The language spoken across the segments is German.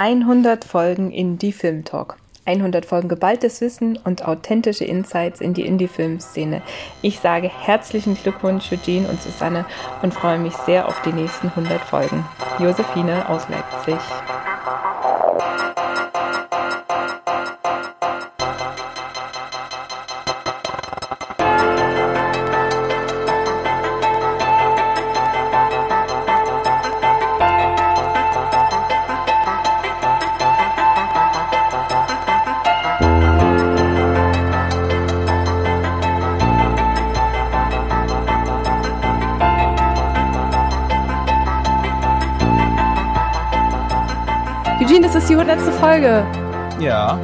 100 Folgen Indie Film Talk. 100 Folgen geballtes Wissen und authentische Insights in die Indie-Film-Szene. Ich sage herzlichen Glückwunsch Eugene und Susanne und freue mich sehr auf die nächsten 100 Folgen. Josephine aus Leipzig. 100. Folge. Ja,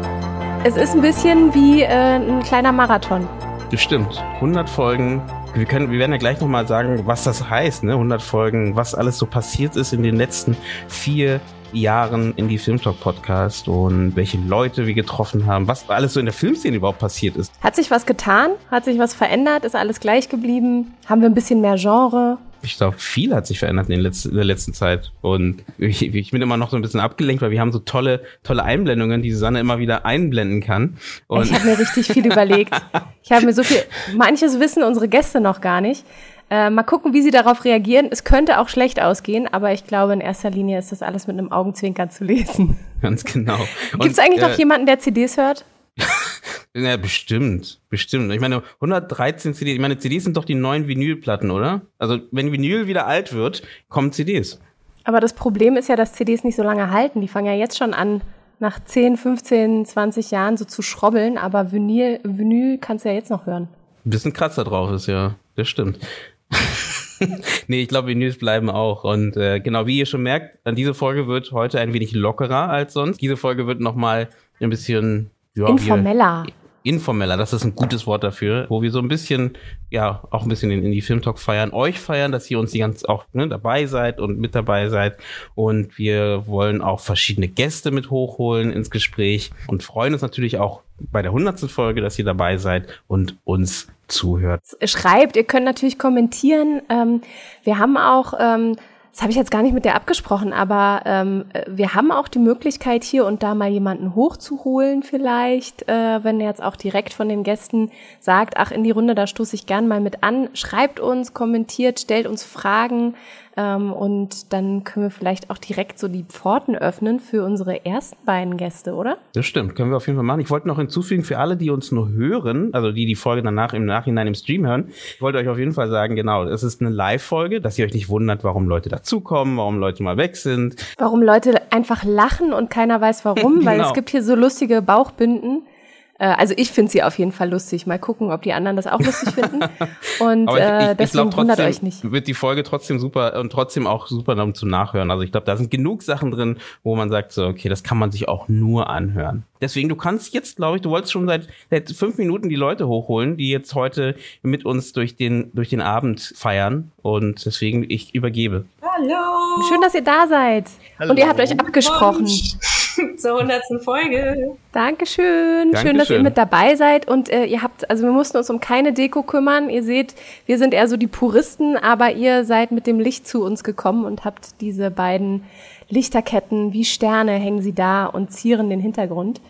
Es ist ein bisschen wie äh, ein kleiner Marathon. bestimmt. 100 Folgen. Wir, können, wir werden ja gleich nochmal sagen, was das heißt, ne? 100 Folgen, was alles so passiert ist in den letzten vier Jahren in die Filmtalk Podcast und welche Leute wir getroffen haben, was alles so in der Filmszene überhaupt passiert ist. Hat sich was getan? Hat sich was verändert? Ist alles gleich geblieben? Haben wir ein bisschen mehr Genre? Ich glaube, viel hat sich verändert in, letzten, in der letzten Zeit. Und ich, ich bin immer noch so ein bisschen abgelenkt, weil wir haben so tolle, tolle Einblendungen, die Susanne immer wieder einblenden kann. Und Ich habe mir richtig viel überlegt. Ich habe mir so viel, manches wissen unsere Gäste noch gar nicht. Äh, mal gucken, wie sie darauf reagieren. Es könnte auch schlecht ausgehen, aber ich glaube, in erster Linie ist das alles mit einem Augenzwinkern zu lesen. ganz genau. Gibt es eigentlich äh, noch jemanden, der CDs hört? Ja, bestimmt, bestimmt. Ich meine, 113 CDs, ich meine, CDs sind doch die neuen Vinylplatten, oder? Also, wenn Vinyl wieder alt wird, kommen CDs. Aber das Problem ist ja, dass CDs nicht so lange halten. Die fangen ja jetzt schon an, nach 10, 15, 20 Jahren so zu schrobbeln, aber Vinyl, Vinyl kannst du ja jetzt noch hören. Ein bisschen Kratzer drauf ist, ja. Das stimmt. nee, ich glaube, Vinyls bleiben auch. Und äh, genau, wie ihr schon merkt, diese Folge wird heute ein wenig lockerer als sonst. Diese Folge wird nochmal ein bisschen ja, wir- Informeller. informeller, das ist ein gutes Wort dafür, wo wir so ein bisschen, ja, auch ein bisschen in, in die Filmtalk feiern, euch feiern, dass ihr uns die ganz auch ne, dabei seid und mit dabei seid. Und wir wollen auch verschiedene Gäste mit hochholen ins Gespräch und freuen uns natürlich auch bei der hundertsten Folge, dass ihr dabei seid und uns zuhört. schreibt. Ihr könnt natürlich kommentieren. Ähm, wir haben auch, ähm, das habe ich jetzt gar nicht mit dir abgesprochen, aber ähm, äh, wir haben auch die Möglichkeit, hier und da mal jemanden hochzuholen vielleicht, äh, wenn er jetzt auch direkt von den Gästen sagt, ach, in die Runde, da stoße ich gern mal mit an. Schreibt uns, kommentiert, stellt uns Fragen ähm, und dann können wir vielleicht auch direkt so die Pforten öffnen für unsere ersten beiden Gäste, oder? Das stimmt, können wir auf jeden Fall machen. Ich wollte noch hinzufügen, für alle, die uns nur hören, also die die Folge danach im Nachhinein im Stream hören, ich wollte euch auf jeden Fall sagen, genau, es ist eine Live-Folge, dass ihr euch nicht wundert, warum Leute dazukommen, warum Leute mal weg sind. Warum Leute einfach lachen und keiner weiß warum, weil Genau. es gibt hier so lustige Bauchbinden. Äh, Also ich finde sie auf jeden Fall lustig. Mal gucken, ob die anderen das auch lustig finden. Und Aber ich, äh, ich, ich deswegen glaube wundert trotzdem euch nicht. wird die Folge trotzdem super und trotzdem auch super um zum Nachhören. Also ich glaube, da sind genug Sachen drin, wo man sagt, so, okay, das kann man sich auch nur anhören. Deswegen, du kannst jetzt, glaube ich, du wolltest schon seit, seit fünf Minuten die Leute hochholen, die jetzt heute mit uns durch den, durch den Abend feiern. Und deswegen, ich übergebe. Hallo! Schön, dass ihr da seid. Und ihr habt euch abgesprochen. Wunsch Zur 100. Folge. Dankeschön. Schön, dass ihr Dankeschön. mit dabei seid. Und äh, ihr habt, also wir mussten uns um keine Deko kümmern. Ihr seht, wir sind eher so die Puristen, aber ihr seid mit dem Licht zu uns gekommen und habt diese beiden Lichterketten wie Sterne hängen sie da und zieren den Hintergrund.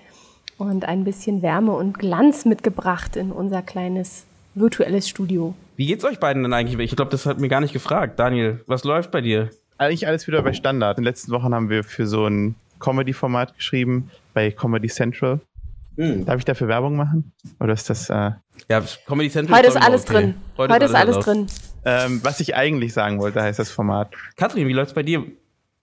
Und ein bisschen Wärme und Glanz mitgebracht in unser kleines virtuelles Studio. Wie geht's euch beiden denn eigentlich? Ich glaube, das hat mir gar nicht gefragt. Daniel, was läuft bei dir? Eigentlich alles wieder bei Standard. In den letzten Wochen haben wir für so ein Comedy-Format geschrieben, bei Comedy Central. Darf ich dafür Werbung machen? Oder ist das, äh, Ja, Comedy Central. Heute ist alles okay. drin. Heute, ist alles drin. ähm, was ich eigentlich sagen wollte, heißt das Format? Katrin, wie läuft's bei dir?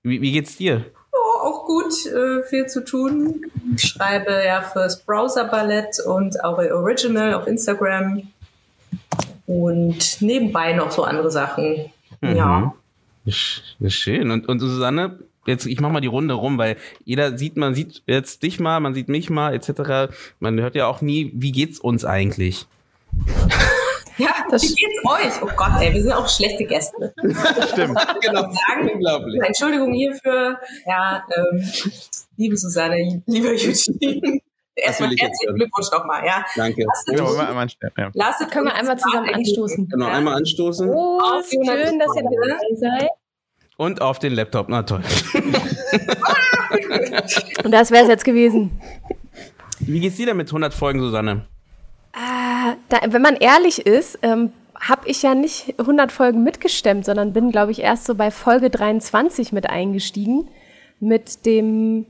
Wie, wie geht's dir? Oh, auch gut, äh, viel zu tun. Ich schreibe ja fürs Browser Ballett und auch Original auf Instagram. Und nebenbei noch so andere Sachen. Ja. Sch- Schön. Und, und Susanne, jetzt ich mach mal die Runde rum, weil jeder sieht, man sieht jetzt dich mal, man sieht mich mal, etc. Man hört ja auch nie, wie geht's uns eigentlich? Ja, Das- wie geht's euch? Oh Gott, ey, wir sind auch schlechte Gäste. Stimmt. genau. Sagen. Unglaublich. Entschuldigung hierfür. Ja, ähm, liebe Susanne, lieber Eugene. Erstmal will ich jetzt herzlichen. Glückwunsch nochmal, ja. Danke. Lasst Ja, wir einmal ja. lasst Können wir uns einmal zusammen anstoßen? Genau, Ja. einmal anstoßen Oh, die schön, dass ihr dabei seid. Und auf den Laptop. Na toll. Und das wäre es jetzt gewesen. Wie geht's dir denn mit 100 Folgen, Susanne? Äh, da, wenn man ehrlich ist, ähm, habe ich ja nicht 100 Folgen mitgestemmt, sondern bin, glaube ich, erst so bei Folge 23 mit eingestiegen. Mit dem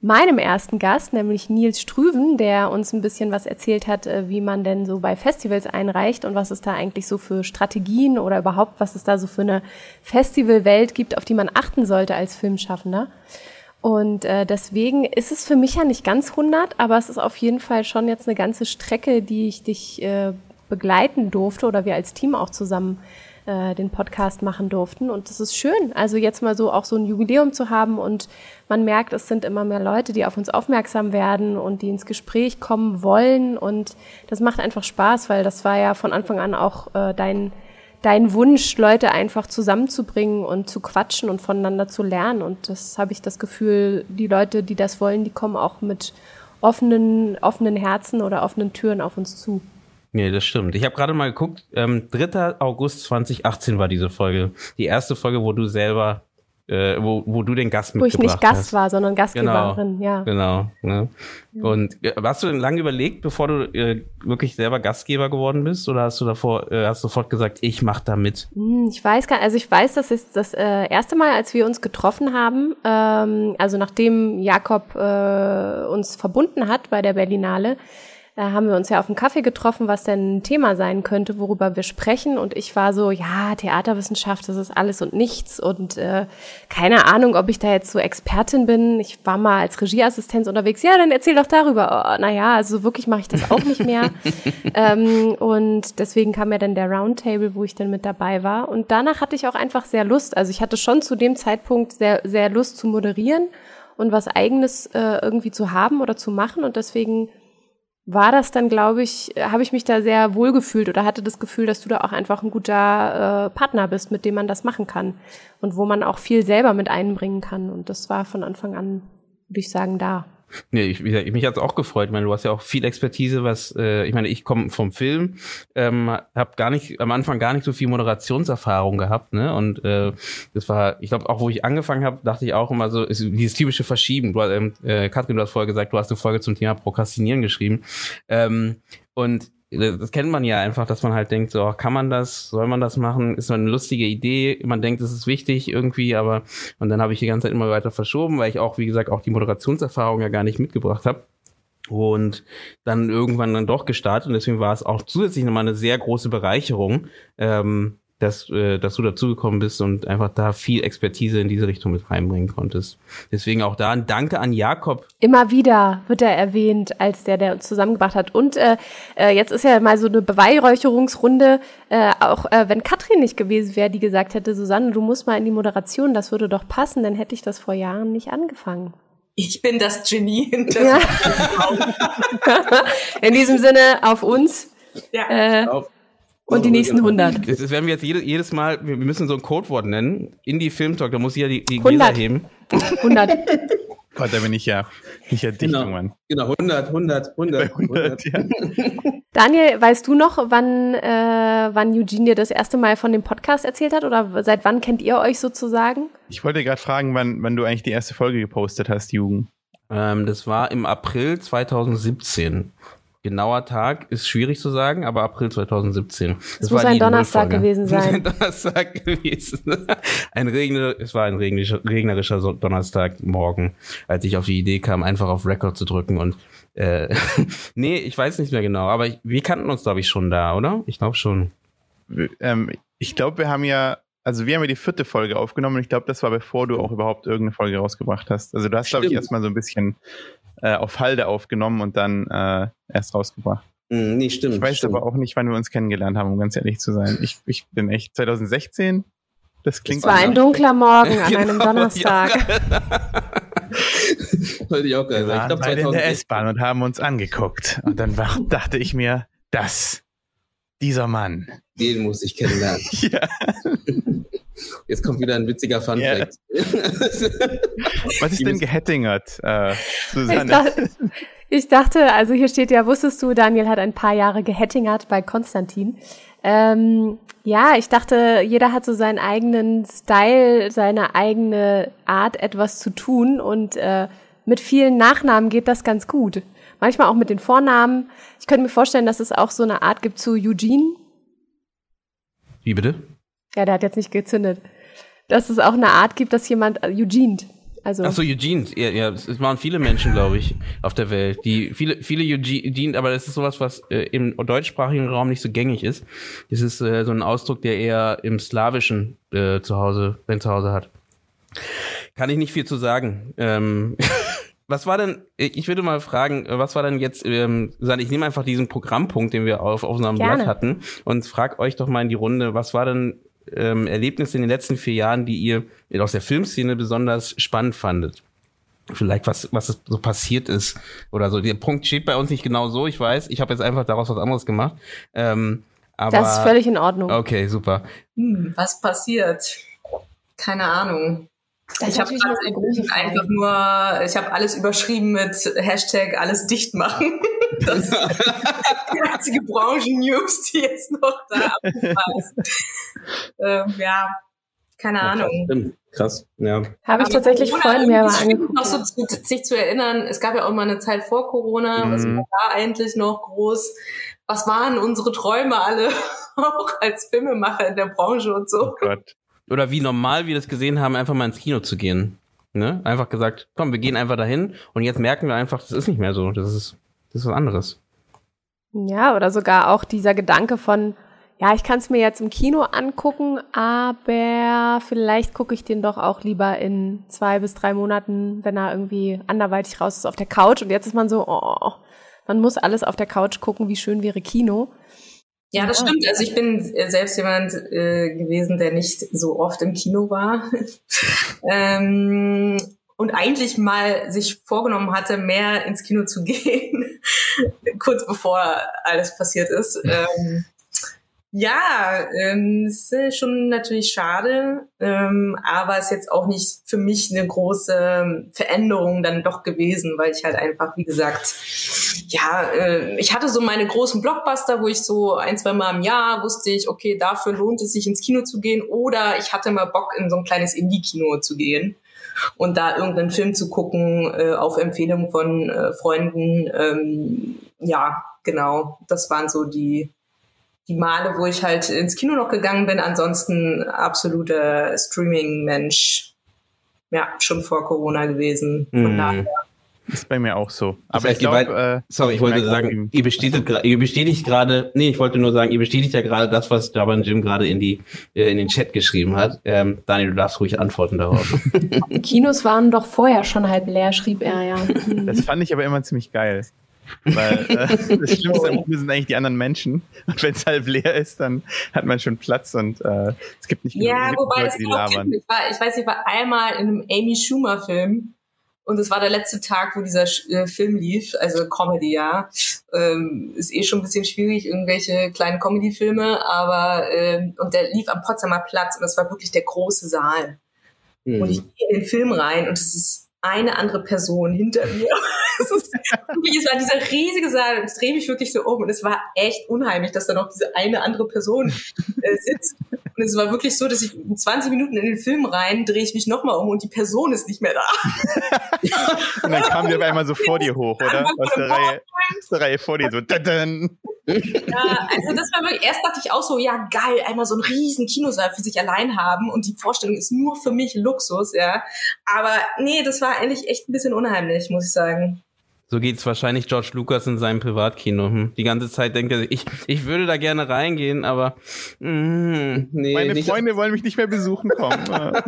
meinem ersten Gast, nämlich Nils Strüven, der uns ein bisschen was erzählt hat, äh, wie man denn so bei Festivals einreicht und was es da eigentlich so für Strategien oder überhaupt, was es da so für eine Festivalwelt gibt, auf die man achten sollte als Filmschaffender. Und äh, deswegen ist es für mich ja nicht ganz 100, aber es ist auf jeden Fall schon jetzt eine ganze Strecke, die ich dich äh, begleiten durfte oder wir als Team auch zusammen äh, den Podcast machen durften. Und das ist schön, also jetzt mal so auch so ein Jubiläum zu haben und man merkt, es sind immer mehr Leute, die auf uns aufmerksam werden und die ins Gespräch kommen wollen. Und das macht einfach Spaß, weil das war ja von Anfang an auch äh, dein, dein Wunsch, Leute einfach zusammenzubringen und zu quatschen und voneinander zu lernen. Und das habe ich das Gefühl, die Leute, die das wollen, die kommen auch mit offenen, offenen Herzen oder offenen Türen auf uns zu. Nee, das stimmt. Ich habe gerade mal geguckt, ähm, 3. August 2018 war diese Folge. Die erste Folge, wo du selber, äh, wo, wo du den Gast mitgebracht hast. Wo ich nicht Gast hast. war, sondern Gastgeberin, genau, ja. Genau. Ne? Und äh, hast du denn lange überlegt, bevor du äh, wirklich selber Gastgeber geworden bist? Oder hast du davor, äh, hast sofort gesagt, ich mach da mit? Hm, ich weiß gar nicht, also ich weiß, das ist das äh, erste Mal, als wir uns getroffen haben, ähm, also nachdem Jakob äh, uns verbunden hat bei der Berlinale, da haben wir uns ja auf einen Kaffee getroffen, was denn ein Thema sein könnte, worüber wir sprechen. Und ich war so, ja, Theaterwissenschaft, das ist alles und nichts. Und äh, keine Ahnung, ob ich da jetzt so Expertin bin. Ich war mal als Regieassistenz unterwegs. Ja, dann erzähl doch darüber. Oh, naja, also wirklich mache ich das auch nicht mehr. ähm, und deswegen kam ja dann der Roundtable, wo ich dann mit dabei war. Und danach hatte ich auch einfach sehr Lust. Also ich hatte schon zu dem Zeitpunkt sehr, sehr Lust zu moderieren und was eigenes äh, irgendwie zu haben oder zu machen. Und deswegen war das dann, glaube ich, habe ich mich da sehr wohl gefühlt oder hatte das Gefühl, dass du da auch einfach ein guter äh, Partner bist, mit dem man das machen kann und wo man auch viel selber mit einbringen kann. Und das war von Anfang an, würde ich sagen, da. Nee, ich, ich, mich hat's auch gefreut. Ich meine, du hast ja auch viel Expertise, was, äh, ich meine, ich komme vom Film, ähm, habe gar nicht, am Anfang gar nicht so viel Moderationserfahrung gehabt, ne? Und äh, das war, ich glaube, auch wo ich angefangen habe, dachte ich auch immer so, ist dieses typische Verschieben. Du hast, ähm, äh, Katrin, du hast vorher gesagt, du hast eine Folge zum Thema Prokrastinieren geschrieben. Ähm, und das kennt man ja einfach, dass man halt denkt, so, kann man das, soll man das machen, ist so eine lustige Idee, man denkt, es ist wichtig irgendwie, aber und dann habe ich die ganze Zeit immer weiter verschoben, weil ich auch, wie gesagt, auch die Moderationserfahrung ja gar nicht mitgebracht habe. Und dann irgendwann dann doch gestartet und deswegen war es auch zusätzlich nochmal eine sehr große Bereicherung, ähm, dass, äh, dass du dazugekommen bist und einfach da viel Expertise in diese Richtung mit reinbringen konntest. Deswegen auch da ein Danke an Jakob. Immer wieder wird er erwähnt, als der, der uns zusammengebracht hat. Und äh, äh, jetzt ist ja mal so eine Beweihräucherungsrunde, äh, auch äh, wenn Katrin nicht gewesen wäre, die gesagt hätte, Susanne, du musst mal in die Moderation, das würde doch passen, dann hätte ich das vor Jahren nicht angefangen. Ich bin das Genie hinter ja. In diesem Sinne auf uns. Ja. Äh, auf und die nächsten 100. Das werden wir jetzt jedes, jedes Mal, wir müssen so ein Codewort nennen. Indie Film Talk, da muss ich ja die, die Gläser heben. 100. Gott, da bin ich ja, ich ja dicht genau, irgendwann. Genau, 100, 100, 100. 100, 100 ja. Daniel, weißt du noch, wann, äh, wann Eugene dir das erste Mal von dem Podcast erzählt hat? Oder seit wann kennt ihr euch sozusagen? Ich wollte gerade fragen, wann, wann du eigentlich die erste Folge gepostet hast, Jugend. Ähm, das war im April 2017. Genauer Tag ist schwierig zu sagen, aber April 2017. Das, das muss ein Donnerstag gewesen sein. ein Donnerstag gewesen. Ein regner, es war ein regnerischer, regnerischer Donnerstagmorgen, als ich auf die Idee kam, einfach auf Record zu drücken und äh, nee, ich weiß nicht mehr genau, aber ich, wir kannten uns, glaube ich, schon da, oder? Ich glaube schon. Ähm, ich glaube, wir haben ja also wir haben ja die vierte Folge aufgenommen und ich glaube, das war bevor du auch überhaupt irgendeine Folge rausgebracht hast. Also du hast, glaube ich, erstmal so ein bisschen äh, auf Halde aufgenommen und dann äh, erst rausgebracht. Mm, nee, stimmt. Ich weiß stimmt. aber auch nicht, wann wir uns kennengelernt haben, um ganz ehrlich zu sein. Ich, ich bin echt 2016. Das klingt. Es war ein dunkler Morgen an einem genau, Donnerstag. Wollte ich auch gerade sagen. Ich glaube, in der S-Bahn und haben uns angeguckt. Und dann war, dachte ich mir, das, dieser Mann. Den muss ich kennenlernen. ja. Jetzt kommt wieder ein witziger Fun yeah. Fact. Was ist denn gehettingert, äh, Susanne? Ich dachte, ich dachte, also hier steht ja, wusstest du, Daniel hat ein paar Jahre gehettingert bei Konstantin. Ähm, ja, ich dachte, jeder hat so seinen eigenen Style, seine eigene Art, etwas zu tun und äh, mit vielen Nachnamen geht das ganz gut. Manchmal auch mit den Vornamen. Ich könnte mir vorstellen, dass es auch so eine Art gibt zu Eugene. Wie bitte? Ja, der hat jetzt nicht gezündet. Dass es auch eine Art gibt, dass jemand äh, Eugene. Also Ach so, Eugene. Ja, ja, es waren viele Menschen, glaube ich, auf der Welt. Die viele, viele Eugene, aber das ist sowas, was äh, im deutschsprachigen Raum nicht so gängig ist. Das ist äh, so ein Ausdruck, der eher im Slawischen äh, zu Hause, sein Zuhause hat. Kann ich nicht viel zu sagen. Ähm, was war denn, ich würde mal fragen, was war denn jetzt, ähm, ich nehme einfach diesen Programmpunkt, den wir auf, auf unserem Gerne. Blatt hatten und frag euch doch mal in die Runde, was war denn ähm, Erlebnisse in den letzten vier Jahren, die ihr aus der Filmszene besonders spannend fandet? Vielleicht was, was so passiert ist oder so. Der Punkt steht bei uns nicht genau so, ich weiß. Ich habe jetzt einfach daraus was anderes gemacht. Ähm, aber, das ist völlig in Ordnung. Okay, super. Hm, was passiert? Keine Ahnung. Das ich habe einfach nur, ich habe alles überschrieben mit Hashtag alles dicht machen. Das ist die einzige Branchen-News, die jetzt noch da ist. ähm, ja, keine Ahnung. Stimmt. Krass, ja. Habe ich tatsächlich vorhin mir mal angeguckt. noch so zu, sich zu erinnern, es gab ja auch mal eine Zeit vor Corona, was Mhm. war da eigentlich noch groß? Was waren unsere Träume alle, auch als Filmemacher in der Branche und so? Oh Gott. Oder wie normal wir das gesehen haben, einfach mal ins Kino zu gehen. Ne? Einfach gesagt, komm, wir gehen einfach dahin und jetzt merken wir einfach, das ist nicht mehr so. Das ist, das ist was anderes. Ja, oder sogar auch dieser Gedanke von, ja, ich kann es mir jetzt im Kino angucken, aber vielleicht gucke ich den doch auch lieber in zwei bis drei Monaten, wenn er irgendwie anderweitig raus ist auf der Couch. Und jetzt ist man so, oh, man muss alles auf der Couch gucken, wie schön wäre Kino. Ja, das stimmt. Also ich bin äh, selbst jemand äh, gewesen, der nicht so oft im Kino war. ähm, und eigentlich mal sich vorgenommen hatte, mehr ins Kino zu gehen, kurz bevor alles passiert ist. Ähm, ja, ähm, ist schon natürlich schade, ähm, aber ist jetzt auch nicht für mich eine große Veränderung dann doch gewesen, weil ich halt einfach, wie gesagt, ja, äh, ich hatte so meine großen Blockbuster, wo ich so ein, zwei Mal im Jahr wusste ich, okay, dafür lohnt es sich ins Kino zu gehen oder ich hatte mal Bock in so ein kleines Indie-Kino zu gehen und da irgendeinen Film zu gucken äh, auf Empfehlung von äh, Freunden. Ähm, ja, genau, das waren so die die Male, wo ich halt ins Kino noch gegangen bin. Ansonsten absoluter Streaming-Mensch. Ja, schon vor Corona gewesen. Von daher. Ist bei mir auch so. Das Aber heißt, ich glaube, äh, Sorry, ich wollte sagen, ihr bestätigt, ihr bestätigt gerade, nee, ich wollte nur sagen, ihr bestätigt ja gerade das, was Jabba und Jim gerade in die, äh, in den Chat geschrieben hat. Ähm, Daniel, du darfst ruhig antworten darauf. Die Kinos waren doch vorher schon halb leer, schrieb er ja. Das fand ich aber immer ziemlich geil. Weil äh, das Schlimmste am Kino sind eigentlich die anderen Menschen. Und wenn es halb leer ist, dann hat man schon Platz und äh, es gibt nicht genug Ja, wobei Leute, das die labern. ich, war, ich weiß, ich war einmal in einem Amy Schumer Film und es war der letzte Tag, wo dieser äh, Film lief, also Comedy, ja. Ähm, ist eh schon ein bisschen schwierig, irgendwelche kleinen Comedy-Filme, aber ähm, und der lief am Potsdamer Platz und das war wirklich der große Saal. Und ich Hm. gehe in den Film rein und es ist eine andere Person hinter mir. es, ist, es war dieser riesige Saal und ich drehe mich wirklich so um und es war echt unheimlich, dass da noch diese eine andere Person äh, sitzt. Und es war wirklich so, dass ich in 20 Minuten in den Film rein, drehe ich mich nochmal um und die Person ist nicht mehr da. Und dann kam die auf einmal so vor dir hoch, oder? Aus der Reihe, aus der Reihe vor dir so. Dadan. Ja, also das war wirklich, erst dachte ich auch so, ja geil, einmal so einen riesen Kinosaal für sich allein haben und die Vorstellung ist nur für mich Luxus, ja. Aber nee, das war eigentlich echt ein bisschen unheimlich, muss ich sagen. So geht's wahrscheinlich George Lucas in seinem Privatkino. Hm. Die ganze Zeit denkt er sich, ich, ich würde da gerne reingehen, aber mm, nee, Meine nicht. Freunde wollen mich nicht mehr besuchen kommen.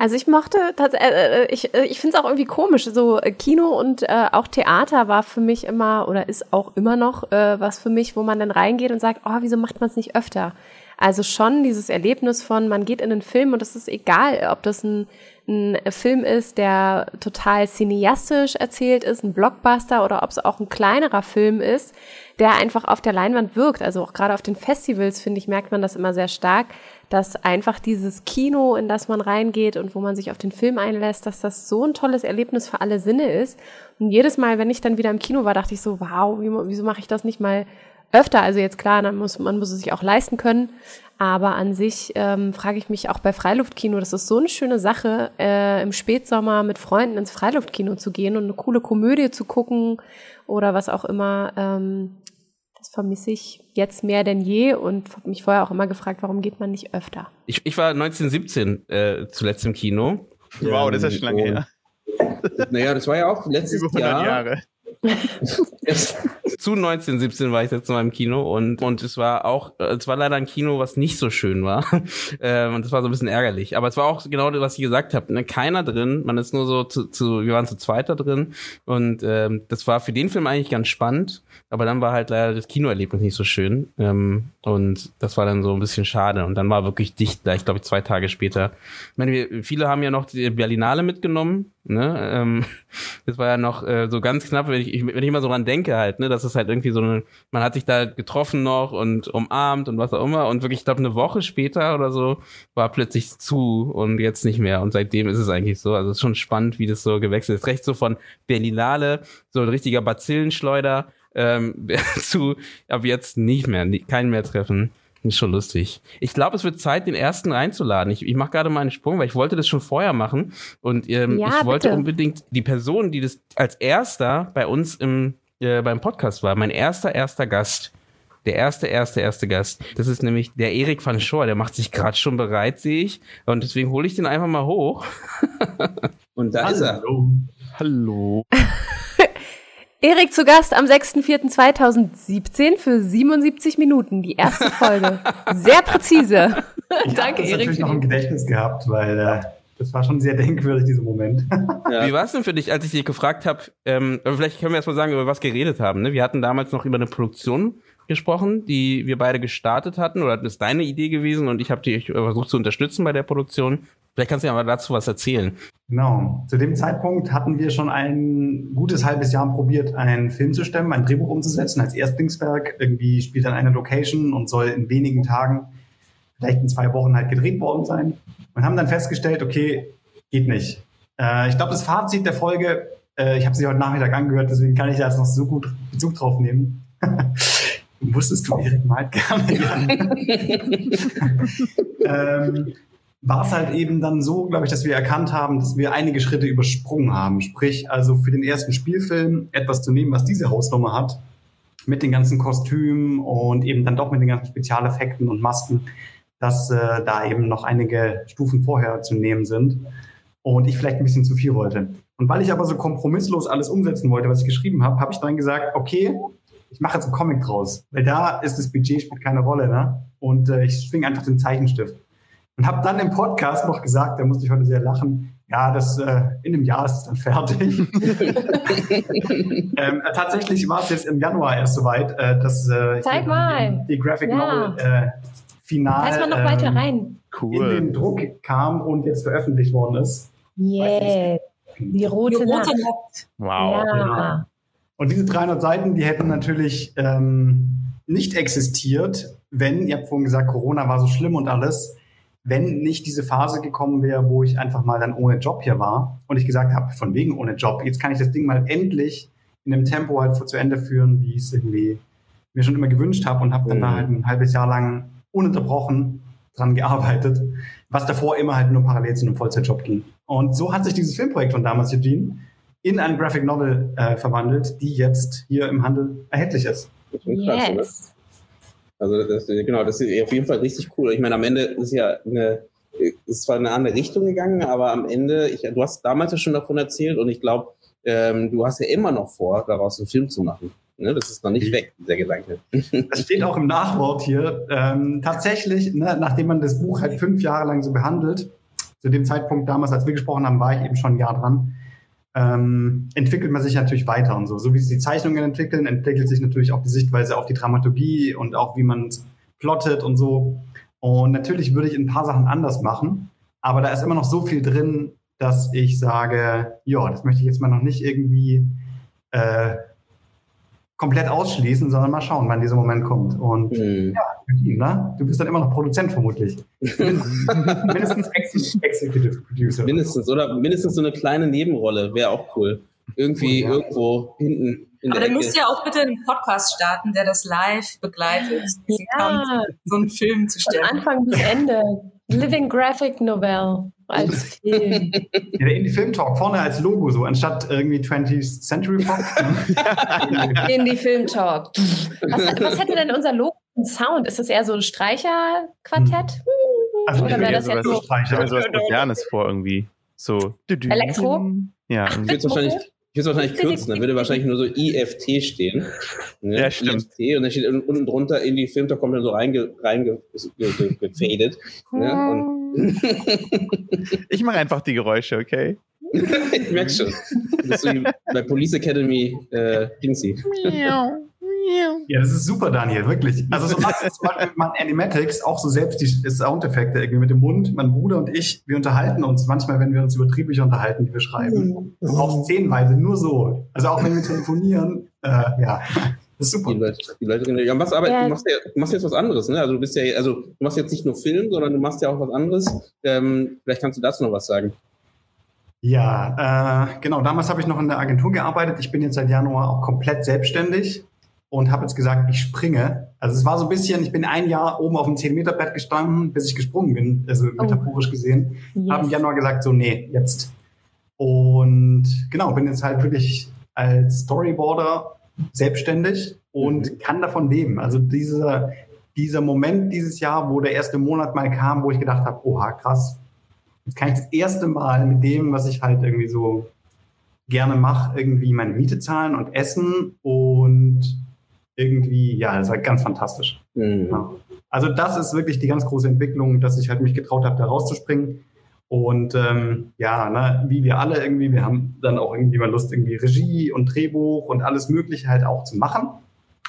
Also ich mochte tatsächlich, äh, äh, ich, äh, ich finde es auch irgendwie komisch. So äh, Kino und äh, auch Theater war für mich immer oder ist auch immer noch äh, was für mich, wo man dann reingeht und sagt, oh, wieso macht man es nicht öfter? Also schon dieses Erlebnis von, man geht in einen Film und es ist egal, ob das ein, ein Film ist, der total cineastisch erzählt ist, ein Blockbuster oder ob es auch ein kleinerer Film ist, der einfach auf der Leinwand wirkt. Also auch gerade auf den Festivals, finde ich, merkt man das immer sehr stark, dass einfach dieses Kino, in das man reingeht und wo man sich auf den Film einlässt, dass das so ein tolles Erlebnis für alle Sinne ist. Und jedes Mal, wenn ich dann wieder im Kino war, dachte ich so, wow, wie, wieso mache ich das nicht mal öfter. Also jetzt klar, dann muss, man muss es sich auch leisten können. Aber an sich ähm, frage ich mich auch bei Freiluftkino, das ist so eine schöne Sache, äh, im Spätsommer mit Freunden ins Freiluftkino zu gehen und eine coole Komödie zu gucken oder was auch immer. Ähm, das vermisse ich jetzt mehr denn je und habe mich vorher auch immer gefragt, warum geht man nicht öfter? Ich, ich war 1917 äh, zuletzt im Kino. Wow, das ist ja schon lange her. Naja, das war ja auch letztes Über 100 Jahr. Jahre. Zu 1917 war ich jetzt mal im Kino und, und es war auch, es war leider ein Kino, was nicht so schön war. ähm, und das war so ein bisschen ärgerlich. Aber es war auch genau das, was ich gesagt habe. Ne? Keiner drin, man ist nur so zu, zu wir waren zu zweit da drin. Und ähm, das war für den Film eigentlich ganz spannend. Aber dann war halt leider das Kinoerlebnis nicht so schön. Ähm, und das war dann so ein bisschen schade. Und dann war wirklich dicht, gleich, glaube ich, zwei Tage später. Ich meine, wir, viele haben ja noch die Berlinale mitgenommen. Ne? Ähm, das war ja noch äh, so ganz knapp, wenn ich, ich, wenn ich mal so dran denke halt, ne, das ist halt irgendwie so eine, man hat sich da getroffen noch und umarmt und was auch immer und wirklich, ich glaube, eine Woche später oder so war plötzlich zu und jetzt nicht mehr und seitdem ist es eigentlich so, also es ist schon spannend, wie das so gewechselt ist, recht so von Berlinale, so ein richtiger Bazillenschleuder ähm, zu ab jetzt nicht mehr, nie- keinen mehr treffen. Ist schon lustig. Ich glaube, es wird Zeit, den ersten reinzuladen. Ich, ich mache gerade mal einen Sprung, weil ich wollte das schon vorher machen. Und ähm, Ja, ich wollte bitte. unbedingt die Person, die das als erster bei uns im, äh, beim Podcast war, mein erster, erster Gast. Der erste, erste, erste Gast. Das ist nämlich der Erik van Schor. Der macht sich gerade schon bereit, sehe ich. Und deswegen hole ich den einfach mal hoch. Und da ist er. Hallo. Erik zu Gast am 6.4.2017 für 77 Minuten, die erste Folge. Sehr präzise. Ich Danke, Erik, natürlich für noch im Gedächtnis gehabt, weil äh, das war schon sehr denkwürdig, dieser Moment. Wie war es denn für dich, als ich dich gefragt habe, ähm, vielleicht können wir erst mal sagen, über was geredet haben. Ne? Wir hatten damals noch über eine Produktion gesprochen, die wir beide gestartet hatten, oder das ist deine Idee gewesen und ich habe dich versucht zu unterstützen bei der Produktion. Vielleicht kannst du ja mal dazu was erzählen. Genau. Zu dem Zeitpunkt hatten wir schon ein gutes halbes Jahr probiert, einen Film zu stemmen, ein Drehbuch umzusetzen als Erstlingswerk. Irgendwie spielt dann eine Location und soll in wenigen Tagen, vielleicht in zwei Wochen halt gedreht worden sein. Und haben dann festgestellt, okay, geht nicht. Äh, ich glaube, das Fazit der Folge, äh, ich habe sie heute Nachmittag angehört, deswegen kann ich da jetzt noch so gut Bezug drauf nehmen. Wusstest du, Erik malt gerne. ähm, war es halt eben dann so, glaube ich, dass wir erkannt haben, dass wir einige Schritte übersprungen haben. Sprich, also für den ersten Spielfilm etwas zu nehmen, was diese Hausnummer hat, mit den ganzen Kostümen und eben dann doch mit den ganzen Spezialeffekten und Masken, dass äh, da eben noch einige Stufen vorher zu nehmen sind und ich vielleicht ein bisschen zu viel wollte. Und weil ich aber so kompromisslos alles umsetzen wollte, was ich geschrieben habe, habe ich dann gesagt, okay, ich mache jetzt einen Comic draus, weil da ist das Budget spielt keine Rolle, ne? Und äh, ich schwinge einfach den Zeichenstift. Und habe dann im Podcast noch gesagt, da musste ich heute sehr lachen, ja, das äh, in einem Jahr ist es dann fertig. ähm, äh, tatsächlich war es jetzt im Januar erst soweit, äh, dass äh, Zeig die, mal. die Graphic Ja. Novel äh, final mal noch ähm, weiter rein. in Cool. den Druck kam und jetzt veröffentlicht worden ist. Yeah. Die Die rote, rote Nacht. Nacht. Wow. Ja. Und diese 300 Seiten, die hätten natürlich ähm, nicht existiert, wenn, ihr habt vorhin gesagt, Corona war so schlimm und alles, wenn nicht diese Phase gekommen wäre, wo ich einfach mal dann ohne Job hier war und ich gesagt habe, von wegen ohne Job, jetzt kann ich das Ding mal endlich in einem Tempo halt zu Ende führen, wie ich es irgendwie mir schon immer gewünscht habe und habe dann Mhm. da halt ein halbes Jahr lang ununterbrochen dran gearbeitet, was davor immer halt nur parallel zu einem Vollzeitjob ging. Und so hat sich dieses Filmprojekt von damals, Eugene, in eine Graphic Novel äh, verwandelt, die jetzt hier im Handel erhältlich ist. Das ist krass, oder? Yes. Also das, genau, das ist auf jeden Fall richtig cool. Ich meine, am Ende ist ja eine, ist zwar in eine andere Richtung gegangen, aber am Ende, ich, du hast damals ja schon davon erzählt und ich glaube, ähm, du hast ja immer noch vor, daraus einen Film zu machen. Ne? Das ist noch nicht weg, der Gedanke. Das steht auch im Nachwort hier. Ähm, tatsächlich, ne, nachdem man das Buch halt fünf Jahre lang so behandelt, zu dem Zeitpunkt damals, als wir gesprochen haben, war ich eben schon ein Jahr dran, ähm, entwickelt man sich natürlich weiter und so. So wie sich die Zeichnungen entwickeln, entwickelt sich natürlich auch die Sichtweise auf die Dramaturgie und auch wie man plottet und so. Und natürlich würde ich ein paar Sachen anders machen, aber da ist immer noch so viel drin, dass ich sage, ja, das möchte ich jetzt mal noch nicht irgendwie äh, komplett ausschließen, sondern mal schauen, wann dieser Moment kommt. Und Hm. ne? du bist dann immer noch Produzent vermutlich. Mindestens Ex Executive Producer. Mindestens, oder mindestens so eine kleine Nebenrolle wäre auch cool. Irgendwie Ja. irgendwo hinten in Aber dann Ecke. müsst ihr auch bitte einen Podcast starten, der das live begleitet, diesen Ja. Kampf, so einen Film zu Von stellen. Anfang bis Ende. Living Graphic Novel als Film. Ja, der Indie-Film Talk vorne als Logo so, anstatt irgendwie 20th Century Fox. Ne? In die Film Talk. Was, was hätte denn unser Logo für einen Sound? Ist das eher so ein Streicherquartett? Also Oder wäre das jetzt so Streicher. Ich stelle mir sowas Modernes vor irgendwie. So. Elektro? Ja. Würde es wahrscheinlich, ich würd's wahrscheinlich kürzen, dann würde wahrscheinlich nur so IFT stehen. Ne? Ja, stimmt. IFT und dann steht unten drunter in die Filmtalk kommt dann so reinge, reinge, ge, ge, gefadet. Ne? Ich mache einfach die Geräusche, okay? ich merke schon. Du bist so wie bei Police Academy äh, Dingsy. Ja, das ist super, Daniel, wirklich. Also so macht zum Beispiel man Animatics auch so selbst die Soundeffekte irgendwie mit dem Mund. Mein Bruder und ich, wir unterhalten uns manchmal, wenn wir uns über Drehbücher unterhalten, die wir schreiben. Auch szenenweise, nur so. Also auch wenn wir telefonieren, äh, ja, das ist Die super. Leute, die Leute, ja, was, aber Ja. du, machst ja, du machst jetzt was anderes, ne? Also du bist ja, also du machst jetzt nicht nur Film, sondern du machst ja auch was anderes. Ähm, vielleicht kannst du dazu noch was sagen. Ja, äh, genau. Damals habe ich noch in der Agentur gearbeitet. Ich bin jetzt seit Januar auch komplett selbstständig und habe jetzt gesagt, ich springe. Also es war so ein bisschen, ich bin ein Jahr oben auf dem 10-Meter-Brett gestanden, bis ich gesprungen bin, also metaphorisch gesehen. Habe im Yes. Januar gesagt, so nee, jetzt. Und genau, bin jetzt halt wirklich als Storyboarder selbstständig und kann davon leben. Also dieser, dieser Moment dieses Jahr, wo der erste Monat mal kam, wo ich gedacht habe, oha, krass, jetzt kann ich das erste Mal mit dem, was ich halt irgendwie so gerne mache, irgendwie meine Miete zahlen und essen und irgendwie, ja, das war ganz fantastisch. Mhm. Ja. Also das ist wirklich die ganz große Entwicklung, dass ich halt mich getraut habe, da rauszuspringen. Und ähm, ja, ne, wie wir alle irgendwie, wir haben dann auch irgendwie mal Lust, irgendwie Regie und Drehbuch und alles Mögliche halt auch zu machen.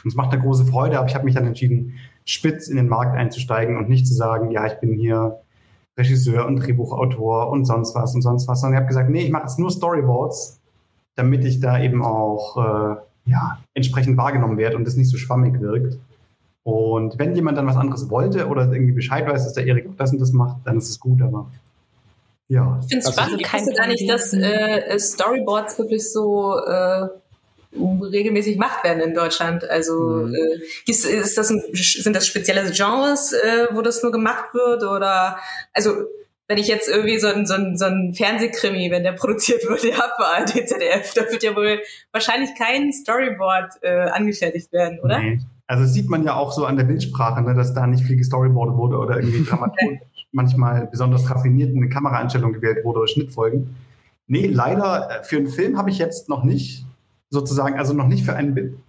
Und es macht eine große Freude, aber ich habe mich dann entschieden, spitz in den Markt einzusteigen und nicht zu sagen, ja, ich bin hier Regisseur und Drehbuchautor und sonst was und sonst was, sondern ich habe gesagt, nee, ich mache jetzt nur Storyboards, damit ich da eben auch äh, ja, entsprechend wahrgenommen werde und es nicht so schwammig wirkt. Und wenn jemand dann was anderes wollte oder irgendwie Bescheid weiß, dass der Erik auch das und das macht, dann ist es gut, aber ja. Ich finde es spannend. Ich wusste gar nicht, dass äh, Storyboards wirklich so äh, regelmäßig gemacht werden in Deutschland. Also Mhm. äh, ist, ist das ein, sind das spezielle Genres, äh, wo das nur gemacht wird? Oder also wenn ich jetzt irgendwie so ein, so ein, so ein Fernsehkrimi, wenn der produziert wird, ja, für ARD, ZDF, da wird ja wohl wahrscheinlich kein Storyboard äh, angefertigt werden, oder? Nee. Also das sieht man ja auch so an der Bildsprache, ne, dass da nicht viel gestoryboardet wurde oder irgendwie dramaturgisch manchmal besonders raffiniert eine Kameraeinstellung gewählt wurde oder Schnittfolgen. Nee, leider äh, für einen Film habe ich jetzt noch nicht sozusagen, also noch nicht für einen,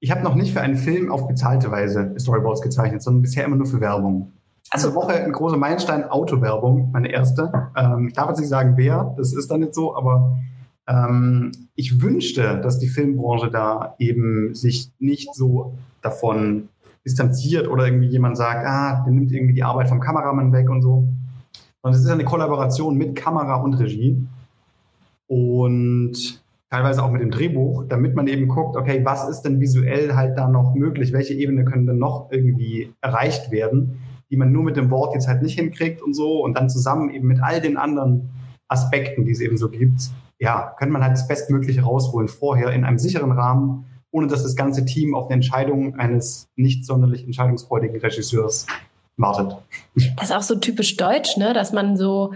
ich habe noch nicht für einen Film auf bezahlte Weise Storyboards gezeichnet, sondern bisher immer nur für Werbung. Also Diese Woche ein großer Meilenstein, Autowerbung, meine erste. Ähm, ich darf jetzt nicht sagen, wer, das ist dann nicht so, aber ähm, ich wünschte, dass die Filmbranche da eben sich nicht so davon distanziert oder irgendwie jemand sagt, ah, der nimmt irgendwie die Arbeit vom Kameramann weg und so. Sondern es ist eine Kollaboration mit Kamera und Regie und teilweise auch mit dem Drehbuch, damit man eben guckt, okay, was ist denn visuell halt da noch möglich? Welche Ebene können denn noch irgendwie erreicht werden, die man nur mit dem Wort jetzt halt nicht hinkriegt und so und dann zusammen eben mit all den anderen Aspekten, die es eben so gibt, ja, könnte man halt das Bestmögliche rausholen vorher in einem sicheren Rahmen, ohne dass das ganze Team auf eine Entscheidung eines nicht sonderlich entscheidungsfreudigen Regisseurs wartet. Das ist auch so typisch deutsch, ne? dass man so,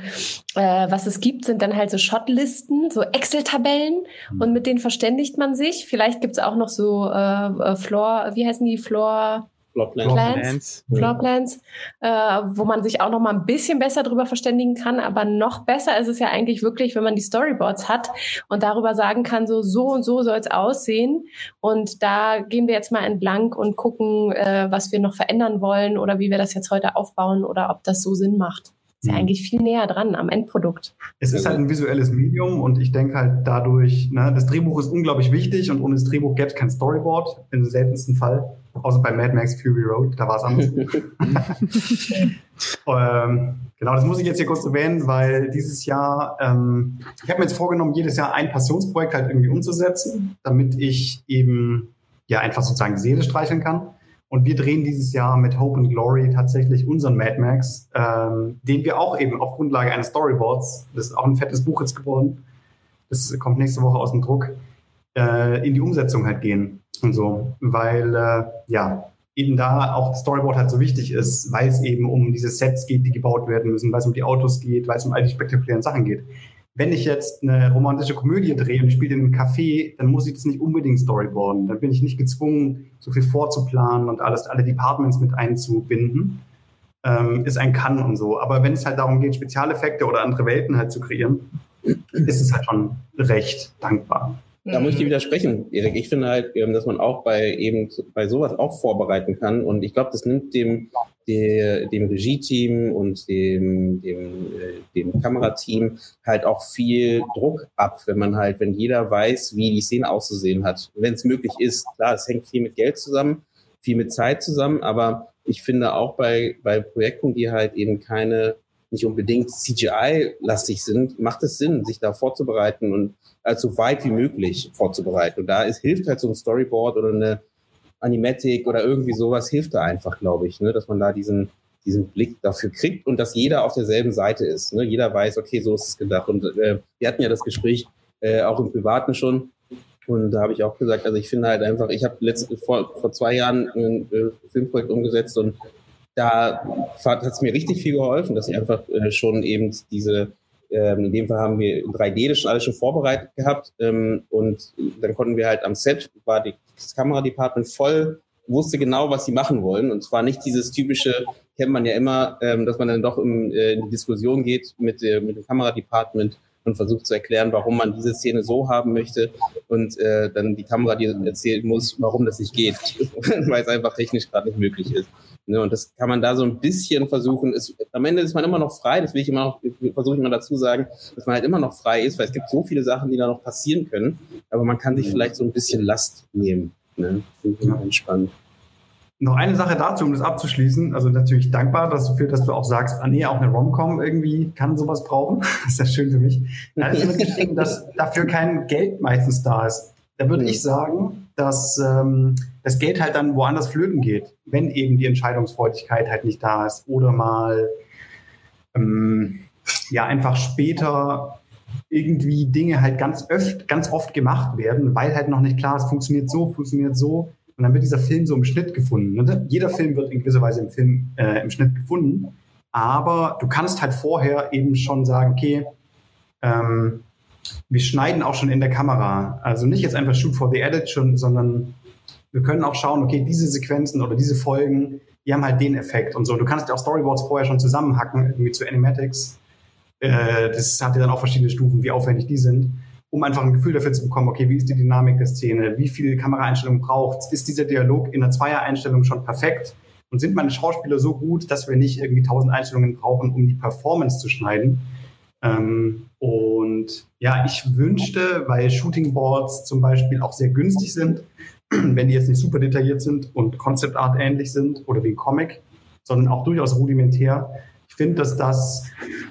äh, was es gibt, sind dann halt so Shotlisten, so Excel-Tabellen und mit denen verständigt man sich. Vielleicht gibt's auch noch so äh, äh, Floor, wie heißen die, Floor, Plans. Floorplans, äh, wo man sich auch noch mal ein bisschen besser drüber verständigen kann. Aber noch besser ist es ja eigentlich wirklich, wenn man die Storyboards hat und darüber sagen kann, so so und so soll es aussehen. Und da gehen wir jetzt mal entlang und gucken, äh, was wir noch verändern wollen oder wie wir das jetzt heute aufbauen oder ob das so Sinn macht. Ist ja Mhm. eigentlich viel näher dran am Endprodukt. Es ist halt ein visuelles Medium und ich denke halt dadurch, ne, das Drehbuch ist unglaublich wichtig und ohne das Drehbuch gäbe es kein Storyboard, im seltensten Fall. Außer bei Mad Max Fury Road, da war es anders. ähm, genau, das muss ich jetzt hier kurz erwähnen, weil dieses Jahr, ähm, ich habe mir jetzt vorgenommen, jedes Jahr ein Passionsprojekt halt irgendwie umzusetzen, damit ich eben ja einfach sozusagen die Seele streicheln kann. Und wir drehen dieses Jahr mit Hope and Glory tatsächlich unseren Mad Max, ähm, den wir auch eben auf Grundlage eines Storyboards, das ist auch ein fettes Buch jetzt geworden, das kommt nächste Woche aus dem Druck, äh, in die Umsetzung halt gehen und so, weil äh, ja eben da auch das Storyboard halt so wichtig ist, weil es eben um diese Sets geht, die gebaut werden müssen, weil es um die Autos geht, weil es um all die spektakulären Sachen geht. Wenn ich jetzt eine romantische Komödie drehe und spiele in einem Café, dann muss ich das nicht unbedingt storyboarden. Dann bin ich nicht gezwungen, so viel vorzuplanen und alles, alle Departments mit einzubinden. Ähm, ist ein Kann und so. Aber wenn es halt darum geht, Spezialeffekte oder andere Welten halt zu kreieren, ist es halt schon recht dankbar. Da muss ich dir widersprechen, Erik. Ich finde halt, ähm, dass man auch bei eben bei sowas auch vorbereiten kann. Und ich glaube, das nimmt dem, der, dem Regie-Team und dem, dem, äh, dem Kamerateam halt auch viel Druck ab, wenn man halt, wenn jeder weiß, wie die Szene auszusehen hat. Wenn es möglich ist. Klar, es hängt viel mit Geld zusammen, viel mit Zeit zusammen, aber ich finde auch bei, bei Projekten, die halt eben keine nicht unbedingt CGI-lastig sind, macht es Sinn, sich da vorzubereiten und als so weit wie möglich vorzubereiten. Und da ist, hilft halt so ein Storyboard oder eine Animatic oder irgendwie sowas, hilft da einfach, glaube ich, ne? dass man da diesen, diesen Blick dafür kriegt und dass jeder auf derselben Seite ist. Ne? Jeder weiß, okay, so ist es gedacht. Und äh, wir hatten ja das Gespräch äh, auch im Privaten schon. Und da habe ich auch gesagt, also ich finde halt einfach, ich habe vor, vor zwei Jahren ein äh, Filmprojekt umgesetzt und da hat es mir richtig viel geholfen, dass ich einfach äh, schon eben diese, ähm, in dem Fall haben wir 3D das schon alles schon vorbereitet gehabt ähm, und dann konnten wir halt am Set, war die, das Kameradepartment voll, wusste genau, was sie machen wollen und zwar nicht dieses typische, kennt man ja immer, ähm, dass man dann doch im, äh, in die Diskussion geht mit, äh, mit dem Kameradepartment und versucht zu erklären, warum man diese Szene so haben möchte und äh, dann die Kamera dir erzählen muss, warum das nicht geht, weil es einfach technisch gerade nicht möglich ist. Ne, und das kann man da so ein bisschen versuchen. Es, am Ende ist man immer noch frei, das will ich immer noch, versuche ich immer dazu sagen, dass man halt immer noch frei ist, weil es gibt so viele Sachen, die da noch passieren können. Aber man kann sich vielleicht so ein bisschen Last nehmen. Ne? Finde ich ja. entspannt. Noch eine Sache dazu, um das abzuschließen. Also natürlich dankbar dafür, dass du auch sagst, ah nee, auch eine Romcom irgendwie kann sowas brauchen. Das ist ja schön für mich. Da ist mitgeschrieben, dass dafür kein Geld meistens da ist. Da würde ich sagen, dass ähm, das Geld halt dann woanders flöten geht, wenn eben die Entscheidungsfreudigkeit halt nicht da ist oder mal ähm, ja einfach später irgendwie Dinge halt ganz oft, ganz oft gemacht werden, weil halt noch nicht klar ist, funktioniert so, funktioniert so. Und dann wird dieser Film so im Schnitt gefunden. Ne? Jeder Film wird in gewisser Weise im Film äh, im Schnitt gefunden, aber du kannst halt vorher eben schon sagen, okay, ähm, wir schneiden auch schon in der Kamera. Also nicht jetzt einfach Shoot for the Edit schon, sondern wir können auch schauen, okay, diese Sequenzen oder diese Folgen, die haben halt den Effekt und so. Du kannst ja auch Storyboards vorher schon zusammenhacken, irgendwie zu Animatics. Äh, das hat ja dann auch verschiedene Stufen, wie aufwendig die sind, um einfach ein Gefühl dafür zu bekommen, okay, wie ist die Dynamik der Szene, wie viel Kameraeinstellungen braucht es, ist dieser Dialog in der Zweier-Einstellung schon perfekt und sind meine Schauspieler so gut, dass wir nicht irgendwie tausend Einstellungen brauchen, um die Performance zu schneiden, ähm, und ja, ich wünschte, weil Shooting Boards zum Beispiel auch sehr günstig sind, wenn die jetzt nicht super detailliert sind und Concept Art ähnlich sind oder wie ein Comic, sondern auch durchaus rudimentär. Ich finde, dass das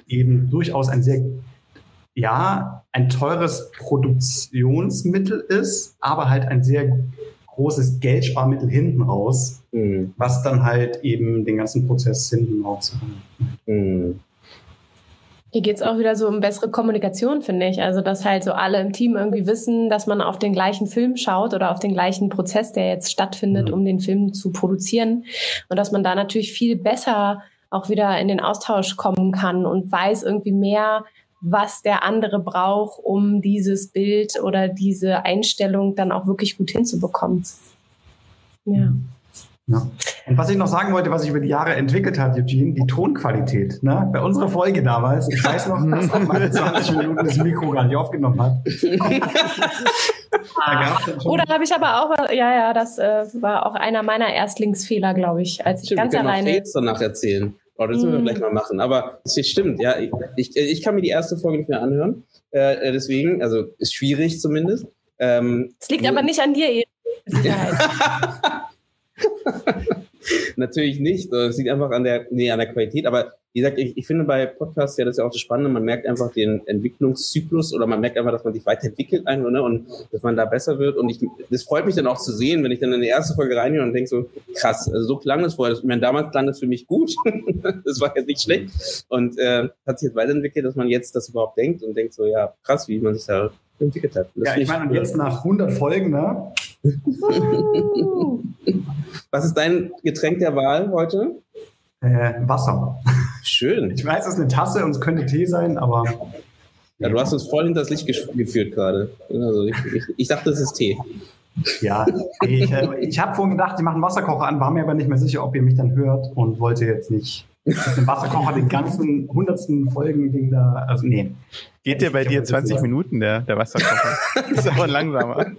eben durchaus ein sehr, ja, ein teures Produktionsmittel ist, aber halt ein sehr großes Geldsparmittel hinten raus, mhm. was dann halt eben den ganzen Prozess hinten raus. Mhm. Hier geht es auch wieder so um bessere Kommunikation, finde ich. Also, dass halt so alle im Team irgendwie wissen, dass man auf den gleichen Film schaut oder auf den gleichen Prozess, der jetzt stattfindet, mhm. um den Film zu produzieren. Und dass man da natürlich viel besser auch wieder in den Austausch kommen kann und weiß irgendwie mehr, was der andere braucht, um dieses Bild oder diese Einstellung dann auch wirklich gut hinzubekommen. Ja. Mhm. Ja. Und was ich noch sagen wollte, was sich über die Jahre entwickelt hat, Eugene, die Tonqualität. Ne? Bei unserer Folge damals, ich weiß noch, dass man 20 Minuten das Mikro gar nicht aufgenommen hat. Oder habe ich aber auch, ja, ja, das äh, war auch einer meiner Erstlingsfehler, glaube ich, als ich stimmt, ganz wir alleine. Noch danach erzählen. Oh, das müssen wir mm. gleich mal machen. Aber es stimmt, ja. Ich, ich, ich, kann mir die erste Folge nicht mehr anhören. Äh, deswegen, also ist schwierig zumindest. Ähm, es liegt aber nicht an dir, Sicherheit. Natürlich nicht. Es liegt einfach an der, nee, an der Qualität. Aber wie gesagt, ich, ich finde bei Podcasts ja das ist ja auch das Spannende, man merkt einfach den Entwicklungszyklus oder man merkt einfach, dass man sich weiterentwickelt einfach, ne, und dass man da besser wird. Und ich, das freut mich dann auch zu sehen, wenn ich dann in die erste Folge reingehe und denke so, krass, also so klang es vorher. Ich meine, damals klang es für mich gut. das war jetzt nicht schlecht. Und äh, hat sich jetzt weiterentwickelt, dass man jetzt das überhaupt denkt und denkt so, ja, krass, wie man sich da entwickelt hat. Ja, ich meine, und jetzt nach 100 Folgen, ne? Was ist dein Getränk der Wahl heute? Äh, Wasser. Schön. Ich weiß, es ist eine Tasse und es könnte Tee sein, aber. Ja, du hast uns voll hinter das Licht geführt gerade. Also ich, ich, ich dachte, das ist Tee. Ja, ich, äh, ich habe vorhin gedacht, die machen Wasserkocher an, war mir aber nicht mehr sicher, ob ihr mich dann hört und wollte jetzt nicht den Wasserkocher den ganzen hundertsten Folgen Ding da. Also nee. Geht der bei dir 20 Minuten, der, der Wasserkocher? ist aber langsamer.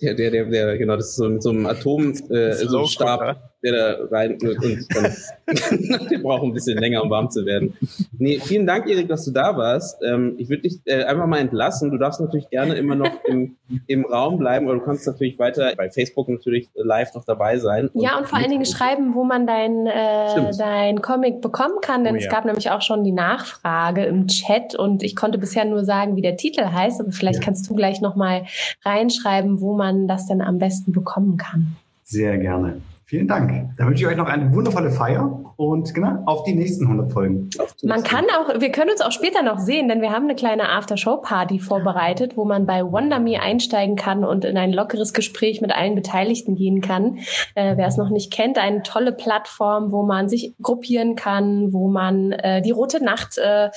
Der, der, der, der, genau, das ist so mit so einem Atomstab, äh, so ein Stab, der da rein und, und dann, der braucht ein bisschen länger, um warm zu werden. Nee, vielen Dank, Erik, dass du da warst. Ähm, ich würde dich äh, einfach mal entlassen. Du darfst natürlich gerne immer noch im, im Raum bleiben oder du kannst natürlich weiter bei Facebook natürlich live noch dabei sein. Und ja, und vor allen Dingen schreiben, wo man dein, äh, dein Comic bekommen kann, denn oh, ja. es gab nämlich auch schon die Nachfrage im Chat und ich konnte bisher nur sagen, wie der Titel heißt, aber vielleicht ja. kannst du gleich nochmal reinschreiben, wo man das denn am besten bekommen kann. Sehr gerne. Vielen Dank. Dann wünsche ich euch noch eine wundervolle Feier und genau auf die nächsten 100 Folgen. Man kann auch, wir können uns auch später noch sehen, denn wir haben eine kleine After-Show-Party vorbereitet, wo man bei WonderMe einsteigen kann und in ein lockeres Gespräch mit allen Beteiligten gehen kann. Äh, wer es noch nicht kennt, eine tolle Plattform, wo man sich gruppieren kann, wo man äh, die rote Nacht äh,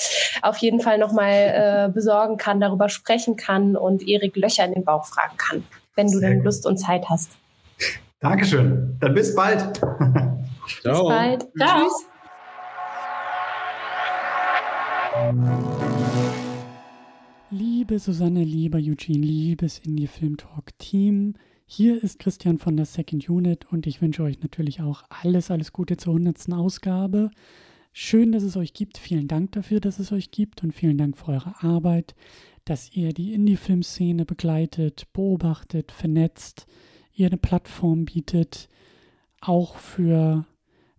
auf jeden Fall nochmal äh, besorgen kann, darüber sprechen kann und Erik Löcher in den Bauch fragen kann, wenn du denn Lust und Zeit hast. Dankeschön. Dann bis bald. Ciao. Bis bald. Ciao. Tschüss. Liebe Susanne, lieber Eugene, liebes Indie Film Talk Team, hier ist Christian von der Second Unit und ich wünsche euch natürlich auch alles, alles Gute zur 100. Ausgabe. Schön, dass es euch gibt. Vielen Dank dafür, dass es euch gibt und vielen Dank für eure Arbeit, dass ihr die Indie-Film-Szene begleitet, beobachtet, vernetzt, ihr eine Plattform bietet, auch für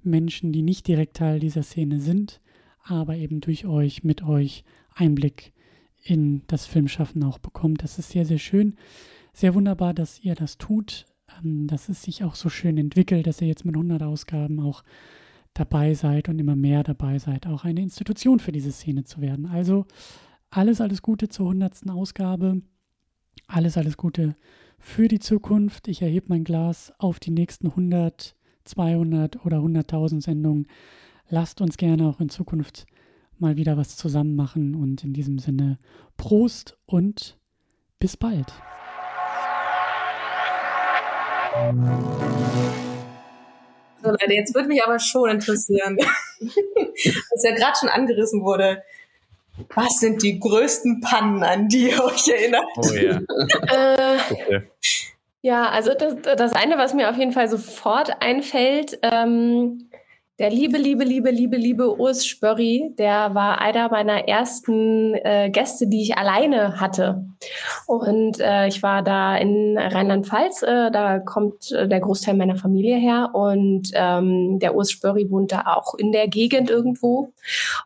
Menschen, die nicht direkt Teil dieser Szene sind, aber eben durch euch, mit euch Einblick in das Filmschaffen auch bekommt. Das ist sehr, sehr schön. Sehr wunderbar, dass ihr das tut, ähm, dass es sich auch so schön entwickelt, dass ihr jetzt mit 100 Ausgaben auch dabei seid und immer mehr dabei seid, auch eine Institution für diese Szene zu werden. Also alles, alles Gute zur 100. Ausgabe. Alles, alles Gute für die Zukunft. Ich erhebe mein Glas auf die nächsten 100, 200 oder 100.000 Sendungen. Lasst uns gerne auch in Zukunft mal wieder was zusammen machen und in diesem Sinne Prost und bis bald. So Leute, jetzt würde mich aber schon interessieren, was ja gerade schon angerissen wurde. Was sind die größten Pannen, an die ihr euch erinnert? Oh ja. äh, okay. Ja, also das, das eine, was mir auf jeden Fall sofort einfällt, ähm, der liebe, liebe, liebe, liebe, liebe Urs Spörri, der war einer meiner ersten äh, Gäste, die ich alleine hatte. Und äh, ich war da in Rheinland-Pfalz, äh, da kommt äh, der Großteil meiner Familie her. Und ähm, der Urs Spörri wohnt da auch in der Gegend irgendwo.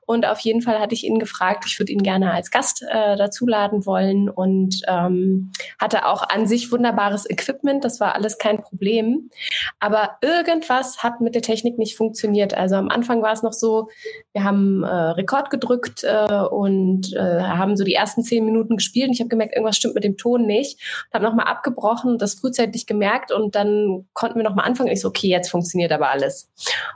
Und auf jeden Fall hatte ich ihn gefragt, ich würde ihn gerne als Gast äh, dazuladen wollen und ähm, hatte auch an sich wunderbares Equipment, das war alles kein Problem. Aber irgendwas hat mit der Technik nicht funktioniert funktioniert. Also am Anfang war es noch so, wir haben äh, Rekord gedrückt äh, und äh, haben so die ersten zehn Minuten gespielt und ich habe gemerkt, irgendwas stimmt mit dem Ton nicht. Habe nochmal abgebrochen, das frühzeitig gemerkt und dann konnten wir nochmal anfangen. Ich so, okay, jetzt funktioniert aber alles.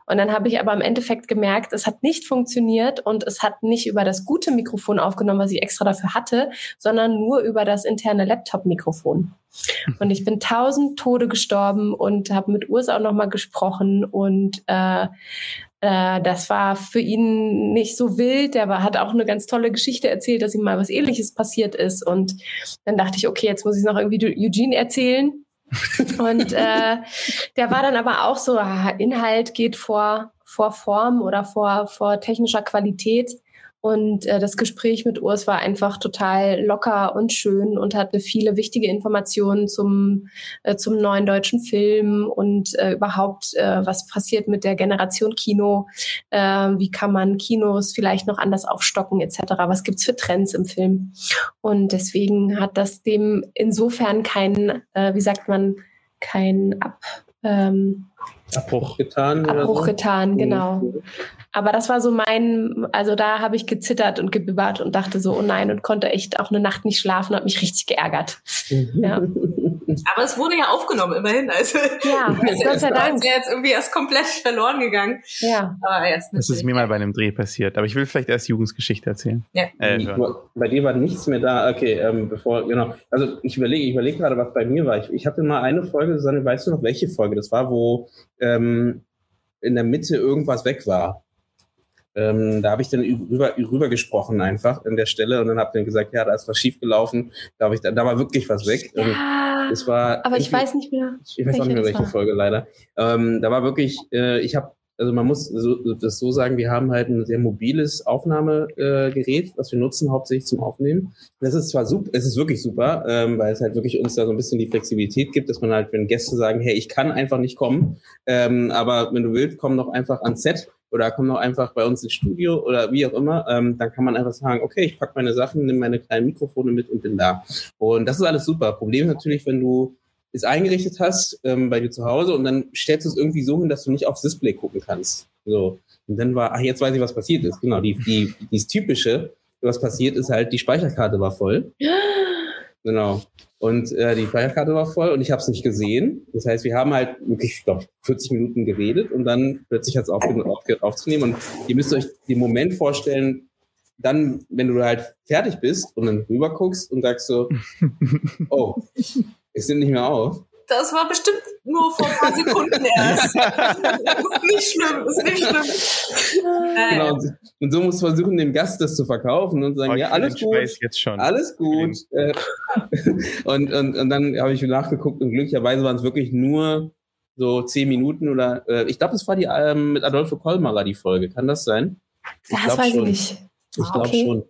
Und dann habe ich aber im Endeffekt gemerkt, es hat nicht funktioniert und es hat nicht über das gute Mikrofon aufgenommen, was ich extra dafür hatte, sondern nur über das interne Laptop-Mikrofon. Und ich bin tausend Tode gestorben und habe mit Urs auch nochmal gesprochen und äh, äh, das war für ihn nicht so wild. Der war, hat auch eine ganz tolle Geschichte erzählt, dass ihm mal was Ähnliches passiert ist. Und dann dachte ich, okay, jetzt muss ich es noch irgendwie Eugene erzählen. und äh, der war dann aber auch so, ah, Inhalt geht vor, vor Form oder vor, vor technischer Qualität. Und äh, das Gespräch mit Urs war einfach total locker und schön und hatte viele wichtige Informationen zum, äh, zum neuen deutschen Film und äh, überhaupt, äh, was passiert mit der Generation Kino, äh, wie kann man Kinos vielleicht noch anders aufstocken etc., was gibt's für Trends im Film. Und deswegen hat das dem insofern keinen, äh, wie sagt man, kein Ab ähm, Abbruch getan. Abbruch so? getan, Mhm. Aber das war so mein, also da habe ich gezittert und gebibbert und dachte so, oh nein, und konnte echt auch eine Nacht nicht schlafen, hat mich richtig geärgert. Ja, Aber es wurde ja aufgenommen, immerhin. Also, ja Gott sei Dank. ist ja jetzt irgendwie erst komplett verloren gegangen. Ja. Aber erst Das ist mir mal bei einem Dreh passiert. Aber ich will vielleicht erst Jugendsgeschichte erzählen. Ja. Äh, bei dir war nichts mehr da. Okay, ähm, bevor, genau. Also ich überlege, ich überlege gerade, was bei mir war. Ich, ich hatte mal eine Folge, Susanne, weißt du noch, welche Folge das war, wo ähm, in der Mitte irgendwas weg war? Ähm, da habe ich dann rüber, rüber gesprochen einfach an der Stelle und dann habe dann gesagt, ja, da ist was schiefgelaufen. Da, hab ich, da, da war wirklich was weg. Ja, das war aber ich weiß nicht mehr. ich weiß auch nicht mehr, welche. Folge leider. Ähm, da war wirklich, äh, ich habe, also man muss so, das so sagen, wir haben halt ein sehr mobiles Aufnahmegerät, äh, Gerät, was wir nutzen hauptsächlich zum Aufnehmen. Das ist zwar super, es ist wirklich super, ähm, weil es halt wirklich uns da so ein bisschen die Flexibilität gibt, dass man halt, wenn Gäste sagen, hey, ich kann einfach nicht kommen, ähm, aber wenn du willst, komm doch einfach ans Set oder komm doch einfach bei uns ins Studio oder wie auch immer, ähm, dann kann man einfach sagen, okay, ich pack meine Sachen, nehme meine kleinen Mikrofone mit und bin da. Und das ist alles super. Problem ist natürlich, wenn du es eingerichtet hast ähm, bei dir zu Hause und dann stellst du es irgendwie so hin, dass du nicht aufs Display gucken kannst. So. Und dann war, ach, jetzt weiß ich, was passiert ist. Genau, die, die, dieses Typische, was passiert ist halt, die Speicherkarte war voll. Genau. Und äh, die Speicherkarte war voll und ich habe es nicht gesehen. Das heißt, wir haben halt wirklich, ich glaube, 40 Minuten geredet und dann plötzlich hat es aufgehört aufge aufzunehmen. Und ihr müsst euch den Moment vorstellen, dann, wenn du halt fertig bist und dann rüber guckst und sagst so, oh, ich sind nicht mehr auf. Das war bestimmt nur vor ein paar Sekunden erst. nicht schlimm, ist nicht schlimm. Äh, Genau. Und, und so musst du versuchen, dem Gast das zu verkaufen und sagen, ich ja, alles gut. Jetzt schon. Alles gut. Äh, und, und, und dann habe ich nachgeguckt und glücklicherweise waren es wirklich nur so zehn Minuten oder äh, ich glaube, das war die ähm, mit Adolfo Kolmarer die Folge. Kann das sein? Ich Das weiß schon. ich nicht. Ich Ah, glaube okay. schon.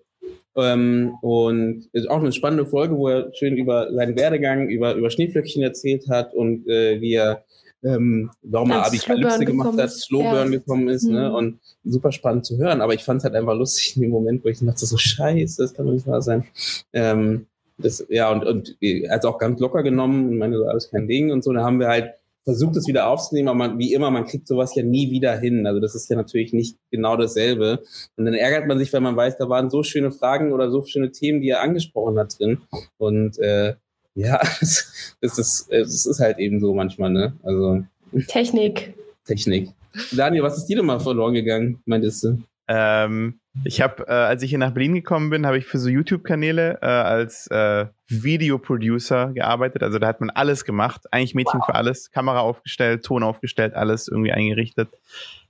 Ähm, und ist auch eine spannende Folge, wo er schön über seinen Werdegang, über, über Schneeflöckchen erzählt hat und äh, wie er ähm, warum er Slowburn gemacht hat. Slowburn Ja. gekommen ist, ne? Mhm. Und super spannend zu hören. Aber ich fand es halt einfach lustig in dem Moment, wo ich dachte, so scheiße, das kann doch nicht wahr sein. Ähm, das, ja, und, und er hat es auch ganz locker genommen und meinte, so alles kein Ding und so. Da haben wir halt versucht, es wieder aufzunehmen, aber man, wie immer, man kriegt sowas ja nie wieder hin. Also das ist ja natürlich nicht genau dasselbe. Und dann ärgert man sich, weil man weiß, da waren so schöne Fragen oder so schöne Themen, die er angesprochen hat drin. Und äh, ja, das, das, ist, das ist halt eben so manchmal, ne? Also Technik. Technik. Daniel, was ist dir denn mal verloren gegangen, meintest du? Ähm, ich habe, äh, als ich hier nach Berlin gekommen bin, habe ich für so YouTube-Kanäle äh, als äh, Videoproducer gearbeitet. Also da hat man alles gemacht, eigentlich Mädchen für alles, Kamera aufgestellt, Ton aufgestellt, alles irgendwie eingerichtet.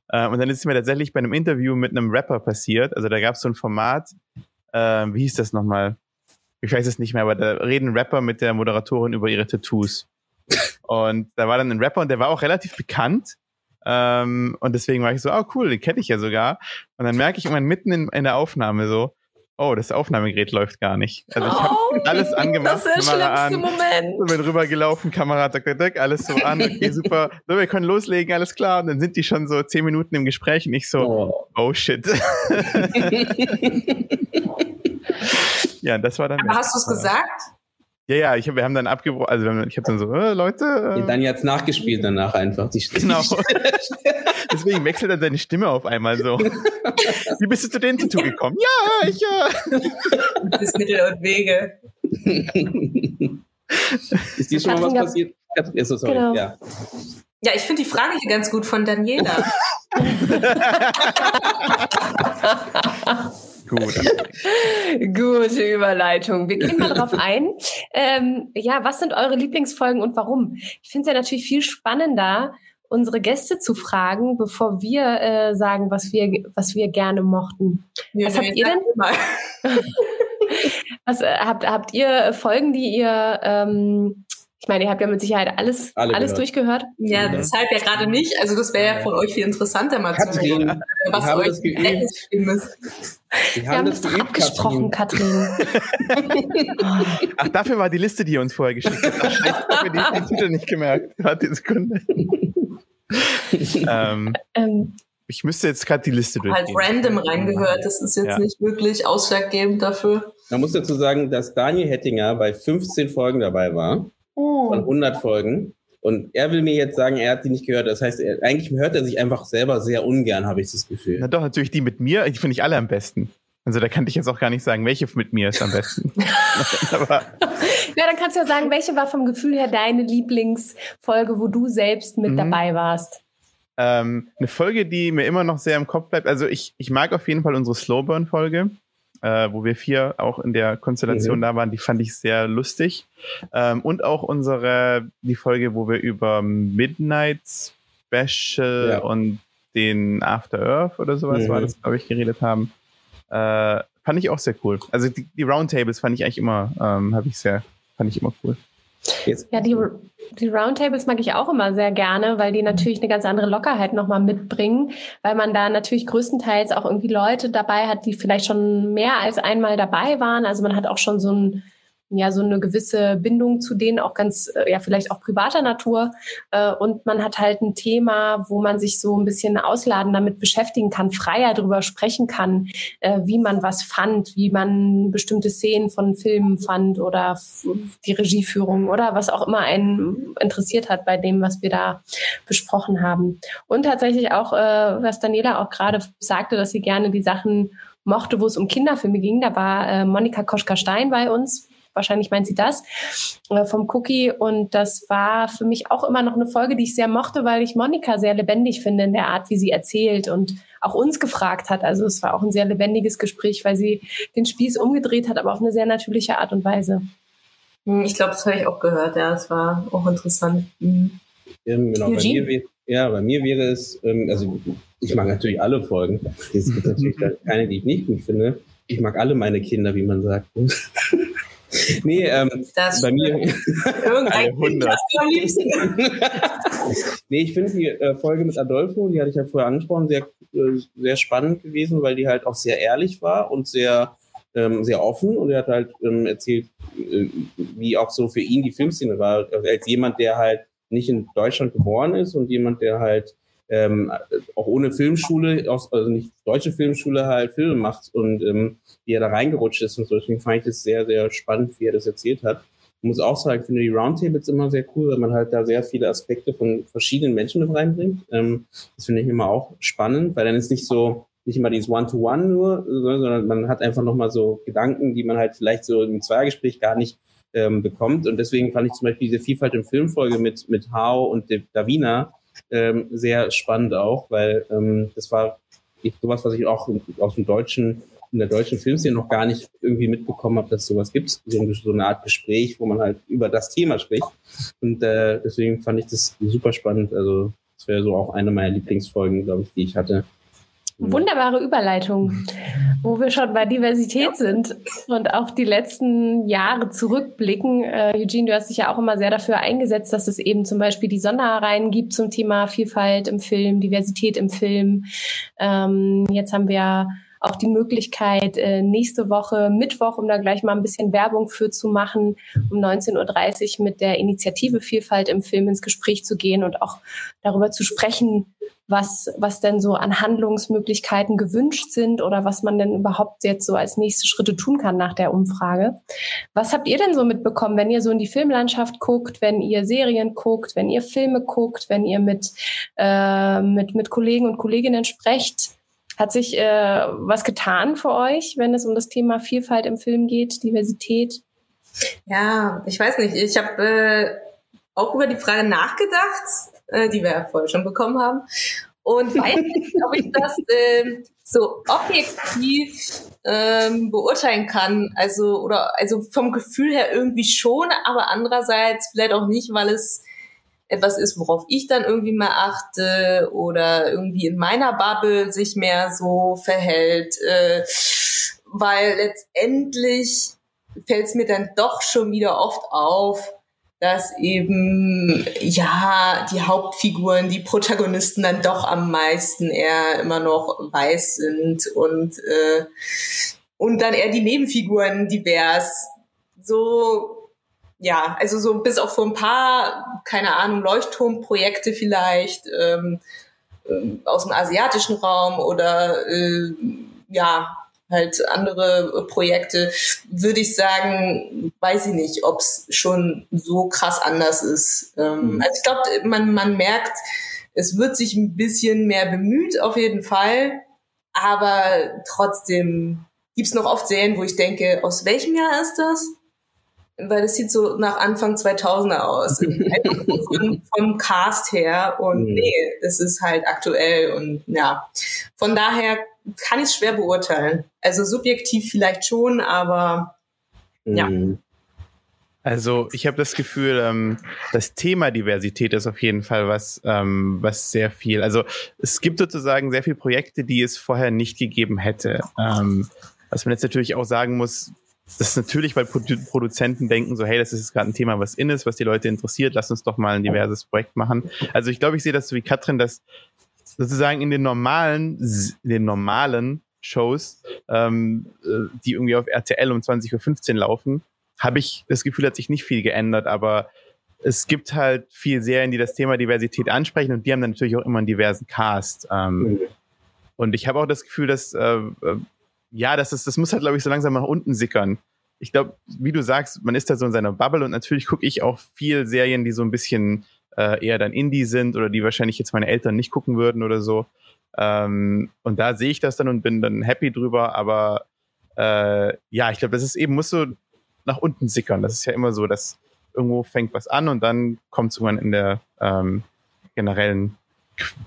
Äh, und dann ist es mir tatsächlich bei einem Interview mit einem Rapper passiert. Also da gab es so ein Format, äh, wie hieß das nochmal? Ich weiß es nicht mehr, aber da reden Rapper mit der Moderatorin über ihre Tattoos. Und da war dann ein Rapper und der war auch relativ bekannt. Ähm, und deswegen war ich so, oh cool, den kenne ich ja sogar. Und dann merke ich irgendwann mitten in, in der Aufnahme so, oh, das Aufnahmegerät läuft gar nicht. Also ich habe Oh, alles angemacht, Das ist der Kamera schlimmste an, Moment. bin rübergelaufen, Kamera, tak, tak, tak, alles so an, okay, super. So, wir können loslegen, alles klar. Und dann sind die schon so zehn Minuten im Gespräch und ich so, Oh. oh shit. ja, das war dann. aber hast du es gesagt? Ja, ja, ich hab, wir haben dann abgebrochen, also wir haben- ich habe dann so, äh, Leute. Äh, Daniel hat's nachgespielt danach einfach. Die Genau. Deswegen wechselt er seine Stimme auf einmal so. Wie bist du zu denen Tattoo gekommen? Ja, ich äh, Das Mittel und Wege. Ist dir schon mal was passiert? Ja, so, sorry. Genau. Ja. Ja, ich finde die Frage hier ganz gut von Daniela. Gut. Gute Überleitung. Wir gehen mal drauf ein. Ähm, ja, was sind eure Lieblingsfolgen und warum? Ich finde es ja natürlich viel spannender, unsere Gäste zu fragen, bevor wir äh, sagen, was wir, was wir gerne mochten. Ja, Was habt ihr denn? Mal. Was, äh, habt, habt ihr Folgen, die ihr, ähm, ich meine, ihr habt ja mit Sicherheit alles, Alle alles gehört. durchgehört. Ja, deshalb ja gerade nicht. Also das wäre ja von euch viel interessanter mal zu Katrin, hören, wir was euch das geübt. Ist. Wir Wir haben das das doch geübt, abgesprochen, Katrin. Ach, dafür war die Liste, die ihr uns vorher geschickt habt. Ich habe mir den Titel nicht gemerkt. Warte eine Sekunde. ähm, ähm, ich müsste jetzt gerade die Liste Halt durchgehen. random reingehört. Das ist jetzt Ja. nicht wirklich ausschlaggebend dafür. Man muss dazu sagen, dass Daniel Hettinger bei 15 Folgen dabei war, von 100 Folgen. Und er will mir jetzt sagen, er hat die nicht gehört. Das heißt, er, eigentlich hört er sich einfach selber sehr ungern, habe ich das Gefühl. Na doch, natürlich die mit mir, die finde ich alle am besten. Also da kann ich jetzt auch gar nicht sagen, welche mit mir ist am besten. Aber ja, dann kannst du ja sagen, welche war vom Gefühl her deine Lieblingsfolge, wo du selbst mit mhm. dabei warst. Ähm, eine Folge, die mir immer noch sehr im Kopf bleibt. Also ich, ich mag auf jeden Fall unsere Slowburn-Folge, äh, wo wir vier auch in der Konstellation mhm. da waren. Die fand ich sehr lustig. Ähm, und auch unsere, die Folge, wo wir über Midnight Special ja. und den After Earth oder sowas mhm. war das, glaube ich, geredet haben. Äh, fand ich auch sehr cool. Also die, die Roundtables fand ich eigentlich immer, ähm, habe ich sehr, fand ich immer cool. Jetzt. Ja, die, die Roundtables mag ich auch immer sehr gerne, weil die natürlich eine ganz andere Lockerheit nochmal mitbringen, weil man da natürlich größtenteils auch irgendwie Leute dabei hat, die vielleicht schon mehr als einmal dabei waren. Also man hat auch schon so ein ja so eine gewisse Bindung zu denen, auch ganz, äh, ja, vielleicht auch privater Natur. Äh, und man hat halt ein Thema, wo man sich so ein bisschen ausladen damit beschäftigen kann, freier darüber sprechen kann, äh, wie man was fand, wie man bestimmte Szenen von Filmen fand oder die Regieführung oder was auch immer einen interessiert hat bei dem, was wir da besprochen haben. Und tatsächlich auch, was Daniela auch gerade sagte, dass sie gerne die Sachen mochte, wo es um Kinderfilme ging. Da war Monika Koschka-Stein bei uns wahrscheinlich meint sie das, äh, vom Cookie. Und das war für mich auch immer noch eine Folge, die ich sehr mochte, weil ich Monika sehr lebendig finde in der Art, wie sie erzählt und auch uns gefragt hat. Also es war auch ein sehr lebendiges Gespräch, weil sie den Spieß umgedreht hat, aber auf eine sehr natürliche Art und Weise. Hm, ich glaube, das habe ich auch gehört, ja, es war auch interessant. Mhm. Ja, genau, bei mir, ja, bei mir wäre es, ähm, also ich mag natürlich alle Folgen. Es gibt natürlich keine, die ich nicht gut finde. Ich mag alle meine Kinder, wie man sagt. Nee, ähm, das bei mir. Irgendein Kind hast du am liebsten. nee, ich finde die äh, Folge mit Adolfo, die hatte ich ja vorher angesprochen, sehr, äh, sehr spannend gewesen, weil die halt auch sehr ehrlich war und sehr, ähm, sehr offen und er hat halt ähm, erzählt, äh, wie auch so für ihn die Filmszene war, als jemand, der halt nicht in Deutschland geboren ist und jemand, der halt ähm, auch ohne Filmschule, also nicht deutsche Filmschule halt Filme macht und ähm, wie er da reingerutscht ist und so. Deswegen fand ich das sehr, sehr spannend, wie er das erzählt hat. Ich muss auch sagen, ich finde die Roundtables immer sehr cool, weil man halt da sehr viele Aspekte von verschiedenen Menschen mit reinbringt. Ähm, das finde ich immer auch spannend, weil dann ist nicht so, nicht immer dieses One-to-One -One nur, sondern man hat einfach nochmal so Gedanken, die man halt vielleicht so im Zweiergespräch gar nicht ähm, bekommt. Und deswegen fand ich zum Beispiel diese Vielfalt im Filmfolge mit, mit Hao und Davina ähm, sehr spannend auch, weil ähm, das war sowas, was ich auch aus dem deutschen, in der deutschen Filmszene noch gar nicht irgendwie mitbekommen habe, dass sowas gibt. So, so, eine Art Gespräch, wo man halt über das Thema spricht. Und äh, deswegen fand ich das super spannend. Also das wäre so auch eine meiner Lieblingsfolgen, glaube ich, die ich hatte. Wunderbare Überleitung, wo wir schon bei Diversität sind und auf die letzten Jahre zurückblicken. Äh, Eugene, du hast dich ja auch immer sehr dafür eingesetzt, dass es eben zum Beispiel die Sonderreihen gibt zum Thema Vielfalt im Film, Diversität im Film. Ähm, jetzt haben wir auch die Möglichkeit, äh, nächste Woche Mittwoch, um da gleich mal ein bisschen Werbung für zu machen, um 19.30 Uhr mit der Initiative Vielfalt im Film ins Gespräch zu gehen und auch darüber zu sprechen, was, was denn so an Handlungsmöglichkeiten gewünscht sind oder was man denn überhaupt jetzt so als nächste Schritte tun kann nach der Umfrage. Was habt ihr denn so mitbekommen, wenn ihr so in die Filmlandschaft guckt, wenn ihr Serien guckt, wenn ihr Filme guckt, wenn ihr mit, äh, mit, mit Kollegen und Kolleginnen sprecht? Hat sich äh, was getan für euch, wenn es um das Thema Vielfalt im Film geht, Diversität? Ja, ich weiß nicht. Ich habe äh, auch über die Frage nachgedacht äh, die wir ja vorher schon bekommen haben. Und weiß nicht, ob ich das äh, so objektiv ähm, beurteilen kann. Also, oder also vom Gefühl her irgendwie schon, aber andererseits vielleicht auch nicht, weil es etwas ist, worauf ich dann irgendwie mal achte oder irgendwie in meiner Bubble sich mehr so verhält. Äh, weil letztendlich fällt es mir dann doch schon wieder oft auf, dass eben ja die Hauptfiguren, die Protagonisten dann doch am meisten eher immer noch weiß sind und äh, und dann eher die Nebenfiguren divers. So ja, also so bis auf so ein paar, keine Ahnung, Leuchtturmprojekte vielleicht ähm, äh, aus dem asiatischen Raum oder äh, ja, halt andere Projekte, würde ich sagen, weiß ich nicht, ob es schon so krass anders ist. Ähm, mhm. Also ich glaube, man, man merkt, es wird sich ein bisschen mehr bemüht, auf jeden Fall. Aber trotzdem gibt's noch oft Serien, wo ich denke, aus welchem Jahr ist das? Weil es sieht so nach Anfang 2000er aus. vom, vom, Cast her. Und mhm. nee, es ist halt aktuell. Und ja, von daher kann ich es schwer beurteilen. Also subjektiv vielleicht schon, aber ja. Mhm. Also ich habe das Gefühl, ähm, das Thema Diversität ist auf jeden Fall was, ähm, was sehr viel. Also es gibt sozusagen sehr viele Projekte, die es vorher nicht gegeben hätte. Ähm, was man jetzt natürlich auch sagen muss, das ist natürlich, weil Produzenten denken so, hey, das ist jetzt gerade ein Thema, was in ist, was die Leute interessiert, lass uns doch mal ein diverses Projekt machen. Also ich glaube, ich sehe das so wie Katrin, dass sozusagen in den normalen, in den normalen Shows, ähm, äh, die irgendwie auf RTL um 20.15 Uhr laufen, habe ich das Gefühl, hat sich nicht viel geändert, aber es gibt halt viel Serien, die das Thema Diversität ansprechen und die haben dann natürlich auch immer einen diversen Cast. Ähm, mhm. Und ich habe auch das Gefühl, dass, äh, äh, ja, das, ist, das muss halt, glaube ich, so langsam nach unten sickern. Ich glaube, wie du sagst, man ist da so in seiner Bubble und natürlich gucke ich auch viel Serien, die so ein bisschen äh, eher dann Indie sind oder die wahrscheinlich jetzt meine Eltern nicht gucken würden oder so. Ähm, und da sehe ich das dann und bin dann happy drüber, aber äh, ja, ich glaube, das ist eben, muss so nach unten sickern. Das ist ja immer so, dass irgendwo fängt was an und dann kommt es irgendwann in der ähm, generellen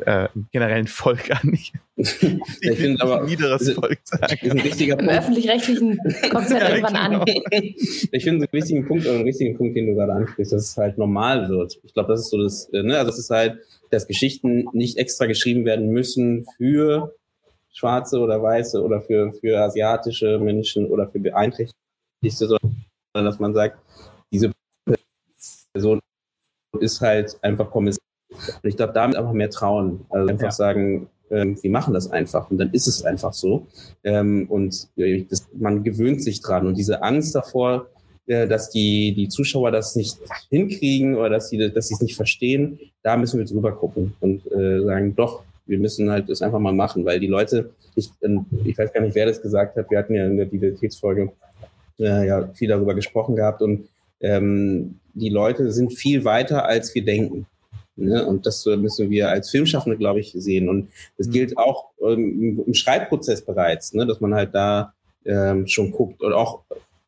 äh, generellen Volk an. Ich, ich finde aber niederes Volk sagen. Ist ein wichtiger Im öffentlich-rechtlichen kommt es ja irgendwann genau. an. Ich finde einen wichtigen Punkt, einen richtigen Punkt, den du gerade ansprichst, dass es halt normal wird. Ich glaube, das ist so das, äh, ne, also das ist halt, dass Geschichten nicht extra geschrieben werden müssen für Schwarze oder Weiße oder für, für asiatische Menschen oder für Beeinträchtigte, sondern sondern dass man sagt, diese Person ist halt einfach Kommissar. Und ich glaube, damit einfach mehr trauen. Also einfach ja. sagen, ähm, wir machen das einfach und dann ist es einfach so. Ähm, und äh, das, man gewöhnt sich dran. Und diese Angst davor, äh, dass die, die Zuschauer das nicht hinkriegen oder dass sie dass es nicht verstehen, da müssen wir drüber gucken und äh, sagen, doch, wir müssen halt das einfach mal machen, weil die Leute, ich, ich weiß gar nicht, wer das gesagt hat, wir hatten ja in der Diversitätsfolge äh, ja viel darüber gesprochen gehabt und ähm, die Leute sind viel weiter, als wir denken. Ne? Und das müssen wir als Filmschaffende, glaube ich, sehen. Und das mhm. gilt auch ähm, im Schreibprozess bereits, ne? dass man halt da ähm, schon guckt. Und auch,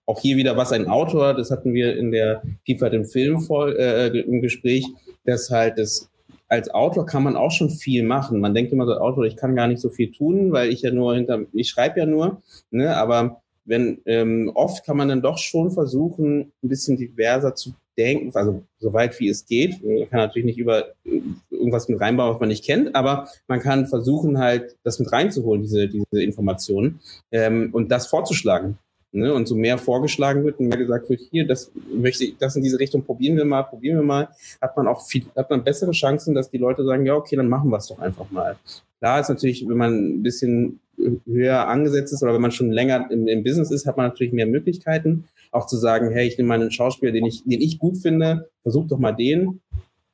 auch hier wieder, was ein Autor, das hatten wir in der Vielfalt im Film voll, äh, im Gespräch, dass halt das als Autor kann man auch schon viel machen. Man denkt immer so, Autor, ich kann gar nicht so viel tun, weil ich ja nur hinter, ich schreibe ja nur, ne? aber wenn ähm, oft kann man dann doch schon versuchen, ein bisschen diverser zu denken, also soweit wie es geht. Man kann natürlich nicht über äh, irgendwas mit reinbauen, was man nicht kennt, aber man kann versuchen halt, das mit reinzuholen, diese, diese Informationen, ähm, und das vorzuschlagen. Ne? Und so mehr vorgeschlagen wird und mehr gesagt wird, hier, das möchte ich, das in diese Richtung probieren wir mal, probieren wir mal, hat man auch viel, hat man bessere Chancen, dass die Leute sagen, ja, okay, dann machen wir es doch einfach mal. Klar ist natürlich, wenn man ein bisschen höher angesetzt ist oder wenn man schon länger im, im, Business ist, hat man natürlich mehr Möglichkeiten, auch zu sagen, hey, ich nehme mal einen Schauspieler, den ich, den ich gut finde, versuch doch mal den.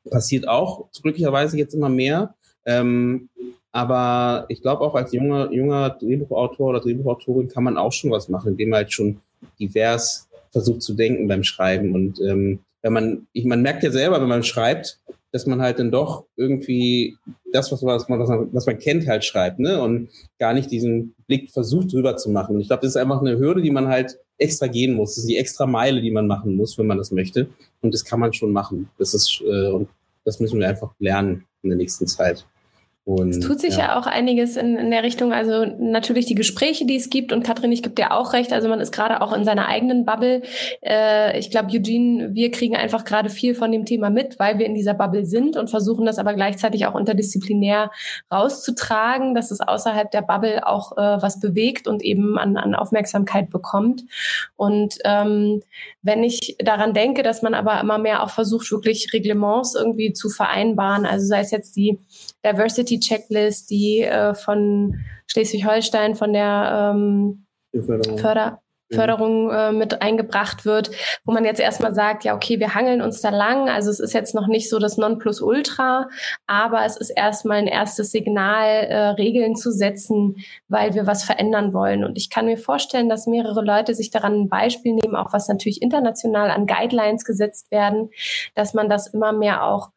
Passiert auch glücklicherweise jetzt immer mehr. Ähm, aber ich glaube auch als junger, junger Drehbuchautor oder Drehbuchautorin kann man auch schon was machen, indem man halt schon divers versucht zu denken beim Schreiben. Und ähm, wenn man, ich, man merkt ja selber, wenn man schreibt, dass man halt dann doch irgendwie das, was, was, man, was man kennt, halt schreibt, ne? Und gar nicht diesen Blick versucht drüber zu machen. Und ich glaube, das ist einfach eine Hürde, die man halt extra gehen muss. Das ist die extra Meile, die man machen muss, wenn man das möchte. Und das kann man schon machen. Das ist, äh, und das müssen wir einfach lernen in der nächsten Zeit. Und, es tut sich ja. ja, auch einiges in, in der Richtung. Also natürlich die Gespräche, die es gibt. Und Katrin, ich gebe dir auch recht. Also man ist gerade auch in seiner eigenen Bubble. Äh, ich glaube, Eugene, wir kriegen einfach gerade viel von dem Thema mit, weil wir in dieser Bubble sind und versuchen das aber gleichzeitig auch interdisziplinär rauszutragen, dass es außerhalb der Bubble auch äh, was bewegt und eben an, an Aufmerksamkeit bekommt. Und ähm, wenn ich daran denke, dass man aber immer mehr auch versucht, wirklich Reglements irgendwie zu vereinbaren, also sei es jetzt die Diversity Checklist, die äh, von Schleswig-Holstein, von der ähm, Förder, Förderung äh, mit eingebracht wird, wo man jetzt erstmal sagt, ja, okay, wir hangeln uns da lang. Also es ist jetzt noch nicht so das Nonplusultra, aber es ist erstmal ein erstes Signal, äh, Regeln zu setzen, weil wir was verändern wollen. Und ich kann mir vorstellen, dass mehrere Leute sich daran ein Beispiel nehmen, auch was natürlich international an Guidelines gesetzt werden, dass man das immer mehr auch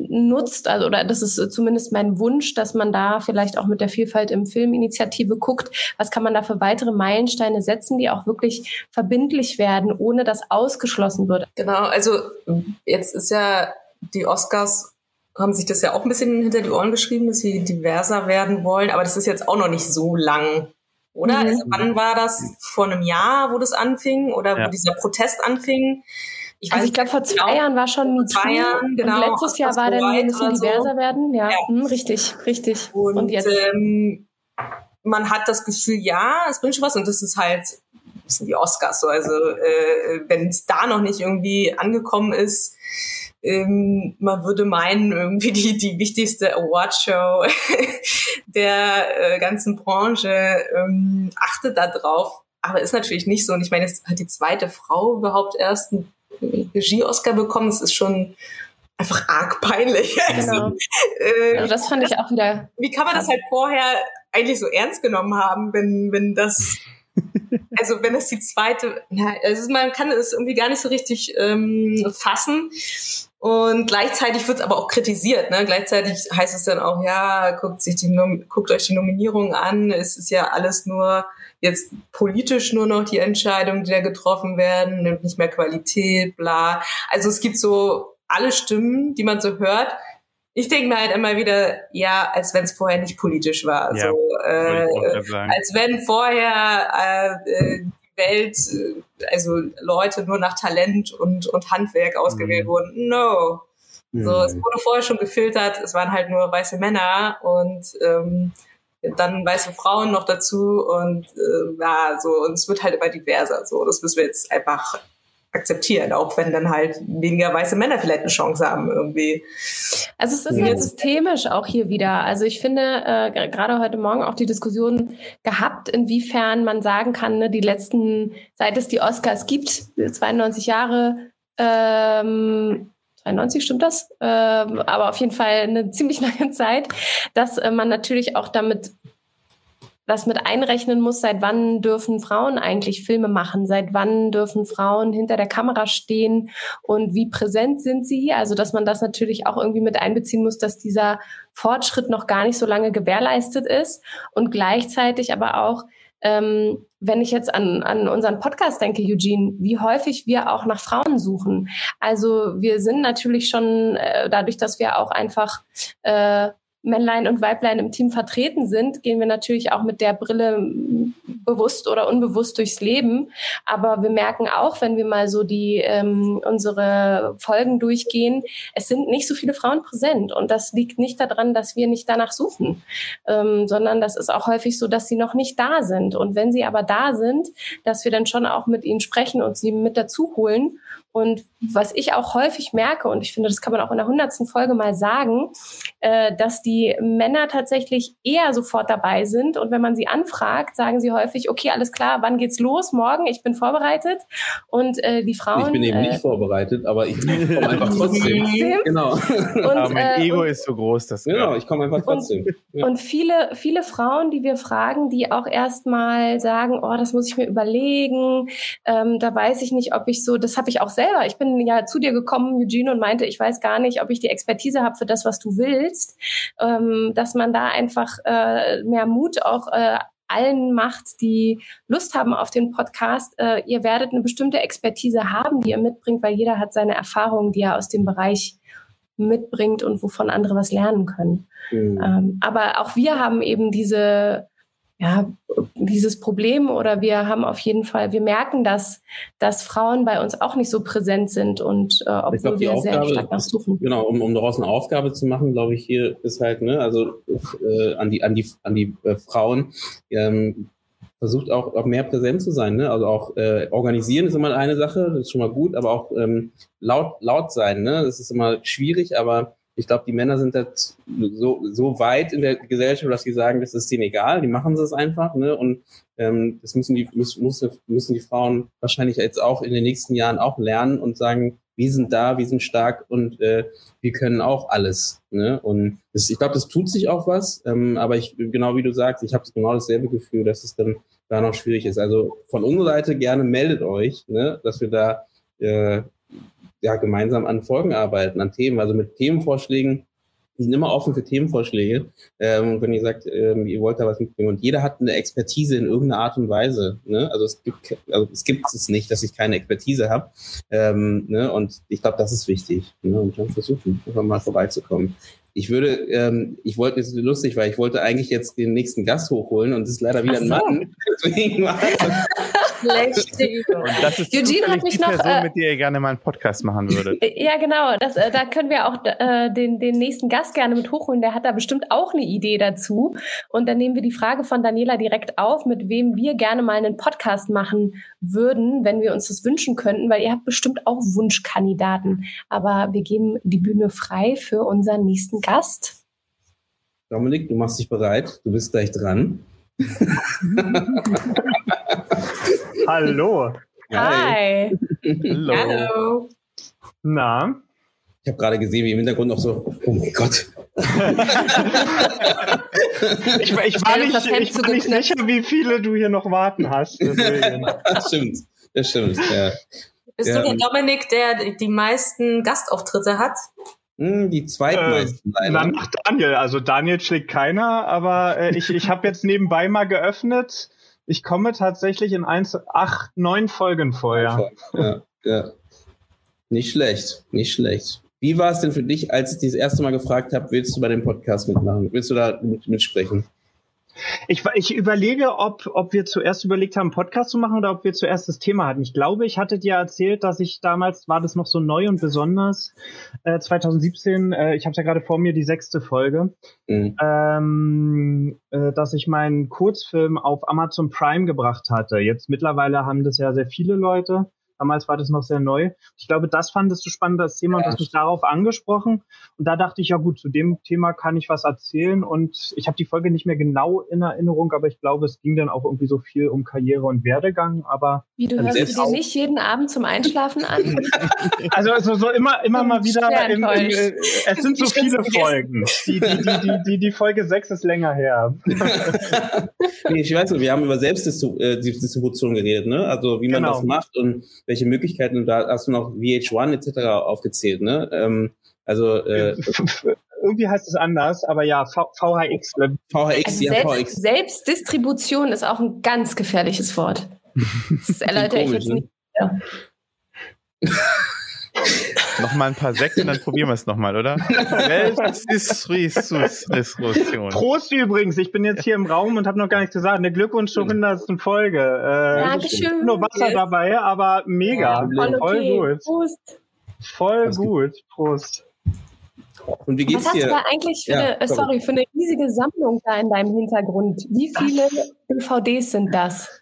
nutzt, also oder das ist zumindest mein Wunsch, dass man da vielleicht auch mit der Vielfalt im Filminitiative guckt, was kann man da für weitere Meilensteine setzen, die auch wirklich verbindlich werden, ohne dass ausgeschlossen wird. Genau, also jetzt ist ja die Oscars haben sich das ja auch ein bisschen hinter die Ohren geschrieben, dass sie diverser werden wollen, aber das ist jetzt auch noch nicht so lang, oder? Mhm. Also wann war das? Vor einem Jahr, wo das anfing oder ja. wo dieser Protest anfing? Ich also ich glaube, vor zwei genau, Jahren war schon vor zwei Jahren, genau. Und letztes Jahr war dann, wir müssen diverser so. werden. Ja, ja. Hm, richtig, richtig. Und, und jetzt? Ähm, man hat das Gefühl, ja, es bringt schon was und das ist halt das sind die Oscars so. Also äh, wenn es da noch nicht irgendwie angekommen ist, ähm, man würde meinen, irgendwie die, die wichtigste Awardshow der äh, ganzen Branche ähm, achtet da drauf. Aber ist natürlich nicht so. Und ich meine, es hat die zweite Frau überhaupt erst ein Regie-Oscar bekommen. Das ist schon einfach arg peinlich. Also, genau. Also, äh, also das fand ich auch wieder. Wie kann man das halt vorher eigentlich so ernst genommen haben, wenn, wenn das, also wenn das die zweite, na, also man kann es irgendwie gar nicht so richtig ähm, fassen. Und gleichzeitig wird es aber auch kritisiert. Ne? Gleichzeitig heißt es dann auch, ja, guckt, sich die, guckt euch die Nominierung an. Es ist ja alles nur jetzt politisch nur noch die Entscheidungen, die da getroffen werden, nimmt nicht mehr Qualität, bla. Also es gibt so alle Stimmen, die man so hört. Ich denke mir halt immer wieder, ja, als wenn es vorher nicht politisch war. Ja, so, äh, als wenn vorher äh, die Welt, äh, also Leute nur nach Talent und, und Handwerk ausgewählt mhm. wurden. No. So, es wurde vorher schon gefiltert, es waren halt nur weiße Männer und ähm, dann weiße Frauen noch dazu und äh, ja, so, und es wird halt immer diverser. So, das müssen wir jetzt einfach akzeptieren, auch wenn dann halt weniger weiße Männer vielleicht eine Chance haben irgendwie. Also es ist ja. systemisch auch hier wieder. Also ich finde äh, gerade heute Morgen auch die Diskussion gehabt, inwiefern man sagen kann, ne, die letzten, seit es die Oscars gibt, 92 Jahre, ähm, 93 stimmt das, äh, aber auf jeden Fall eine ziemlich lange Zeit, dass äh, man natürlich auch damit was mit einrechnen muss, seit wann dürfen Frauen eigentlich Filme machen, seit wann dürfen Frauen hinter der Kamera stehen? Und wie präsent sind sie. Also dass man das natürlich auch irgendwie mit einbeziehen muss, dass dieser Fortschritt noch gar nicht so lange gewährleistet ist. Und gleichzeitig aber auch ähm, wenn ich jetzt an, an unseren Podcast denke, Eugene, wie häufig wir auch nach Frauen suchen. Also wir sind natürlich schon äh, dadurch, dass wir auch einfach äh, Männlein und Weiblein im Team vertreten sind, gehen wir natürlich auch mit der Brille bewusst oder unbewusst durchs Leben. Aber wir merken auch, wenn wir mal so die ähm, unsere Folgen durchgehen, es sind nicht so viele Frauen präsent. Und das liegt nicht daran, dass wir nicht danach suchen, ähm, sondern das ist auch häufig so, dass sie noch nicht da sind. Und wenn sie aber da sind, dass wir dann schon auch mit ihnen sprechen und sie mit dazu holen und was ich auch häufig merke, und ich finde, das kann man auch in der hundertsten Folge mal sagen, äh, dass die Männer tatsächlich eher sofort dabei sind. Und wenn man sie anfragt, sagen sie häufig, okay, alles klar, wann geht's los? Morgen, ich bin vorbereitet. Und äh, die Frauen. Ich bin eben äh, nicht vorbereitet, aber ich komme einfach trotzdem. genau. Und, aber mein äh, Ego und, ist so groß, dass. Genau, ich komme einfach trotzdem. Und, ja. und viele, viele Frauen, die wir fragen, die auch erstmal sagen, oh, das muss ich mir überlegen, ähm, da weiß ich nicht, ob ich so, das habe ich auch selber. Ich bin ja zu dir gekommen, Eugene, und meinte, ich weiß gar nicht, ob ich die Expertise habe für das, was du willst. Ähm, dass man da einfach äh, mehr Mut auch äh, allen macht, die Lust haben auf den Podcast. Äh, ihr werdet eine bestimmte Expertise haben, die ihr mitbringt, weil jeder hat seine Erfahrungen, die er aus dem Bereich mitbringt und wovon andere was lernen können. Mhm. Ähm, aber auch wir haben eben diese ja, dieses Problem oder wir haben auf jeden Fall, wir merken, dass, dass Frauen bei uns auch nicht so präsent sind und äh, obwohl glaub, wir Aufgabe, sehr stark nachsuchen. Genau, um, um daraus eine Aufgabe zu machen, glaube ich, hier ist halt, ne, also äh, an die, an die, an die äh, Frauen, ähm, versucht auch, auch mehr präsent zu sein. Ne? Also auch äh, organisieren ist immer eine Sache, das ist schon mal gut, aber auch ähm, laut, laut sein, ne? Das ist immer schwierig, aber Ich glaube, die Männer sind das so, so weit in der Gesellschaft, dass sie sagen, das ist denen egal, die machen es einfach. Ne? Und ähm, das müssen die, müssen, müssen die Frauen wahrscheinlich jetzt auch in den nächsten Jahren auch lernen und sagen, wir sind da, wir sind stark und äh, wir können auch alles. Ne? Und das, ich glaube, das tut sich auch was, ähm, aber ich, genau wie du sagst, ich habe genau dasselbe Gefühl, dass es dann da noch schwierig ist. Also von unserer Seite gerne meldet euch, ne? dass wir da äh, ja, gemeinsam an Folgen arbeiten, an Themen, also mit Themenvorschlägen. Wir sind immer offen für Themenvorschläge. Ähm, wenn ihr sagt, ähm, ihr wollt da was mitbringen. Und jeder hat eine Expertise in irgendeiner Art und Weise. Ne? Also es gibt, also es gibt es nicht, dass ich keine Expertise habe. Ähm, ne? Und ich glaube, das ist wichtig. Ne? Und dann versuchen, einfach mal vorbeizukommen. Ich würde, ähm, ich wollte, ist lustig, weil ich wollte eigentlich jetzt den nächsten Gast hochholen und es ist leider wieder so. ein Mann. Deswegen war Schlechte Übung. Und das ist Eugene hat mich die noch, Person, äh, mit der ihr gerne mal einen Podcast machen würdet. Ja, genau. Das, äh, da können wir auch äh, den, den nächsten Gast gerne mit hochholen. Der hat da bestimmt auch eine Idee dazu. Und dann nehmen wir die Frage von Daniela direkt auf, mit wem wir gerne mal einen Podcast machen würden, wenn wir uns das wünschen könnten, weil ihr habt bestimmt auch Wunschkandidaten. Aber wir geben die Bühne frei für unseren nächsten Gast. Dominik, du machst dich bereit. Du bist gleich dran. Hallo. Hi. Hallo. Hallo. Na? Ich habe gerade gesehen, wie im Hintergrund noch so, oh mein Gott. Ich, ich war nicht, ich war nicht zugeknöpft. sicher, wie viele du hier noch warten hast. Deswegen. das stimmt. Das stimmt. Ja. Bist Ja. du der Dominik, der die meisten Gastauftritte hat? Hm, die zweitmeisten Äh, leider. na, nach Daniel. Also Daniel schlägt keiner, aber äh, ich, ich habe jetzt nebenbei mal geöffnet. Ich komme tatsächlich in eins, acht, neun Folgen vor, ja. Ja, ja. Nicht schlecht, nicht schlecht. Wie war es denn für dich, als ich dich das erste Mal gefragt habe, willst du bei dem Podcast mitmachen? Willst du da mit, mitsprechen? Ich, ich überlege, ob, ob wir zuerst überlegt haben, einen Podcast zu machen oder ob wir zuerst das Thema hatten. Ich glaube, ich hatte dir erzählt, dass ich damals, war das noch so neu und besonders, äh, 2017, äh, ich habe ja gerade vor mir die sechste Folge, Mhm. ähm, äh, dass ich meinen Kurzfilm auf Amazon Prime gebracht hatte. Jetzt mittlerweile haben das ja sehr viele Leute. Damals war das noch sehr neu. Ich glaube, das fandest du spannend als Thema und hast mich darauf angesprochen. Und da dachte ich, ja gut, zu dem Thema kann ich was erzählen. Und ich habe die Folge nicht mehr genau in Erinnerung, aber ich glaube, es ging dann auch irgendwie so viel um Karriere und Werdegang. Aber Wie, du Und hörst du dir nicht jeden Abend zum Einschlafen an? also, also so immer, immer mal wieder. Im, im, enttäuscht. äh, es sind so viele. Folgen. Die, die, die, die, die, die Folge 6 ist länger her. nee, ich weiß nicht, wir haben über Selbstdistribution geredet, ne? Also wie man Genau. das macht und welche Möglichkeiten, und da hast du noch VH1 etc. aufgezählt, ne? Ähm, also äh, Irgendwie heißt es anders, aber ja, v VHX. äh, VHX, Also ja, Selbst, VHX. Selbstdistribution ist auch ein ganz gefährliches Wort. Das erläutere ich jetzt ne? nicht. Ja. Nochmal ein paar Sekt und dann probieren wir es nochmal, oder? Distribution. Prost übrigens, ich bin jetzt hier im Raum und habe noch gar nichts gesagt. Eine Glückwunsch zur 100. Folge. Äh, Dankeschön. nur Wasser dabei, aber mega. Voll Voll okay. gut. Prost. Voll Was gut. Prost. Und wie Was geht's hast du dir? da eigentlich für, Ja, eine, äh, sorry, für eine riesige Sammlung da in deinem Hintergrund? Wie viele DVDs sind das?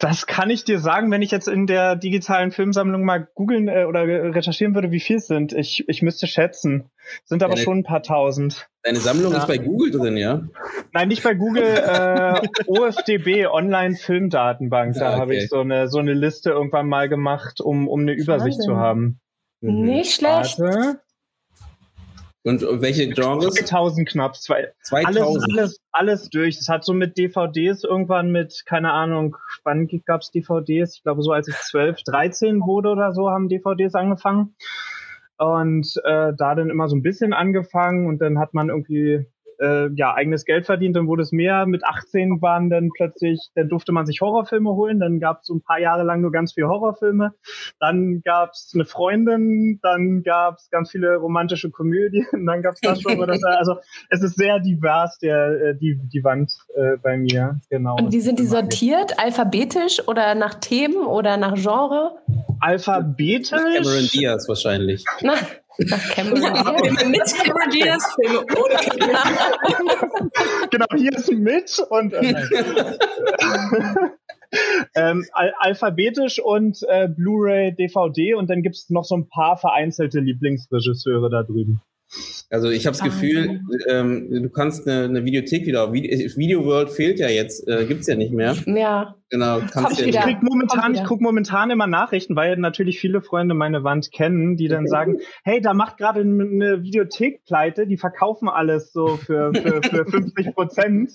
Das kann ich dir sagen, wenn ich jetzt in der digitalen Filmsammlung mal googeln äh, oder recherchieren würde, wie viel es sind. Ich, ich müsste schätzen. Sind aber Deine- schon ein paar tausend. Deine Sammlung Ja. ist bei Google drin, ja? Nein, nicht bei Google, äh, OFDB, Online-Filmdatenbank. Da Ah, habe okay. ich so eine, so eine Liste irgendwann mal gemacht, um, um eine Übersicht Wahnsinn. zu haben. Mhm. Nicht schlecht. Warte. Und welche Genres? 2000 knapp. Zwei, alles, 2000. alles, alles durch. Das hat so mit DVDs irgendwann mit, keine Ahnung, wann gab's DVDs? Ich glaube, so als ich 12, 13 wurde oder so, haben DVDs angefangen. Und äh, da dann immer so ein bisschen angefangen und dann hat man irgendwie äh, ja eigenes Geld verdient, dann wurde es mehr. Mit 18 waren dann plötzlich, dann durfte man sich Horrorfilme holen, dann gab es so ein paar Jahre lang nur ganz viele Horrorfilme. Dann gab es eine Freundin, dann gab es ganz viele romantische Komödien, dann gab es das schon. Das, also es ist sehr divers, der, äh, die, die Wand äh, bei mir. Genau. Und wie sind die sortiert? Alphabetisch oder nach Themen oder nach Genre? Alphabetisch. Cameron Diaz wahrscheinlich. Na, nach Cameron Ja? Filme mit Cameron Diaz, Filme ohne Cameron genau, hier ist mit und äh, nein. ähm, al alphabetisch und äh, Blu-ray, DVD und dann gibt's noch so ein paar vereinzelte Lieblingsregisseure da drüben. Also ich habe das Gefühl, ähm, du kannst eine, eine Videothek wieder. Video World fehlt ja jetzt, äh, gibt's ja nicht mehr. Ja. Genau. Kannst ja ich krieg momentan, ich gucke momentan immer Nachrichten, weil natürlich viele Freunde meine Wand kennen, die dann sagen, hey, da macht gerade eine Videothek pleite, die verkaufen alles so für, für, für 50 Prozent.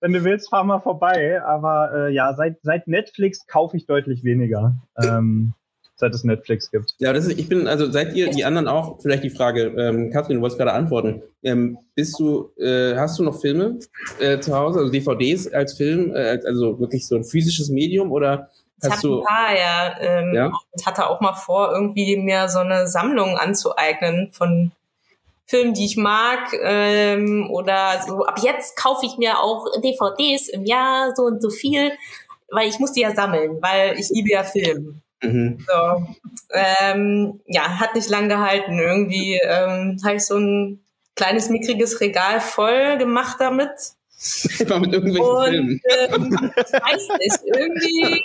Wenn du willst, fahr mal vorbei. Aber äh, ja, seit, seit Netflix kaufe ich deutlich weniger. Ähm, seit es Netflix gibt. Ja, das ist, ich bin, also seid ihr die anderen auch, vielleicht die Frage, ähm, Katrin, du wolltest gerade antworten. Ähm, bist du, äh, hast du noch Filme äh, zu Hause, also DVDs als Film, äh, also wirklich so ein physisches Medium oder hast ich du? Ein paar, ja. Ähm, ja. Und hatte auch mal vor, irgendwie mir so eine Sammlung anzueignen von Filmen, die ich mag, ähm, oder so. Ab jetzt kaufe ich mir auch DVDs im Jahr so und so viel, weil ich muss die ja sammeln, weil ich liebe ja Film. Mhm. So. Ähm, ja, hat nicht lang gehalten. Irgendwie ähm, habe ich so ein kleines, mickriges Regal voll gemacht damit. Immer mit irgendwelchen und, Filmen. Ähm, ich weiß nicht, irgendwie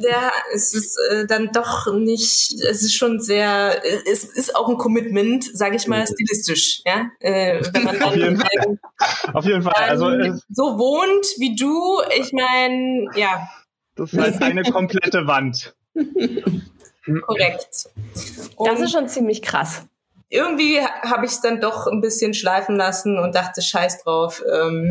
ja, es ist äh, dann doch nicht, es ist schon sehr, es ist auch ein Commitment, sage ich mal, stilistisch, ja. Äh, wenn man dann, Auf jeden Fall. Auf jeden Fall. Also, so wohnt wie du, ich meine, ja, das heißt eine komplette Wand. Korrekt. Und das ist schon ziemlich krass. Irgendwie habe ich es dann doch ein bisschen schleifen lassen und dachte, scheiß drauf. Ähm,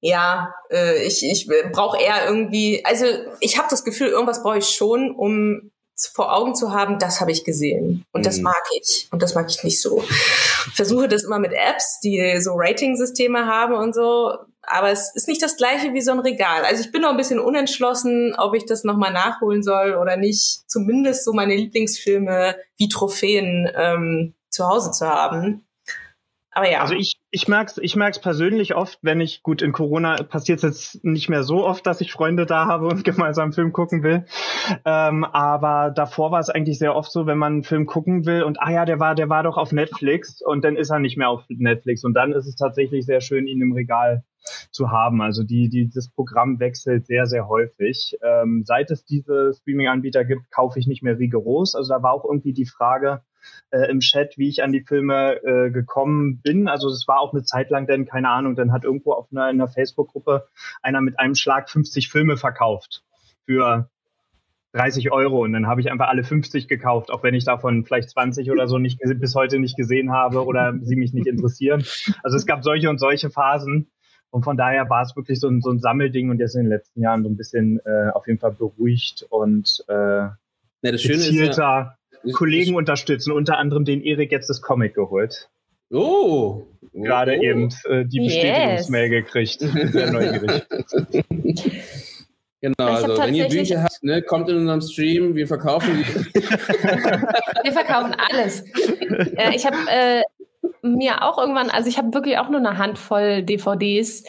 ja, äh, ich, ich brauche eher irgendwie, also ich habe das Gefühl, irgendwas brauche ich schon, um vor Augen zu haben, das habe ich gesehen. Und das mhm. mag ich. Und das mag ich nicht so. Ich versuche das immer mit Apps, die so Rating-Systeme haben und so. Aber es ist nicht das gleiche wie so ein Regal. Also ich bin noch ein bisschen unentschlossen, ob ich das nochmal nachholen soll oder nicht. Zumindest so meine Lieblingsfilme wie Trophäen ähm, zu Hause zu haben. Aber ja. Also ich, ich merke es ich merk's persönlich oft, wenn ich, gut, in Corona passiert es jetzt nicht mehr so oft, dass ich Freunde da habe und gemeinsam einen Film gucken will. Ähm, aber davor war es eigentlich sehr oft so, wenn man einen Film gucken will und, ah ja, der war, der war doch auf Netflix und dann ist er nicht mehr auf Netflix. Und dann ist es tatsächlich sehr schön, ihn im Regal zu haben. Also die, die, das Programm wechselt sehr, sehr häufig. Ähm, seit es diese Streaming-Anbieter gibt, kaufe ich nicht mehr rigoros. Also da war auch irgendwie die Frage, äh, im Chat, wie ich an die Filme äh, gekommen bin. Also es war auch eine Zeit lang denn, keine Ahnung, dann hat irgendwo auf einer, in einer Facebook-Gruppe einer mit einem Schlag 50 Filme verkauft für 30 Euro und dann habe ich einfach alle 50 gekauft, auch wenn ich davon vielleicht 20 oder so nicht bis heute nicht gesehen habe oder sie mich nicht interessieren. Also es gab solche und solche Phasen und von daher war es wirklich so ein, so ein Sammelding und jetzt in den letzten Jahren so ein bisschen äh, auf jeden Fall beruhigt und äh, ja, ist ja, Kollegen unterstützen, unter anderem den Erik jetzt das Comic geholt. Oh! Gerade oh. eben äh, die Bestätigungsmail yes. gekriegt. Sehr neugierig. Genau, also wenn ihr Bücher habt, ne, kommt in unserem Stream, wir verkaufen die. wir verkaufen alles. Äh, ich habe äh, mir auch irgendwann, also ich habe wirklich auch nur eine Handvoll DVDs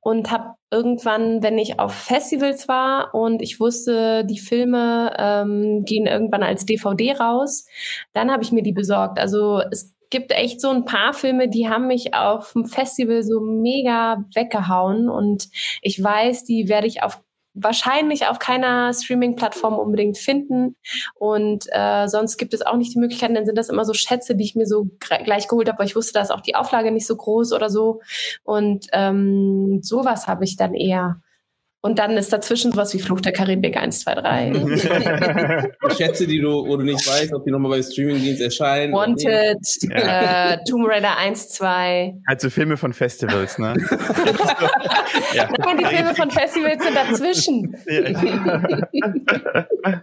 und habe irgendwann, wenn ich auf Festivals war und ich wusste, die Filme ähm, gehen irgendwann als DVD raus, dann habe ich mir die besorgt. Also es gibt echt so ein paar Filme, die haben mich auf dem Festival so mega weggehauen und ich weiß, die werde ich auf wahrscheinlich auf keiner Streaming-Plattform unbedingt finden. Und äh, sonst gibt es auch nicht die Möglichkeiten, dann sind das immer so Schätze, die ich mir so gleich geholt habe, weil ich wusste, da ist auch die Auflage nicht so groß oder so. Und ähm, sowas habe ich dann eher. Und dann ist dazwischen sowas wie Fluch der Karibik 1, 2, 3. Schätze, die du, wo du nicht weißt, ob die nochmal bei Streamingdienst erscheinen. Wanted, ja. äh, Tomb Raider 1, 2. Also Filme von Festivals, ne? ja. Und die Filme von Festivals sind dazwischen.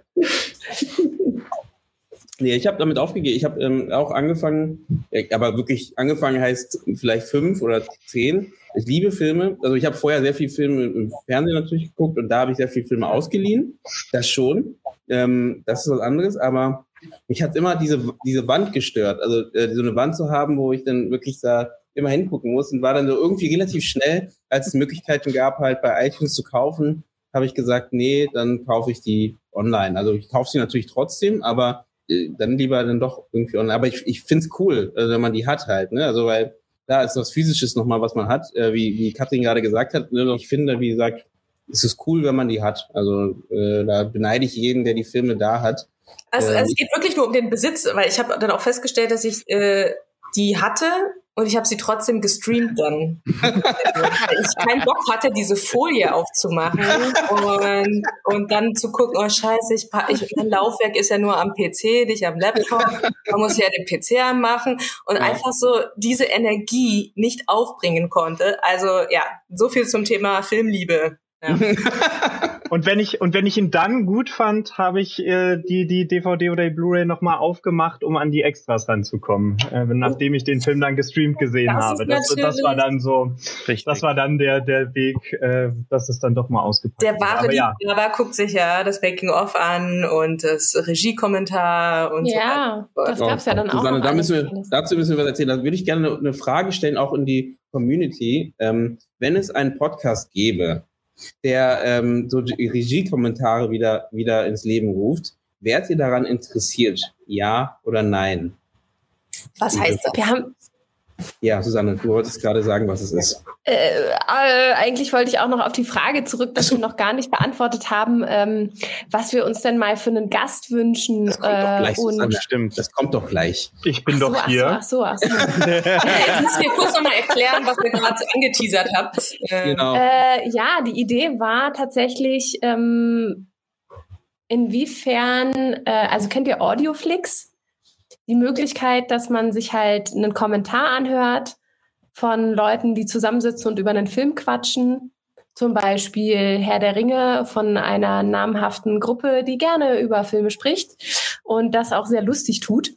Nee, ich habe damit aufgegeben. Ich habe ähm, auch angefangen, aber wirklich angefangen heißt vielleicht fünf oder zehn. Ich liebe Filme. Also ich habe vorher sehr viel Filme im Fernsehen natürlich geguckt und da habe ich sehr viel Filme ausgeliehen. Das schon. Ähm, das ist was anderes, aber mich hat immer diese, diese Wand gestört. Also äh, so eine Wand zu haben, wo ich dann wirklich da immer hingucken muss und war dann so irgendwie relativ schnell, als es Möglichkeiten gab, halt bei iTunes zu kaufen, habe ich gesagt, nee, dann kaufe ich die online. Also ich kaufe sie natürlich trotzdem, aber äh, dann lieber dann doch irgendwie online. Aber ich, ich finde es cool, also wenn man die hat halt. Ne? Also weil da ist was Physisches nochmal, was man hat, äh, wie, wie Katrin gerade gesagt hat. Ne? Ich finde, wie gesagt, es ist cool, wenn man die hat. Also äh, da beneide ich jeden, der die Filme da hat. Also, also es geht wirklich nur um den Besitz, weil ich habe dann auch festgestellt, dass ich äh, die hatte und ich habe sie trotzdem gestreamt dann. Weil ich keinen Bock hatte, diese Folie aufzumachen und, und dann zu gucken, oh scheiße, ich, ich, mein Laufwerk ist ja nur am PC, nicht am Laptop. Man muss ja den PC anmachen und ja. einfach so diese Energie nicht aufbringen konnte. Also ja, so viel zum Thema Filmliebe. Ja. und wenn ich und wenn ich ihn dann gut fand, habe ich äh, die die DVD oder die Blu-ray noch mal aufgemacht, um an die Extras ranzukommen, äh, nachdem ich den Film dann gestreamt gesehen das habe. Das, das war dann so, Richtig. das war dann der der Weg, äh, dass es dann doch mal ausgepackt Der wahre Aber ja. Liebhaber guckt sich ja das Making of an und das Regiekommentar und ja, so. Ja, das gab's ja dann auch. Susanne, da müssen wir, dazu müssen wir was erzählen. Da würde ich gerne eine Frage stellen, auch in die Community. Ähm, wenn es einen Podcast gäbe, der ähm, so die Regiekommentare wieder, wieder ins Leben ruft. Wärt ihr daran interessiert? Ja oder nein? Was heißt das? Wir haben, ja, Susanne, du wolltest gerade sagen, was es ist. Äh, äh, eigentlich wollte ich auch noch auf die Frage zurück, dass wir noch gar nicht beantwortet haben, ähm, was wir uns denn mal für einen Gast wünschen. Das kommt äh, doch gleich, Susanne. Stimmt, das kommt doch gleich. Ich bin ach doch hier. Ach so, ach so. Ach so. ich muss mir kurz nochmal erklären, was ihr gerade angeteasert habt. Ähm, genau. Äh, ja, die Idee war tatsächlich, ähm, inwiefern, äh, also kennt ihr Audioflix? Die Möglichkeit, dass man sich halt einen Kommentar anhört von Leuten, die zusammensitzen und über einen Film quatschen. Zum Beispiel Herr der Ringe von einer namhaften Gruppe, die gerne über Filme spricht und das auch sehr lustig tut,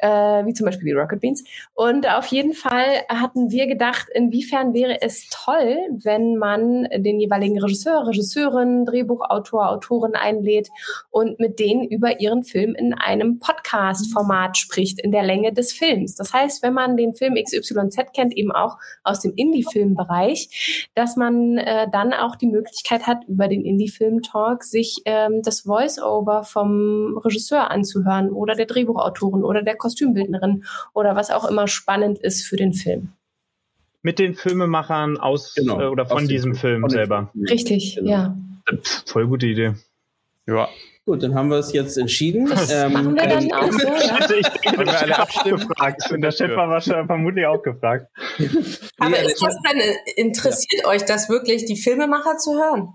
äh, wie zum Beispiel die Rocket Beans. Und auf jeden Fall hatten wir gedacht, inwiefern wäre es toll, wenn man den jeweiligen Regisseur, Regisseurin, Drehbuchautor, Autorin einlädt und mit denen über ihren Film in einem Podcast-Format spricht, in der Länge des Films. Das heißt, wenn man den Film XYZ kennt, eben auch aus dem Indie-Filmbereich, dass man äh, dann auch die Möglichkeit hat, über den Indie-Film-Talk sich ähm, das Voice-Over vom Regisseur anzuhören oder der Drehbuchautorin oder der Kostümbildnerin oder was auch immer spannend ist für den Film. Mit den Filmemachern aus genau, äh, oder von diesem Film, Film selber. Richtig, genau. ja. Voll gute Idee. Ja, Gut, dann haben wir es jetzt entschieden. Das ähm, machen wir dann ähm, auch so, ja? Ich, ich, bin alle abgefragt. Und der Chef war wahrscheinlich vermutlich auch gefragt. Aber ist das denn, äh, interessiert ja. euch das wirklich, die Filmemacher zu hören?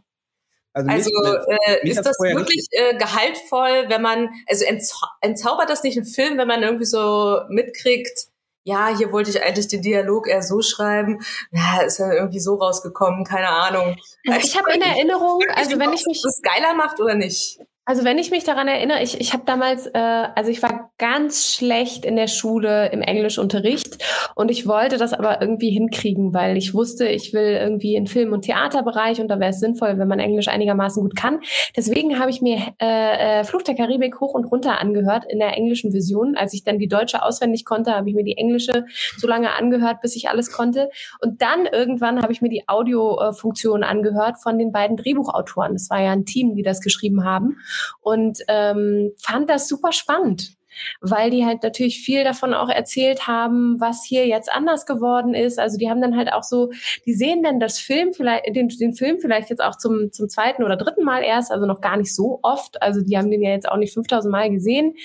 Also, also äh, ist das wirklich äh, gehaltvoll, wenn man, also entzau entzaubert das nicht einen Film, wenn man irgendwie so mitkriegt, ja, hier wollte ich eigentlich den Dialog eher so schreiben, ja, ist ja irgendwie so rausgekommen, keine Ahnung. Ich habe in Erinnerung, also wenn ich mich das geiler macht oder nicht. Also wenn ich mich daran erinnere, ich, ich habe damals, äh, also ich war ganz schlecht in der Schule im Englischunterricht und ich wollte das aber irgendwie hinkriegen, weil ich wusste, ich will irgendwie in Film- und Theaterbereich und da wäre es sinnvoll, wenn man Englisch einigermaßen gut kann. Deswegen habe ich mir äh, äh, Fluch der Karibik hoch und runter angehört in der englischen Version. Als ich dann die deutsche auswendig konnte, habe ich mir die englische so lange angehört, bis ich alles konnte. Und dann irgendwann habe ich mir die Audiofunktion angehört von den beiden Drehbuchautoren. Das war ja ein Team, die das geschrieben haben und ähm, fand das super spannend weil die halt natürlich viel davon auch erzählt haben, was hier jetzt anders geworden ist. Also die haben dann halt auch so, die sehen dann das Film vielleicht, den, den Film vielleicht jetzt auch zum, zum zweiten oder dritten Mal erst, also noch gar nicht so oft. Also die haben den ja jetzt auch nicht 5000 Mal gesehen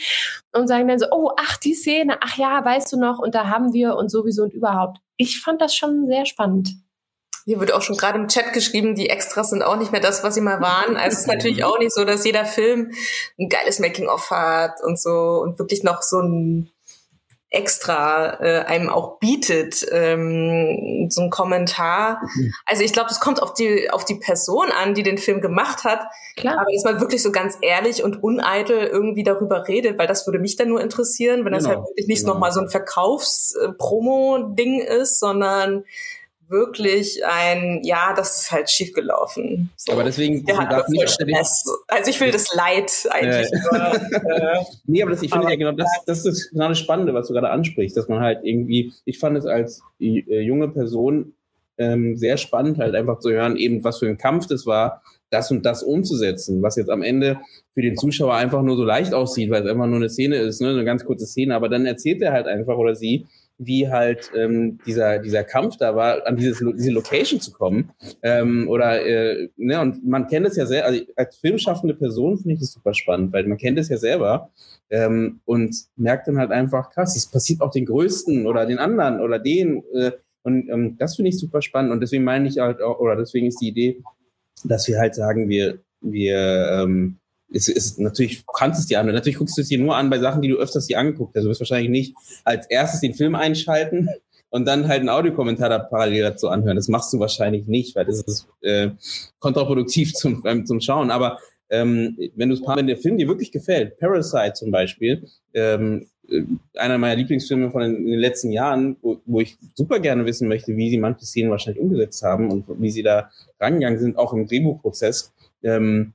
und sagen dann so, oh, ach, die Szene, ach ja, weißt du noch, und da haben wir und sowieso und überhaupt. Ich fand das schon sehr spannend. Hier wird auch schon gerade im Chat geschrieben, die Extras sind auch nicht mehr das, was sie mal waren. Also es ist natürlich auch nicht so, dass jeder Film ein geiles Making-of hat und so und wirklich noch so ein extra äh, einem auch bietet, ähm, so ein Kommentar. Also ich glaube, das kommt auf die, auf die Person an, die den Film gemacht hat. Klar. Aber dass man wirklich so ganz ehrlich und uneitel irgendwie darüber redet, weil das würde mich dann nur interessieren, wenn das genau. halt wirklich nicht genau. nochmal so ein Verkaufs-Promo-Ding ist, sondern wirklich ein, ja, das ist halt schiefgelaufen. So. Aber deswegen, darf nicht Also ich will das Leid eigentlich. Äh. nee, aber das, ich finde ja genau, das, das ist genau das Spannende, was du gerade ansprichst, dass man halt irgendwie, ich fand es als äh, junge Person ähm, sehr spannend, halt einfach zu hören, eben was für ein Kampf das war, das und das umzusetzen, was jetzt am Ende für den Zuschauer einfach nur so leicht aussieht, weil es einfach nur eine Szene ist, ne, eine ganz kurze Szene, aber dann erzählt er halt einfach oder sie, wie halt ähm, dieser, dieser Kampf da war, an dieses, diese Location zu kommen. Ähm, oder, äh, ne, und man kennt es ja sehr, also als filmschaffende Person finde ich das super spannend, weil man kennt es ja selber ähm, und merkt dann halt einfach, krass, es passiert auch den Größten oder den anderen oder den. Äh, und ähm, das finde ich super spannend. Und deswegen meine ich halt auch, oder deswegen ist die Idee, dass wir halt sagen, wir, wir ähm, es ist natürlich, du kannst es dir an. Natürlich guckst du es dir nur an bei Sachen, die du öfters dir angeguckt hast. Du wirst wahrscheinlich nicht als erstes den Film einschalten und dann halt einen Audiokommentar da parallel dazu anhören. Das machst du wahrscheinlich nicht, weil das ist äh, kontraproduktiv zum, ähm, zum Schauen. Aber ähm, wenn du wenn der Film dir wirklich gefällt, Parasite zum Beispiel, ähm, äh, einer meiner Lieblingsfilme von den, den letzten Jahren, wo, wo ich super gerne wissen möchte, wie sie manche Szenen wahrscheinlich umgesetzt haben und wie sie da rangegangen sind, auch im Drehbuchprozess. Ähm,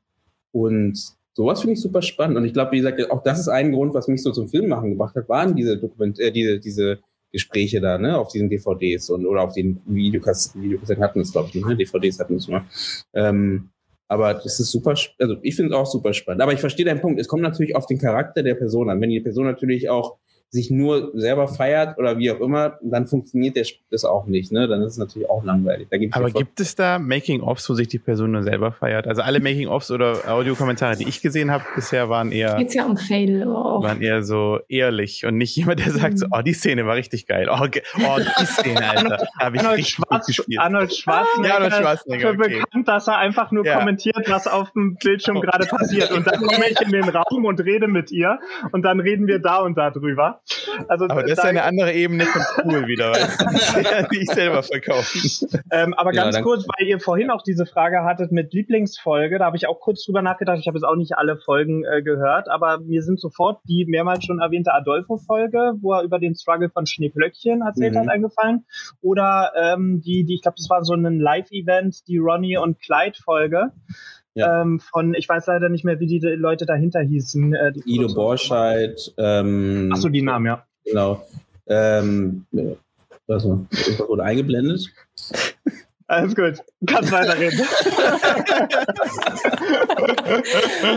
und sowas finde ich super spannend. Und ich glaube, wie gesagt, auch das ist ein Grund, was mich so zum Filmmachen gebracht hat, waren diese Dokument, äh, diese, diese Gespräche da, ne, auf diesen DVDs und oder auf den Videokassetten, Videokassetten hatten es, glaube ich, ne? DVDs hatten es nur. Ähm, aber das ist super, also ich finde es auch super spannend. Aber ich verstehe deinen Punkt. Es kommt natürlich auf den Charakter der Person an. Wenn die Person natürlich auch sich nur selber feiert oder wie auch immer, dann funktioniert der, das auch nicht. Ne? Dann ist es natürlich auch langweilig. Aber gibt es da Making-ofs, wo sich die Person nur selber feiert? Also alle Making-ofs oder Audiokommentare, die ich gesehen habe bisher, waren eher Geht's ja um Fail auch. waren eher so ehrlich und nicht jemand, der sagt so, oh, die Szene war richtig geil. Oh, oh die Szene, Alter. Hab ich Arnold, richtig Schwarz, gespielt. Arnold Schwarzenegger, Ja, Arnold Schwarzenegger, dafür okay. bekannt, dass er einfach nur Ja. kommentiert, was auf dem Bildschirm gerade passiert. Und dann komme ich in den Raum und rede mit ihr und dann reden wir da und da drüber. Also Aber das ist da- eine andere Ebene von cool wieder, du? die ich selber verkaufen. Ähm, aber Ja, ganz dann- kurz, weil ihr vorhin auch diese Frage hattet mit Lieblingsfolge, da habe ich auch kurz drüber nachgedacht. Ich habe jetzt auch nicht alle Folgen äh, gehört, aber mir sind sofort die mehrmals schon erwähnte Adolfo-Folge, wo er über den Struggle von Schneeblöckchen erzählt Mhm. hat, eingefallen. Oder ähm, die, die, ich glaube, das war so ein Live-Event, die Ronnie und Clyde-Folge. Ja. Ähm, von, ich weiß leider nicht mehr, wie die Leute dahinter hießen. Äh, die Ido Borscheid, ähm, Ach so, die Namen, ja. genau. Ähm, also, wurde eingeblendet. Alles gut. Kannst weiterreden.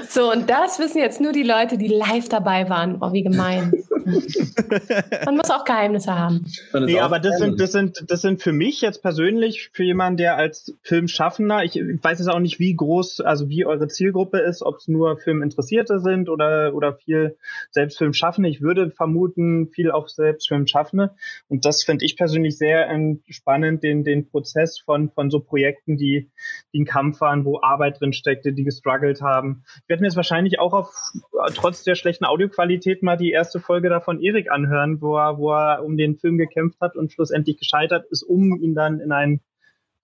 So, und das wissen jetzt nur die Leute, die live dabei waren. Oh, wie gemein. Man muss auch Geheimnisse haben. Nee, aber das sind, das sind, das sind für mich jetzt persönlich, für jemanden, der als Filmschaffender, ich weiß jetzt auch nicht, wie groß, also wie eure Zielgruppe ist, ob es nur Filminteressierte sind oder, oder viel Selbstfilmschaffende. Ich würde vermuten, viel auch Selbstfilmschaffende. Und das finde ich persönlich sehr spannend, den, den Prozess von, von so Projekten, die, die ein Kampf waren, wo Arbeit drin steckte, die gestruggelt haben. Ich werde mir jetzt wahrscheinlich auch auf, trotz der schlechten Audioqualität mal die erste Folge da von Erik anhören, wo er, wo er um den Film gekämpft hat und schlussendlich gescheitert ist, um ihn dann in einen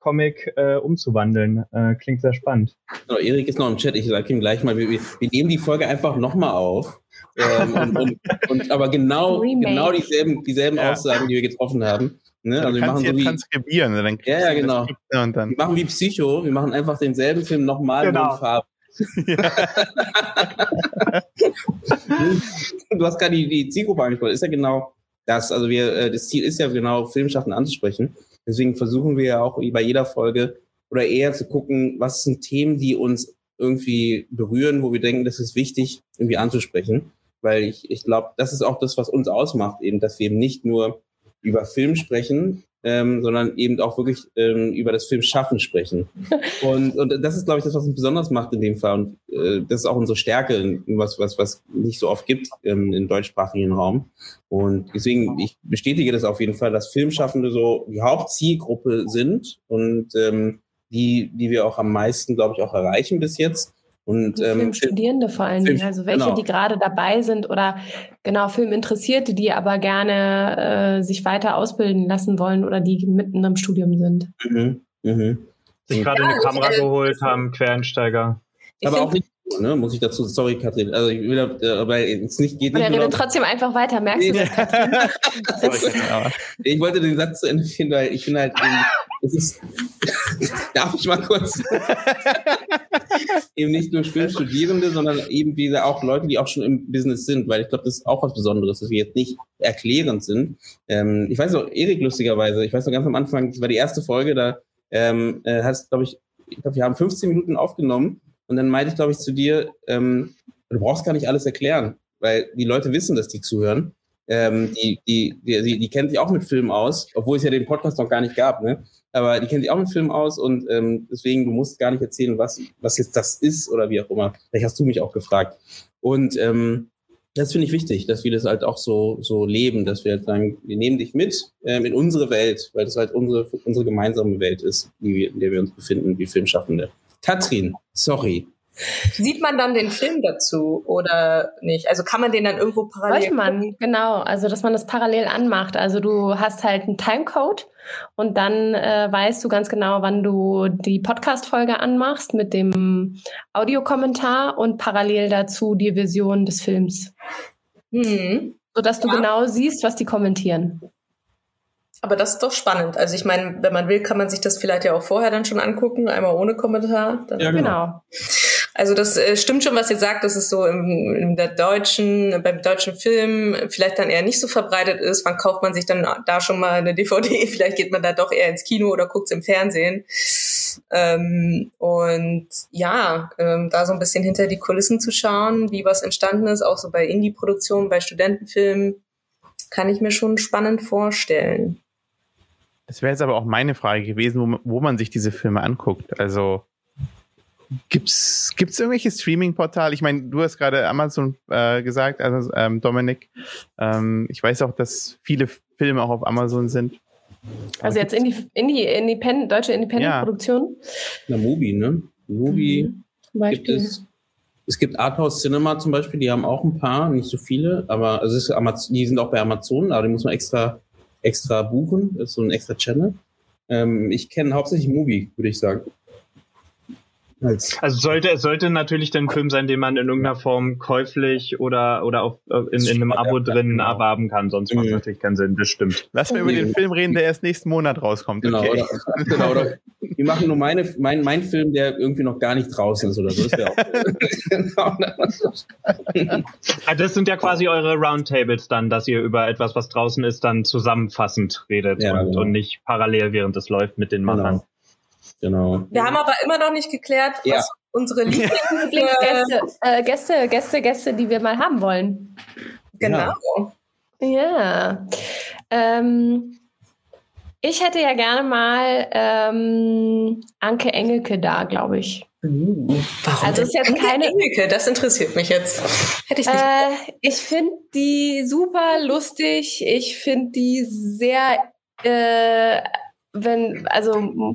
Comic äh, umzuwandeln. Äh, klingt sehr spannend. Genau, Erik ist noch im Chat. Ich sage ihm gleich mal, wir, wir nehmen die Folge einfach nochmal auf. Ähm, und, und, und, aber genau, Remake. genau dieselben, dieselben Ja. Aussagen, die wir getroffen haben. Ne? Also wir machen so wie, transkribieren. ne? Dann Ja, ja, genau. Dann, wir machen wie Psycho. Wir machen einfach denselben Film nochmal Genau. in Farbe. du hast gerade die, die Zielgruppe angesprochen. Ist ja genau das. Also wir, äh, das Ziel ist ja genau, Filmschaffen anzusprechen. Deswegen versuchen wir ja auch bei jeder Folge oder eher zu gucken, was sind Themen, die uns irgendwie berühren, wo wir denken, das ist wichtig, irgendwie anzusprechen. Weil ich, ich glaube, das ist auch das, was uns ausmacht, eben, dass wir eben nicht nur über Film sprechen, ähm, sondern eben auch wirklich ähm, über das Filmschaffen sprechen. Und, und das ist, glaube ich, das, was uns besonders macht in dem Fall. Und äh, das ist auch unsere Stärke, was, was, was nicht so oft gibt ähm, im deutschsprachigen Raum. Und deswegen, ich bestätige das auf jeden Fall, dass Filmschaffende so die Hauptzielgruppe sind und ähm, die, die wir auch am meisten, glaube ich, auch erreichen bis jetzt. Und ähm, Filmstudierende vor allen Film- Dingen, also welche, genau. die gerade dabei sind oder genau Filminteressierte, die aber gerne äh, sich weiter ausbilden lassen wollen oder die mitten im Studium sind. mhm, mhm. Sich gerade Ja, eine Kamera ich, äh, geholt haben, Quereinsteiger. Aber auch nicht, ne, muss ich dazu, sorry, Katrin, also ich will, äh, aber es nicht, geht Und er nicht nur redet trotzdem einfach weiter, merkst du das? Ich wollte den Satz zu Ende finden, weil ich finde halt, eben, es ist, darf ich mal kurz, eben nicht nur Filmstudierende, sondern eben wieder auch Leute, die auch schon im Business sind, weil ich glaube, das ist auch was Besonderes, dass wir jetzt nicht erklärend sind. Ähm, ich weiß noch, Erik lustigerweise, ich weiß noch ganz am Anfang, das war die erste Folge, da ähm, äh, hast, glaube ich, ich glaube, wir haben 15 Minuten aufgenommen und dann meinte ich, glaube ich, zu dir, ähm, du brauchst gar nicht alles erklären, weil die Leute wissen, dass die zuhören. ähm, die, die, die, die, kennt sich auch mit Filmen aus, obwohl es ja den Podcast noch gar nicht gab, ne? Aber die kennt sich auch mit Filmen aus und ähm, deswegen, du musst gar nicht erzählen, was, was jetzt das ist oder wie auch immer. Vielleicht hast du mich auch gefragt. Und ähm, das finde ich wichtig, dass wir das halt auch so, so leben, dass wir halt sagen, wir nehmen dich mit ähm, in unsere Welt, weil das halt unsere, unsere gemeinsame Welt ist, die wir, in der wir uns befinden, wie Filmschaffende. Katrin, sorry, Sieht man dann den Film dazu oder nicht? Also kann man den dann irgendwo parallel? Sollte man, genau. Also dass man das parallel anmacht. Also du hast halt einen Timecode und dann äh, weißt du ganz genau, wann du die Podcast-Folge anmachst mit dem Audiokommentar und parallel dazu die Version des Films. Mhm. Sodass du ja. genau siehst, was die kommentieren. Aber das ist doch spannend. Also ich meine, wenn man will, kann man sich das vielleicht ja auch vorher dann schon angucken, einmal ohne Kommentar. ja, genau. genau. Also das äh, stimmt schon, was ihr sagt, dass es so im, in der deutschen, beim deutschen Film vielleicht dann eher nicht so verbreitet ist. Wann kauft man sich dann da schon mal eine DVD? Vielleicht geht man da doch eher ins Kino oder guckt es im Fernsehen. Ähm, und ja, ähm, da so ein bisschen hinter die Kulissen zu schauen, wie was entstanden ist, auch so bei Indie-Produktionen, bei Studentenfilmen, kann ich mir schon spannend vorstellen. Das wäre jetzt aber auch meine Frage gewesen, wo, wo man sich diese Filme anguckt. Also Gibt's gibt's irgendwelche Streaming-Portale? Ich meine, du hast gerade Amazon äh, gesagt, also ähm, Dominik. Ähm, ich weiß auch, dass viele Filme auch auf Amazon sind. Also jetzt in die, in die Independent, deutsche Independent-Produktion? Ja. Na, Mubi, ne? Mubi mhm, gibt es. Es gibt Arthouse Cinema zum Beispiel, die haben auch ein paar, nicht so viele, aber also es ist Amazon, die sind auch bei Amazon, aber die muss man extra, extra buchen. Das ist so ein extra Channel. Ähm, ich kenne hauptsächlich Mubi, würde ich sagen. Als also sollte es sollte natürlich ein Film sein, den man in irgendeiner Form käuflich oder oder auf, äh, in, in einem Abo drin genau. erwerben kann, sonst macht es mhm. natürlich keinen Sinn, das stimmt. Lass mal über den Film reden, der erst nächsten Monat rauskommt. Genau, okay. oder, genau oder wir machen nur meine, mein, mein Film, der irgendwie noch gar nicht draußen ist oder so. Das, genau. Ah, das sind ja quasi eure Roundtables dann, dass ihr über etwas, was draußen ist, dann zusammenfassend redet ja, und, genau. und, nicht parallel, während es läuft, mit den Machern. Genau. Genau. Wir haben aber immer noch nicht geklärt, ja. was unsere Lieblingsgäste, äh, Gäste, Gäste, Gäste, die wir mal haben wollen. Genau. Ja. ja. Ähm, ich hätte ja gerne mal ähm, Anke Engelke da, glaube ich. Uh, warum? Also ist jetzt Anke keine Engelke, das interessiert mich jetzt. Hätte ich nicht. Äh, ich finde die super lustig. Ich finde die sehr äh, wenn, also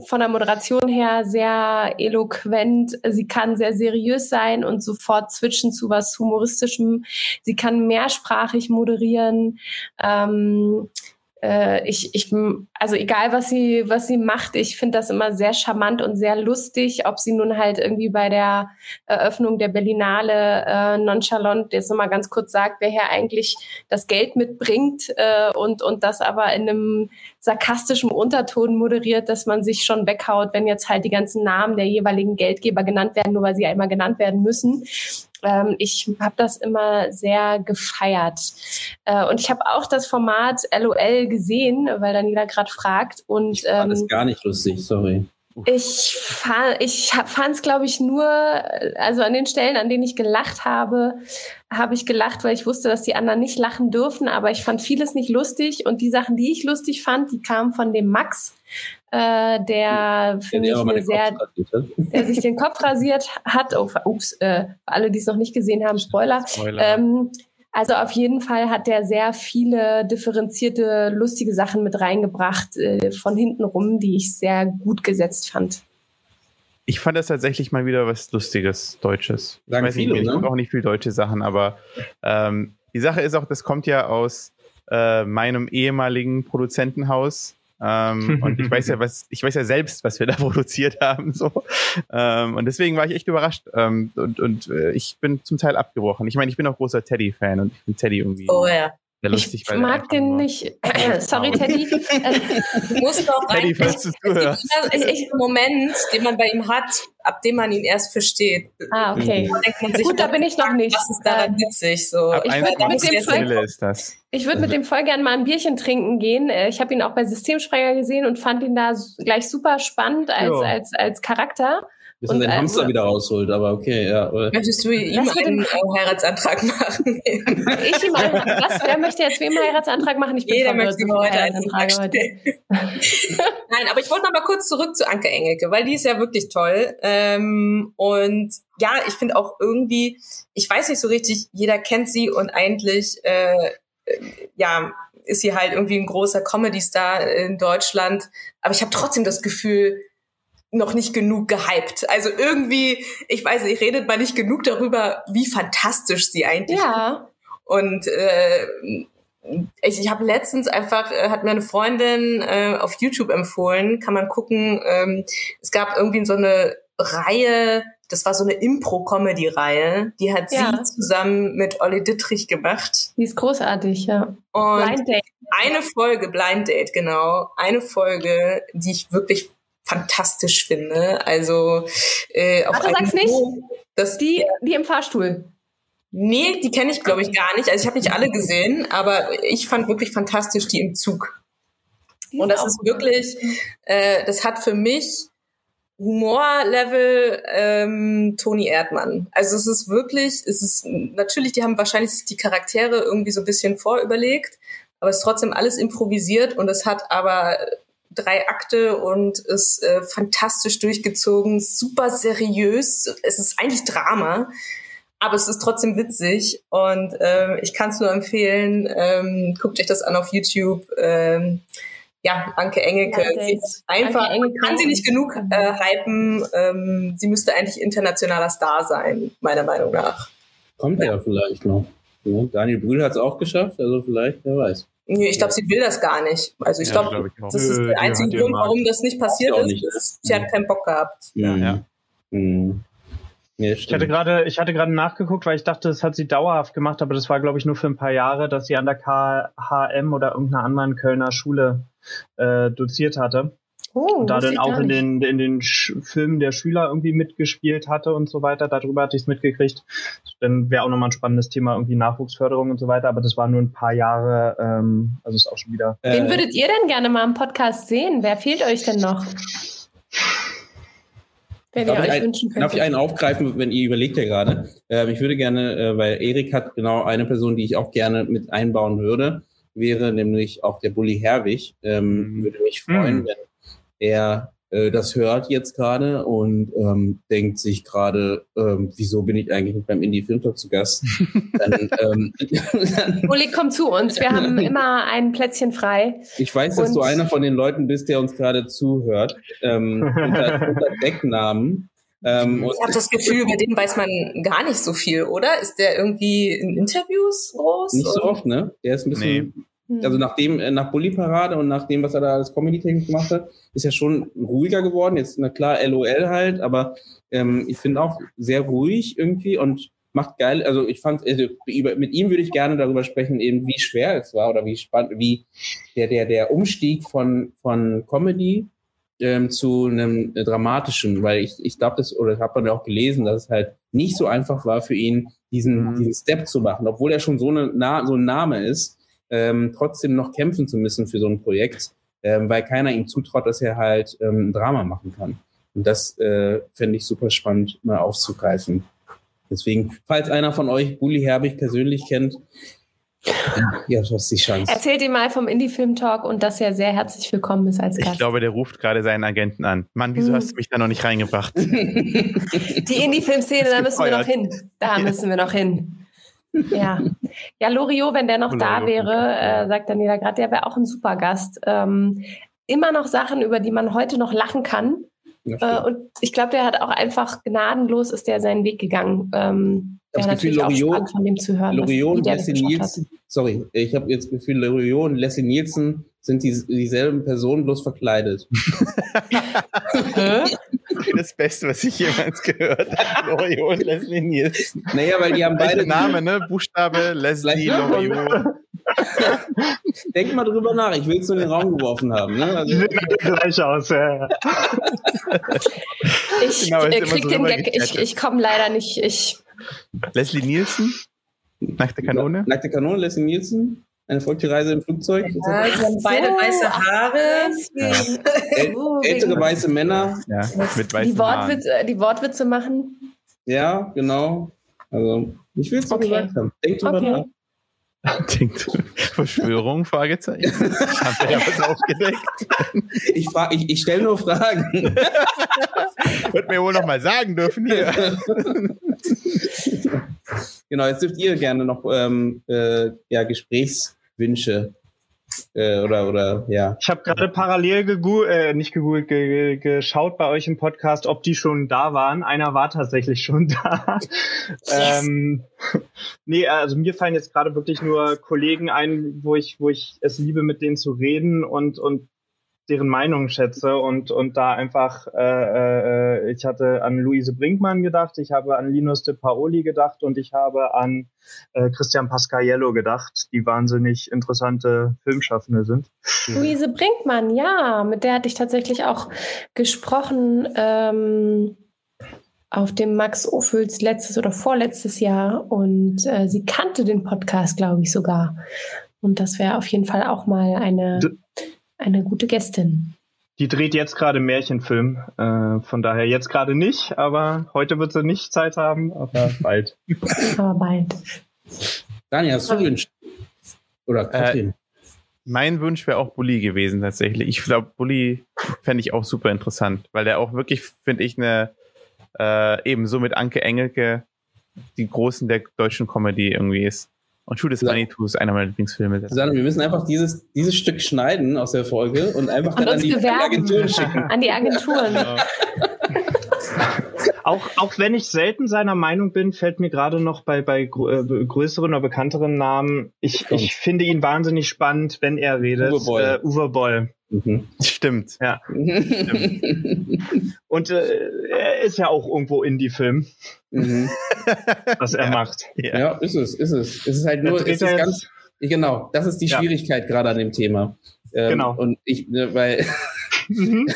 von der Moderation her sehr eloquent. Sie kann sehr seriös sein und sofort switchen zu was Humoristischem. Sie kann mehrsprachig moderieren. Ähm, äh, ich, ich, also egal was sie, was sie macht, ich finde das immer sehr charmant und sehr lustig, ob sie nun halt irgendwie bei der Eröffnung der Berlinale äh, nonchalant jetzt nochmal ganz kurz sagt, wer hier eigentlich das Geld mitbringt äh, und, und das aber in einem sarkastischen Unterton moderiert, dass man sich schon weghaut, wenn jetzt halt die ganzen Namen der jeweiligen Geldgeber genannt werden, nur weil sie einmal genannt werden müssen. Ähm, ich habe das immer sehr gefeiert. Äh, und ich habe auch das Format LOL gesehen, weil Daniela gerade fragt. Und, ich fand es ähm, gar nicht lustig, sorry. Ich, fand, ich fand es, glaube ich, nur, also an den Stellen, an denen ich gelacht habe, habe ich gelacht, weil ich wusste, dass die anderen nicht lachen dürfen, aber ich fand vieles nicht lustig und die Sachen, die ich lustig fand, die kamen von dem Max, äh, der für mich eine sehr, der sich den Kopf rasiert hat. Oh, ups, äh, für alle, die es noch nicht gesehen haben, Spoiler. Spoiler. Ähm, also auf jeden Fall hat der sehr viele differenzierte, lustige Sachen mit reingebracht äh, von hinten rum, die ich sehr gut gesetzt fand. Ich fand das tatsächlich mal wieder was Lustiges, Deutsches. Sagen ich weiß viele, nicht, ich ne? gucke auch nicht viel deutsche Sachen, aber ähm, die Sache ist auch, das kommt ja aus äh, meinem ehemaligen Produzentenhaus. Ähm, und ich weiß ja, was, ich weiß ja selbst, was wir da produziert haben. So. Ähm, und deswegen war ich echt überrascht. Ähm, und und äh, ich bin zum Teil abgebrochen. Ich meine, ich bin auch großer Teddy-Fan und ich finde Teddy irgendwie. Oh ja. Sehr lustig, ich mag den nicht. Sorry, Teddy. du musst doch Teddy, falls du zuhörst. Das ist ein Moment, den man bei ihm hat, ab dem man ihn erst versteht. Ah, okay. Sich, Gut, da bin ich noch nicht. Was ist daran witzig? So. ich würde mit, dem voll, ist das. Ich würd mit dem voll gern mal ein Bierchen trinken gehen. Äh, ich habe ihn auch bei Systemsprenger gesehen und fand ihn da gleich super spannend als, als, als Charakter. Bis er den äh, Hamster wieder rausholt, aber okay, ja. Möchtest du ihm einen Heiratsantrag machen? Ich ihm einen, was, wer möchte jetzt wem einen Heiratsantrag machen? Ich bin Jeder möchte ihm heute einen Antrag stellen. Nein, aber ich wollte noch mal kurz zurück zu Anke Engelke, weil die ist ja wirklich toll. Ähm, und ja, ich finde auch irgendwie, ich weiß nicht so richtig, jeder kennt sie und eigentlich, äh, äh, ja, ist sie halt irgendwie ein großer Comedy-Star in Deutschland. Aber ich habe trotzdem das Gefühl, noch nicht genug gehypt. Also irgendwie, ich weiß nicht, redet man nicht genug darüber, wie fantastisch sie eigentlich Ja, und äh, ich, ich habe letztens einfach, äh, hat mir eine Freundin äh, auf YouTube empfohlen, kann man gucken, ähm, es gab irgendwie so eine Reihe, das war so eine Impro-Comedy-Reihe, die hat Ja. sie zusammen mit Olli Dittrich gemacht. die ist großartig, ja. Und Blind Date. eine Folge, Blind Date, genau, eine Folge, die ich wirklich fantastisch finde. Also äh, auf Warte, sag's nicht. Niveau, Das, Die, die im Fahrstuhl. Nee, die kenne ich, glaube ich, gar nicht. Also ich habe nicht alle gesehen, aber ich fand wirklich fantastisch die im Zug. Die Und das ist wirklich, äh, das hat für mich Humorlevel ähm, Toni Erdmann. Also es ist wirklich, es ist natürlich, die haben wahrscheinlich die Charaktere irgendwie so ein bisschen vorüberlegt, aber es ist trotzdem alles improvisiert und es hat aber drei Akte und ist äh, fantastisch durchgezogen, super seriös. Es ist eigentlich Drama, aber es ist trotzdem witzig und ähm, ich kann es nur empfehlen. Ähm, guckt euch das an auf YouTube. Ähm, ja, Anke Engelke. Ja, Sie ist einfach, Anke kann sie nicht genug äh, hypen. Ähm, sie müsste eigentlich internationaler Star sein, meiner Meinung nach. Kommt ja vielleicht noch. Ja, Daniel Brühl hat es auch geschafft, also vielleicht, wer weiß. Nee, Ich glaube, sie will das gar nicht. Also ich Ja, glaube, glaub das ist der einzige ja Grund, warum das nicht passiert ist. nicht. Sie hat keinen Bock gehabt. Ja, Mhm. ja. Mhm. Ja, Ich hatte gerade, ich hatte gerade nachgeguckt, weil ich dachte, das hat sie dauerhaft gemacht, aber das war, glaube ich, nur für ein paar Jahre, dass sie an der KHM oder irgendeiner anderen Kölner Schule äh, doziert hatte. Oh, und da dann auch in den, in den Sch Filmen der Schüler irgendwie mitgespielt hatte und so weiter. Darüber hatte ich es mitgekriegt. Dann wäre auch nochmal ein spannendes Thema, irgendwie Nachwuchsförderung und so weiter. Aber das war nur ein paar Jahre, ähm, also ist auch schon wieder. Wen Äh, würdet ihr denn gerne mal im Podcast sehen? Wer fehlt euch denn noch? Wenn ihr Darf ich, euch ein, wünschen darf ich einen aufgreifen, wenn ihr überlegt ja gerade? Ähm, ich würde gerne, äh, weil Erik hat genau eine Person, die ich auch gerne mit einbauen würde, wäre nämlich auch der Bully Herwig. Ähm, Mhm. Würde mich freuen, Mhm. wenn er äh, das hört jetzt gerade und ähm, denkt sich gerade, ähm, wieso bin ich eigentlich nicht beim Indie Film Talk zu Gast? dann, ähm, dann, Uli, komm zu uns. Wir haben immer ein Plätzchen frei. ich weiß, dass du einer von den Leuten bist, der uns gerade zuhört, ähm, unter, unter Decknamen. Ähm, Ich habe das Gefühl, über den weiß man gar nicht so viel, oder? Ist der irgendwie in Interviews groß? Nicht so oft, ne? Der ist ein bisschen, Hm. Also nach dem, äh, nach Bully Parade und nach dem, was er da als Comedy-Technik gemacht hat, ist er schon ruhiger geworden. Jetzt, na klar, LOL halt, aber ähm, ich finde auch sehr ruhig irgendwie und macht geil. Also ich fand, also, über, mit ihm würde ich gerne darüber sprechen, eben wie schwer es war oder wie spannend, wie der, der, der Umstieg von, von Comedy ähm, zu einem dramatischen, weil ich, ich glaube, das, oder hat man ja auch gelesen, dass es halt nicht so einfach war für ihn, diesen, Mhm. diesen Step zu machen, obwohl er schon so, eine, so ein Name ist, ähm, trotzdem noch kämpfen zu müssen für so ein Projekt, ähm, weil keiner ihm zutraut, dass er halt ähm, ein Drama machen kann. Und das äh, fände ich super spannend, mal aufzugreifen. Deswegen, falls einer von euch Bully Herbig persönlich kennt, ja, du hast die Chance. Erzählt ihm mal vom Indie-Film-Talk und dass er sehr herzlich willkommen ist als Ich Gast. glaube, der ruft gerade seinen Agenten an. Mann, wieso Hm. hast du mich da noch nicht reingebracht? Die Indie-Film-Szene, da müssen wir noch hin. Da müssen wir noch hin. Ja. Ja, Loriot, wenn der noch da Loriot. wäre, äh, sagt Daniela gerade, der wäre auch ein super Gast. Ähm, immer noch Sachen, über die man heute noch lachen kann. Ja, Äh, und ich glaube, der hat auch einfach gnadenlos ist der seinen Weg gegangen. Ähm, Das wäre Gefühl, natürlich auch Loriot- von dem zu hören. Loriot und das Leslie. Nielsen, sorry, ich habe jetzt das Gefühl, Loriot und Leslie Nielsen sind die, dieselben Personen, bloß verkleidet. Das Beste, was ich jemals gehört habe. Loriot und Leslie Nielsen. Naja, weil die haben beide Name, ne? Buchstabe, Leslie, Loriot. Denk mal drüber nach, ich will es nur in den Raum geworfen haben. Ne? Also, sehen alle gleich aus, ja. Ich Genau, äh, krieg so den Gag, ich, ich komme leider nicht. Ich, Leslie Nielsen? Nach der Kanone? Nackte Kanone, Leslie Nielsen. Eine erfolgte Reise im Flugzeug? Ja, sie haben beide weiße Haare. Äl Oh, ältere weiße Männer? Ja, mit weißen die, Haaren. Wortwitze, äh, die Wortwitze machen. Ja, genau. Also, ich will es so Okay. gesagt haben. Denkt drüber Okay. nach. Denkt, Verschwörung, Fragezeichen. Haben wir ja was aufgedeckt. Ich, ich, ich stelle nur Fragen. Wird mir wohl noch mal sagen dürfen hier. genau, jetzt dürft ihr gerne noch ähm, äh, ja, Gesprächswünsche äh, oder, oder ja. Ich habe gerade parallel gegoogelt, äh, nicht gegoogelt, ge ge geschaut bei euch im Podcast, ob die schon da waren. Einer war tatsächlich schon da. ähm, nee, also mir fallen jetzt gerade wirklich nur Kollegen ein, wo ich, wo ich es liebe, mit denen zu reden und, und deren Meinung schätze und, und da einfach, äh, äh, ich hatte an Luise Brinkmann gedacht, ich habe an Linus de Paoli gedacht und ich habe an äh, Christian Pascaiello gedacht, die wahnsinnig interessante Filmschaffende sind. Luise Brinkmann, ja, mit der hatte ich tatsächlich auch gesprochen ähm, auf dem Max Ophüls letztes oder vorletztes Jahr und äh, sie kannte den Podcast, glaube ich, sogar. Und das wäre auf jeden Fall auch mal eine, D- eine gute Gästin. Die dreht jetzt gerade einen Märchenfilm, äh, von daher jetzt gerade nicht, aber heute wird sie nicht Zeit haben, aber bald. Aber bald. Daniel, hast du Wünsche? Oder Katrin? Mein Wunsch wäre auch Bully gewesen tatsächlich. Ich glaube, Bully fände ich auch super interessant, weil der auch wirklich, finde ich, eine äh, ebenso mit Anke Engelke die Großen der deutschen Comedy irgendwie ist. Und Shoot is Ja. Manitou ist einer meiner Lieblingsfilme. Susanne, wir müssen einfach dieses, dieses Stück schneiden aus der Folge und einfach Und dann an die bewerben. Agenturen schicken. An die Agenturen. Auch, auch wenn ich selten seiner Meinung bin, fällt mir gerade noch bei, bei grö- äh, größeren oder bekannteren Namen, ich, ich finde ihn wahnsinnig spannend, wenn er redet. Uwe Boll. Äh, Uwe Boll. Mhm. Stimmt. Und äh, er ist ja auch irgendwo Indie-Film, mhm. was er Ja. macht. Ja, ist es, ist es. Es ist halt nur, es ja ist jetzt- ganz, genau, das ist die Ja. Schwierigkeit gerade an dem Thema. Ähm, Genau. Und ich, ne, weil, Mhm.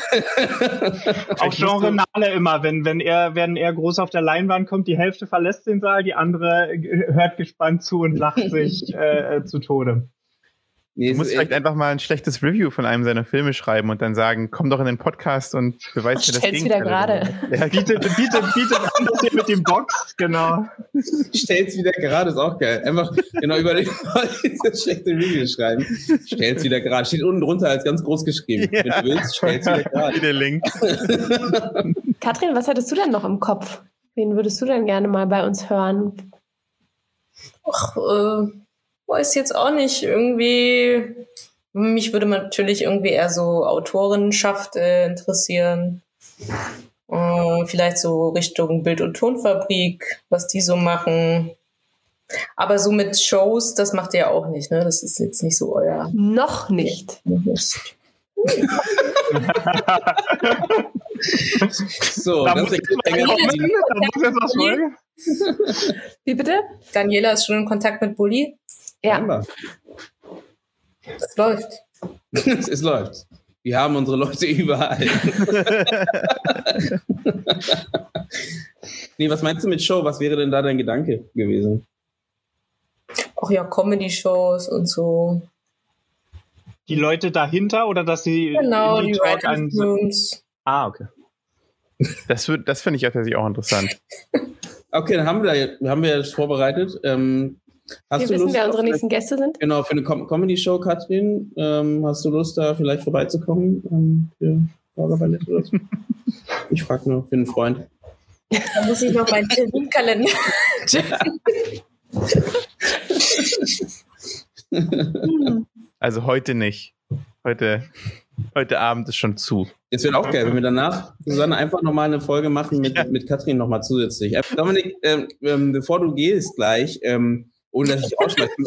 Auch Genre Nale immer, wenn, wenn er, wenn er groß auf der Leinwand kommt, die Hälfte verlässt den Saal, die andere äh, hört gespannt zu und lacht sich äh, zu Tode. Nee, Du musst ist, vielleicht einfach mal ein schlechtes Review von einem seiner Filme schreiben und dann sagen, komm doch in den Podcast und beweis mir das Stell's wieder Gegenteil. gerade. Ja, Bietet, bietet, bietet an, dass ihr mit dem Box, genau. stell's wieder gerade, ist auch geil. Einfach, genau, über den, dieses schlechte Review schreiben. Stell's wieder gerade. Steht unten drunter als ganz groß geschrieben. Wenn du willst, stell's wieder gerade. Wie der Link. Katrin, was hattest du denn noch im Kopf? Wen würdest du denn gerne mal bei uns hören? Ach, äh, weiß jetzt auch nicht. Irgendwie, mich würde man natürlich irgendwie eher so Autorenschaft äh, interessieren. Äh, vielleicht so Richtung Bild- und Tonfabrik, was die so machen. Aber so mit Shows, das macht ihr ja auch nicht, ne? Das ist jetzt nicht so euer. Noch nicht. So, Da das muss ist. Wie bitte? Daniela ist schon in Kontakt mit Bulli. Ja. Das läuft. es, es läuft. Wir haben unsere Leute überall. nee, was meinst du mit Show? Was wäre denn da dein Gedanke gewesen? Auch ja Comedy-Shows und so. Die Leute dahinter oder dass sie Genau, die Writing Rooms. Ah, okay. Das, wird- das finde ich tatsächlich auch interessant. Okay, dann haben wir, haben wir das vorbereitet. Ähm, hast Wir du wissen, Lust, wer unsere nächsten Gäste sind. genau, für eine Com Comedy-Show, Katrin? Ähm, hast du Lust, da vielleicht vorbeizukommen? Ähm, für Bürgerballett oder so? Ich frage nur für einen Freund. Da muss ich noch meinen Terminkalender checken. Also heute nicht. Heute, heute Abend ist schon zu. Das wird auch geil, wenn wir danach, Susanne, einfach nochmal eine Folge machen mit, mit Katrin nochmal zusätzlich. Äh, Dominik, ähm, ähm, bevor du gehst gleich, ähm, ohne dass ich ausschmeiße, ich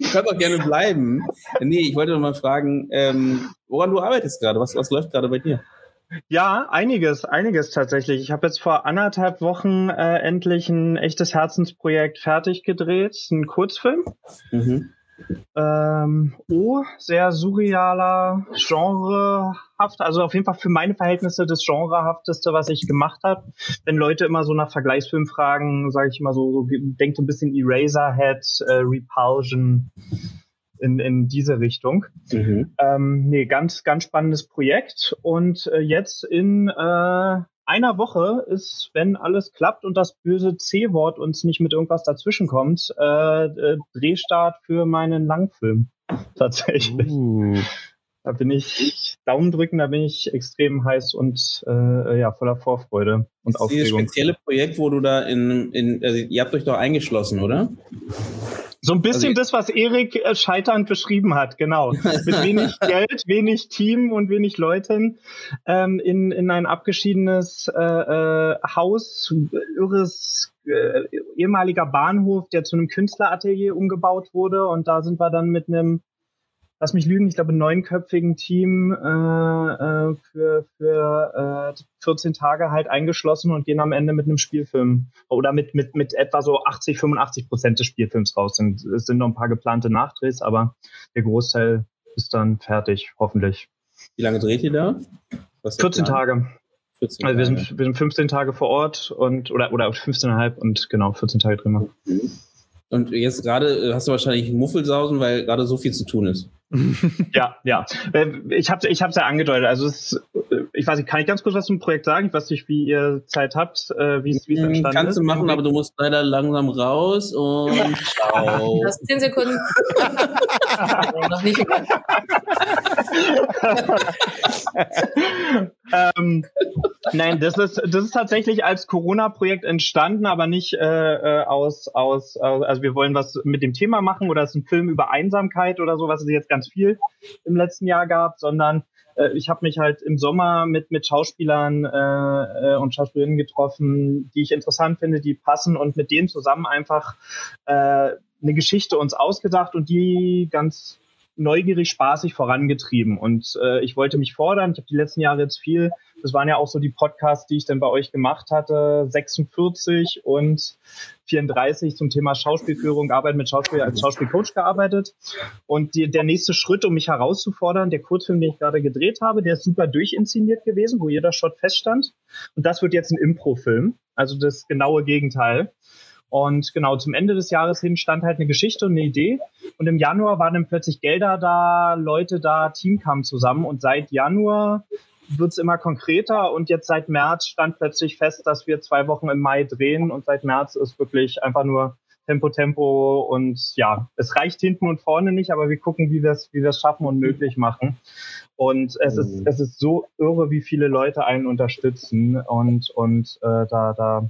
Du kannst auch gerne bleiben. Nee, ich wollte noch mal fragen, ähm, woran du arbeitest gerade? Was, was läuft gerade bei dir? Ja, einiges, einiges tatsächlich. Ich habe jetzt vor anderthalb Wochen äh, endlich ein echtes Herzensprojekt fertig gedreht, ein Kurzfilm. Mhm. Ähm, oh, sehr surrealer, genrehaft, also auf jeden Fall für meine Verhältnisse das genrehafteste, was ich gemacht habe. Wenn Leute immer so nach Vergleichsfilmen fragen, sage ich immer so, so denkt so ein bisschen Eraserhead, äh, Repulsion in, in diese Richtung. Mhm. Ähm, nee, ganz, ganz spannendes Projekt und äh, jetzt in äh, einer Woche ist, wenn alles klappt und das böse C-Wort uns nicht mit irgendwas dazwischenkommt, äh, äh, Drehstart für meinen Langfilm. Tatsächlich. Uh. Da bin ich Daumen drücken, da bin ich extrem heiß und äh, ja voller Vorfreude und Aufregung. Dieses spezielle Projekt, wo du da in, in also ihr habt euch doch eingeschlossen, oder? So ein bisschen also, das, was Erik äh, scheiternd beschrieben hat, genau. Mit wenig Geld, wenig Team und wenig Leuten ähm, in, in ein abgeschiedenes äh, äh, Haus, irres äh, ehemaliger Bahnhof, der zu einem Künstleratelier umgebaut wurde. Und da sind wir dann mit einem lass mich lügen, ich glaube, neunköpfigen Team äh, äh, für, für äh, 14 Tage halt eingeschlossen und gehen am Ende mit einem Spielfilm oder mit, mit, mit etwa so 80, 85 Prozent des Spielfilms raus. Es sind noch ein paar geplante Nachdrehs, aber der Großteil ist dann fertig, hoffentlich. Wie lange dreht ihr da? 14 Tage. 14 also wir sind, wir sind 15 Tage vor Ort und oder oder 15,5 und genau 14 Tage drehen wir. Und jetzt gerade äh, hast du wahrscheinlich Muffelsausen, weil gerade so viel zu tun ist. Ja, ja. Äh, ich habe ich hab's ja angedeutet. Also es, äh, ich weiß nicht, kann ich ganz kurz was zum Projekt sagen? Ich weiß nicht, wie ihr Zeit habt, wie es wie es hm, entstanden Kannst ist. Kannst du machen, aber du musst leider langsam raus und ciao. Du hast zehn Sekunden. noch nicht. ähm, nein, das ist das ist tatsächlich als Corona-Projekt entstanden, aber nicht äh, aus aus also wir wollen was mit dem Thema machen oder es ist ein Film über Einsamkeit oder so, was es jetzt ganz viel im letzten Jahr gab, sondern äh, ich habe mich halt im Sommer mit mit Schauspielern äh, äh, und Schauspielerinnen getroffen, die ich interessant finde, die passen und mit denen zusammen einfach äh, eine Geschichte uns ausgedacht und die ganz neugierig, spaßig vorangetrieben. Und äh, ich wollte mich fordern. Ich habe die letzten Jahre jetzt viel, das waren ja auch so die Podcasts, die ich dann bei euch gemacht hatte, 46 und 34 zum Thema Schauspielführung, Arbeit mit Schauspiel als Schauspielcoach gearbeitet. Und die, der nächste Schritt, um mich herauszufordern, der Kurzfilm, den ich gerade gedreht habe, der ist super durchinszeniert gewesen, wo jeder Shot feststand. Und das wird jetzt ein Impro-Film, also das genaue Gegenteil. Und genau zum Ende des Jahres hin stand halt eine Geschichte und eine Idee. Und im Januar waren dann plötzlich Gelder da, Leute da, Team kam zusammen. Und seit Januar wird es immer konkreter und jetzt seit März stand plötzlich fest, dass wir zwei Wochen im Mai drehen und seit März ist wirklich einfach nur Tempo, Tempo und ja, es reicht hinten und vorne nicht, aber wir gucken, wie wir es wie wir es schaffen und möglich machen. Und es ist mhm. es ist so irre, wie viele Leute einen unterstützen und und äh, da da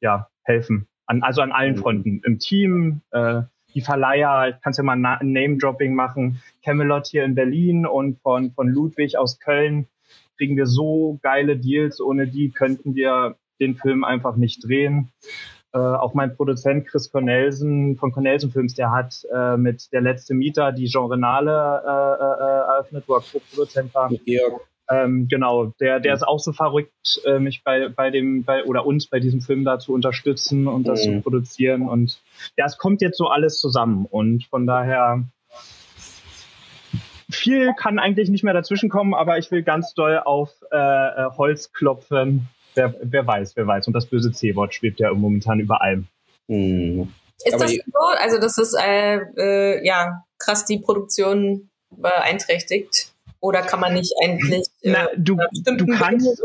ja helfen an, also an allen mhm. Fronten. Im Team, äh, die Verleiher, kannst ja mal ein Name-Dropping machen. Camelot hier in Berlin und von, von Ludwig aus Köln kriegen wir so geile Deals. Ohne die könnten wir den Film einfach nicht drehen. Äh, auch mein Produzent Chris Cornelsen von Cornelsen Films, der hat äh, mit Der letzte Mieter die Genrenale äh, äh, eröffnet, wo er Co-Produzent war. Mit Georg. Ähm, genau, der, der ist auch so verrückt, äh, mich bei, bei dem, bei, oder uns bei diesem Film da zu unterstützen und das mhm. zu produzieren. Und ja, es kommt jetzt so alles zusammen. Und von daher, viel kann eigentlich nicht mehr dazwischen kommen, aber ich will ganz doll auf äh, äh Holz klopfen. Wer, wer weiß, wer weiß. Und das böse C-Wort schwebt ja momentan über allem. Mhm. Ist aber das so? Also, das ist äh, äh, ja krass die Produktion beeinträchtigt. Oder kann man nicht eigentlich Na, du, du kannst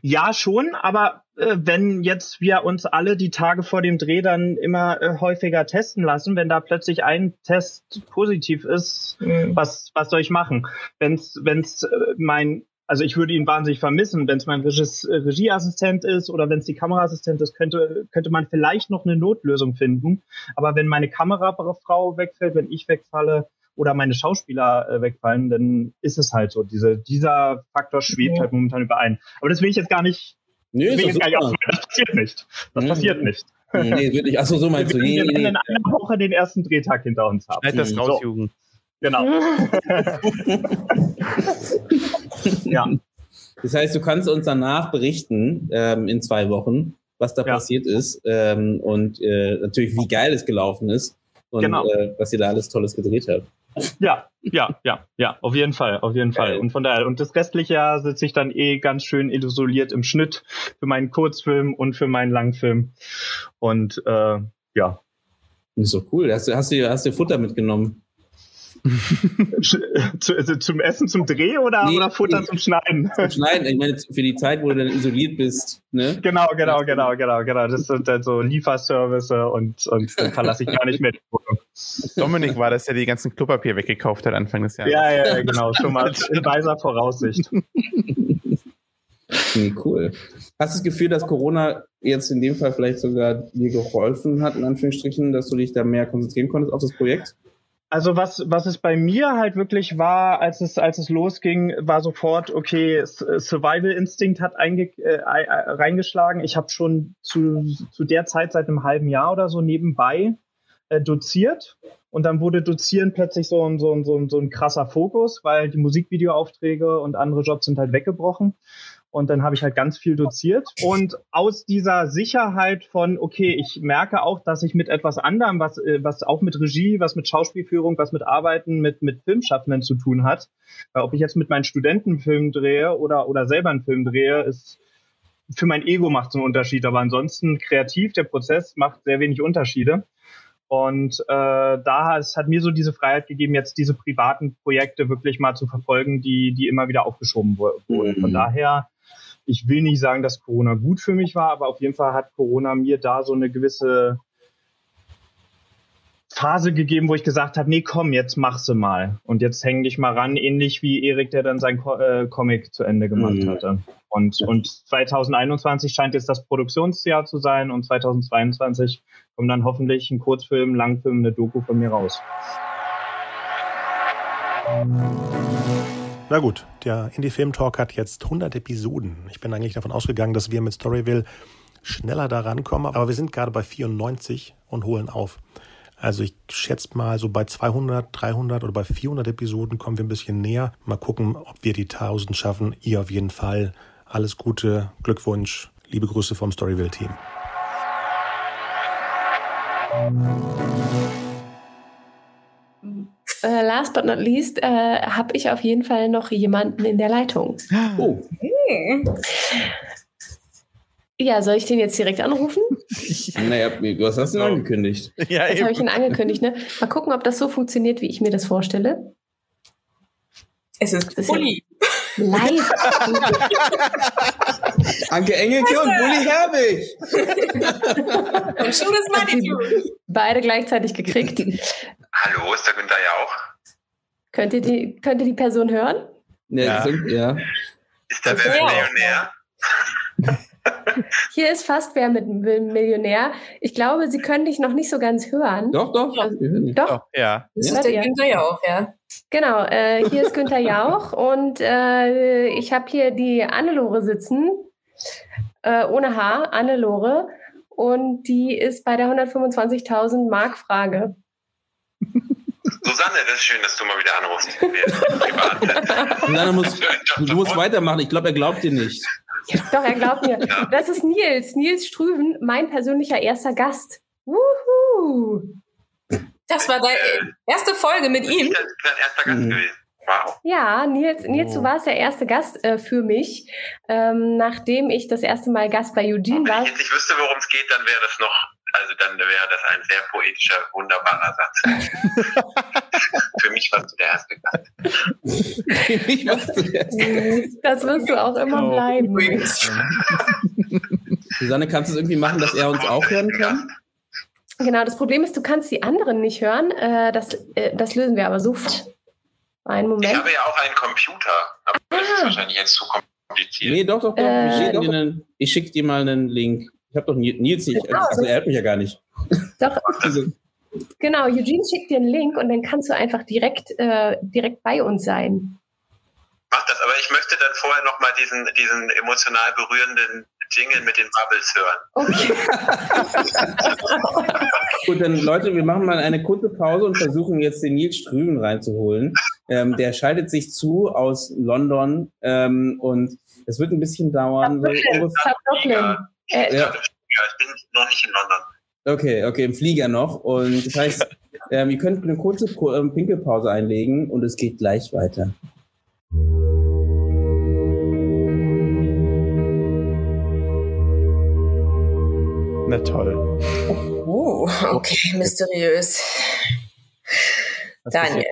ja schon, aber äh, wenn jetzt wir uns alle die Tage vor dem Dreh dann immer äh, häufiger testen lassen, wenn da plötzlich ein Test positiv ist, mhm. was was soll ich machen? Wenn's wenn's äh, mein also ich würde ihn wahnsinnig vermissen, wenn es mein Regies, äh, Regieassistent ist oder wenn es die Kameraassistent ist, könnte, könnte man vielleicht noch eine Notlösung finden. Aber wenn meine Kamerafrau wegfällt, wenn ich wegfalle, oder meine Schauspieler äh, wegfallen, dann ist es halt so. Diese, dieser Faktor schwebt okay. halt momentan überein. Aber das will ich jetzt gar nicht. Nee, das, jetzt gar nicht das passiert nicht. Das mhm. passiert nicht. Nee, wirklich. Achso, so meinst wir du. Wir werden in einer Woche den ersten Drehtag hinter uns haben. Schneid das raus, so. Jugend. Genau. ja. Das heißt, du kannst uns danach berichten, ähm, in zwei Wochen, was da ja. passiert ist ähm, und äh, natürlich, wie geil es gelaufen ist. und Genau. äh, was ihr da alles Tolles gedreht habt. Ja, ja, ja, ja, auf jeden Fall, auf jeden Fall. Und von daher, und das restliche Jahr sitze ich dann eh ganz schön isoliert im Schnitt für meinen Kurzfilm und für meinen Langfilm. Und äh, ja, Das ist doch cool. Hast du, hast du, hast du Futter mitgenommen? Zu, also zum Essen, zum Dreh oder, Nee, oder Futter nee. zum Schneiden? Zum Schneiden, ich meine, für die Zeit, wo du dann isoliert bist, ne? Genau, genau, genau, genau, genau. Das sind dann so Lieferservice und, und dann verlasse ich gar nicht mehr die Wohnung. Dominik war das, der die ganzen Klopapier weggekauft hat Anfang des Jahres. Ja, ja, ja, genau. Schon mal in weiser Voraussicht. Nee, cool. Hast du das Gefühl, dass Corona jetzt in dem Fall vielleicht sogar dir geholfen hat, in Anführungsstrichen, dass du dich da mehr konzentrieren konntest auf das Projekt? Also was, was es bei mir halt wirklich war, als es, als es losging, war sofort, okay, Survival Instinct hat einge, ei- äh, reingeschlagen. Ich habe schon zu, zu der Zeit seit einem halben Jahr oder so nebenbei äh, doziert. Und dann wurde Dozieren plötzlich so ein, so, ein, so, ein, so ein krasser Fokus, weil die Musikvideoaufträge und andere Jobs sind halt weggebrochen. Und dann habe ich halt ganz viel doziert. Und aus dieser Sicherheit von, okay, ich merke auch, dass ich mit etwas anderem, was, äh, was auch mit Regie, was mit Schauspielführung, was mit Arbeiten, mit, mit Filmschaffenden zu tun hat. Weil ob ich jetzt mit meinen Studenten einen Film drehe oder, oder selber einen Film drehe, ist für mein Ego macht es einen Unterschied. Aber ansonsten kreativ, der Prozess macht sehr wenig Unterschiede. Und äh, da es hat mir so diese Freiheit gegeben, jetzt diese privaten Projekte wirklich mal zu verfolgen, die, die immer wieder aufgeschoben wurden. Von Mhm. daher, ich will nicht sagen, dass Corona gut für mich war, aber auf jeden Fall hat Corona mir da so eine gewisse Phase gegeben, wo ich gesagt habe, nee, komm, jetzt mach sie mal. Und jetzt häng dich mal ran, ähnlich wie Erik, der dann sein Co äh, Comic zu Ende gemacht Mhm. hatte. Und, und 2021 scheint jetzt das Produktionsjahr zu sein und 2022 kommt dann hoffentlich ein Kurzfilm, Langfilm, eine Doku von mir raus. Na gut, der Indie Film Talk hat jetzt 100 Episoden. Ich bin eigentlich davon ausgegangen, dass wir mit Storyville schneller da rankommen, aber wir sind gerade bei 94 und holen auf. Also ich schätze mal, so bei 200, 300 oder bei 400 Episoden kommen wir ein bisschen näher. Mal gucken, ob wir die 1000 schaffen. Ihr auf jeden Fall. Alles Gute, Glückwunsch, liebe Grüße vom Storyville-Team. Äh, last but not least äh, habe ich auf jeden Fall noch jemanden in der Leitung. Oh, Ja, soll ich den jetzt direkt anrufen? naja, was hast du denn angekündigt? Ja, Das habe ich ihn angekündigt, ne? Mal gucken, ob das so funktioniert, wie ich mir das vorstelle. Es ist ist ja- Uli. Live. Anke Engelke und Bulli Herbig. Und schon ist Money Beide gleichzeitig gekriegt. Hallo, ist der Günther ja auch? Könnt ihr die, könnt ihr die Person hören? Ja, Ja. ist- der Ja. Wer wird Millionär? Hier ist fast wer mit einem Millionär. Ich glaube, Sie können dich noch nicht so ganz hören. Doch, doch. Ja. Doch, Oh, ja. Das ist der ihr? Günther ja auch, ja. genau. Äh, hier ist Günther Jauch und äh, ich habe hier die Annelore sitzen. Äh, ohne Haar, Annelore. Und die ist bei der 125.000 Mark Frage. Susanne, das ist schön, dass du mal wieder anrufst. Susanne, muss, du musst weitermachen. Ich glaube, er glaubt dir nicht. Doch, er glaubt mir. Das ist Nils, Nils Strüven, mein persönlicher erster Gast. Wuhu! Das war deine erste Folge mit ihm. Das ist dein erster Gast Mhm. gewesen. Wow. Ja, Nils, Nils, du Oh. warst der erste Gast äh, für mich, ähm, nachdem ich das erste Mal Gast bei Eugene Wenn war. ich jetzt nicht wüsste, worum es geht, dann wäre das noch, also dann wäre das ein sehr poetischer, wunderbarer Satz. Für mich warst du der erste Gast. Ich mach's zuerst. Das wirst du auch immer Oh. bleiben. Susanne, kannst du es irgendwie machen, dass er uns auch hören kann? Genau, das Problem ist, du kannst die anderen nicht hören. Äh, das, äh, das lösen wir aber sofort. Einen Ich Moment. habe ja auch einen Computer, aber das ist Ah. wahrscheinlich jetzt zu kompliziert. Nee, doch, doch, doch. Äh, ich schicke ich dir mal einen Link. Ich habe doch Ni- Nils nicht. Also, er hört mich ja gar nicht. Doch, Also, genau, Eugene schickt dir einen Link und dann kannst du einfach direkt, äh, direkt bei uns sein. Mach das, aber ich möchte dann vorher nochmal diesen, diesen emotional berührenden Jingle mit den Bubbles hören. Okay. Gut, dann Leute, wir machen mal eine kurze Pause und versuchen jetzt den Nils Strüben reinzuholen. Ähm, der schaltet sich zu aus London ähm, und es wird ein bisschen dauern. So ungefähr, Brooklyn. Äh, Ja. Ja, ich bin noch nicht in London. Okay, okay, im Flieger noch. Und das heißt, ähm, ihr könnt eine kurze ähm, Pinkelpause einlegen und es geht gleich weiter. Na toll. Oh, okay, mysteriös. Was Daniel.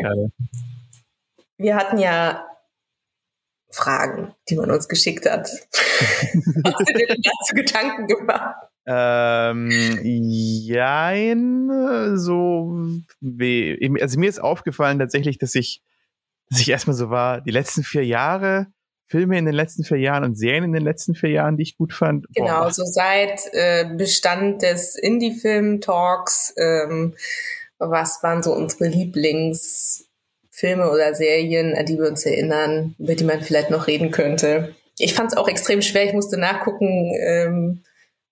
Wir hatten ja Fragen, die man uns geschickt hat. Hast du dir denn dazu Gedanken gemacht? Ähm, jein, so wie, also mir ist aufgefallen tatsächlich, dass ich, dass ich erstmal so war, die letzten vier Jahre, Filme in den letzten vier Jahren und Serien in den letzten vier Jahren, die ich gut fand. Genau, boah, so seit äh, Bestand des Indie-Film-Talks, ähm, was waren so unsere Lieblingsfilme oder Serien, an die wir uns erinnern, über die man vielleicht noch reden könnte? Ich fand es auch extrem schwer, ich musste nachgucken, ähm,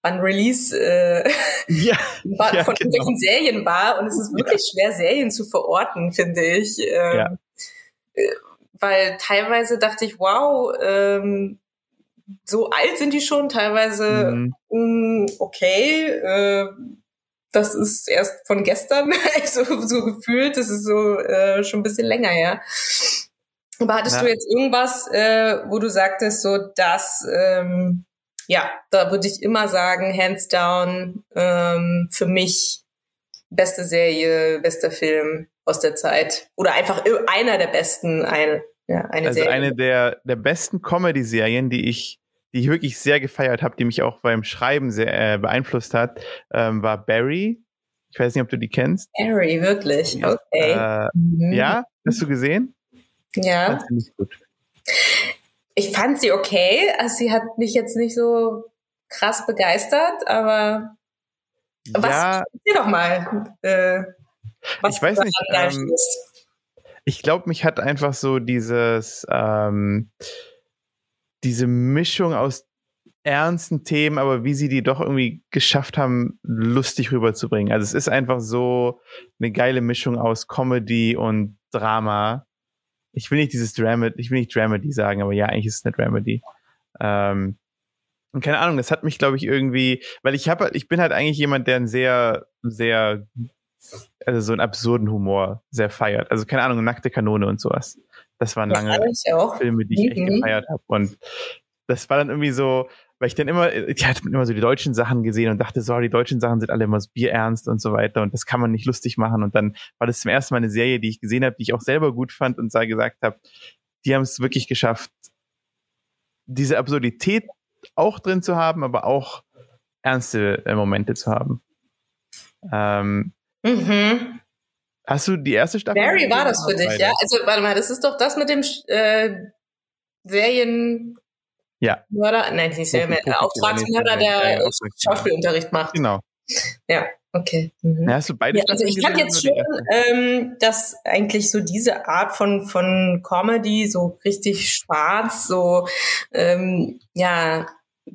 wann Release äh, Ja, war, ja, von genau. welchen Serien war. Und es ist wirklich schwer, Serien zu verorten, finde ich. Ähm, Ja. äh, Weil teilweise dachte ich, wow, ähm, so alt sind die schon, teilweise Mhm. mh, okay, äh, das ist erst von gestern, also so gefühlt, das ist so äh, schon ein bisschen länger her. Aber hattest Ja. du jetzt irgendwas, äh, wo du sagtest, so dass, ähm, ja, da würde ich immer sagen, hands down, ähm, für mich beste Serie, bester Film aus der Zeit. Oder einfach einer der besten, eine, ja, eine Also Serie. eine der, der besten Comedy-Serien, die ich, die ich wirklich sehr gefeiert habe, die mich auch beim Schreiben sehr äh, beeinflusst hat, ähm, war Barry. Ich weiß nicht, ob du die kennst. Harry, wirklich. Okay. Äh, Mhm. Ja, hast du gesehen? Ja. Nicht gut. Ich fand sie okay. Also sie hat mich jetzt nicht so krass begeistert, aber was? Ja, Erzähl doch mal. Äh, was Ich weiß nicht, ähm, ich glaube, mich hat einfach so dieses, ähm, diese Mischung aus ernsten Themen, aber wie sie die doch irgendwie geschafft haben, lustig rüberzubringen. Also es ist einfach so eine geile Mischung aus Comedy und Drama. Ich will nicht dieses Drama, ich will nicht Dramedy sagen, aber ja, eigentlich ist es eine Dramedy. Ähm, und keine Ahnung, das hat mich, glaube ich, irgendwie, weil ich habe, ich bin halt eigentlich jemand, der einen sehr, sehr, also so einen absurden Humor sehr feiert. Also keine Ahnung, nackte Kanone und sowas. Das waren lange Ja. Filme, die ich echt Mhm. gefeiert habe. Und das war dann irgendwie so, weil ich dann immer, ich hatte immer so die deutschen Sachen gesehen und dachte, so, die deutschen Sachen sind alle immer so bierernst und so weiter und das kann man nicht lustig machen. Und dann war das zum ersten Mal eine Serie, die ich gesehen habe, die ich auch selber gut fand und da gesagt habe, die haben es wirklich geschafft, diese Absurdität auch drin zu haben, aber auch ernste äh, Momente zu haben. Ähm, Mhm. Hast du die erste Staffel? Barry war das für dich, beide? ja? Also, warte mal, das ist doch das mit dem äh, Serien. Ja. Mörder, nein, nicht Serien, Profi- Profi- Auftragsmörder, der ja, Schauspielunterricht macht. Genau. Ja, okay. Mhm. Ja, hast du beide Ja, also ich fand jetzt schon, ähm, dass eigentlich so diese Art von, von Comedy, so richtig schwarz, so ähm, ja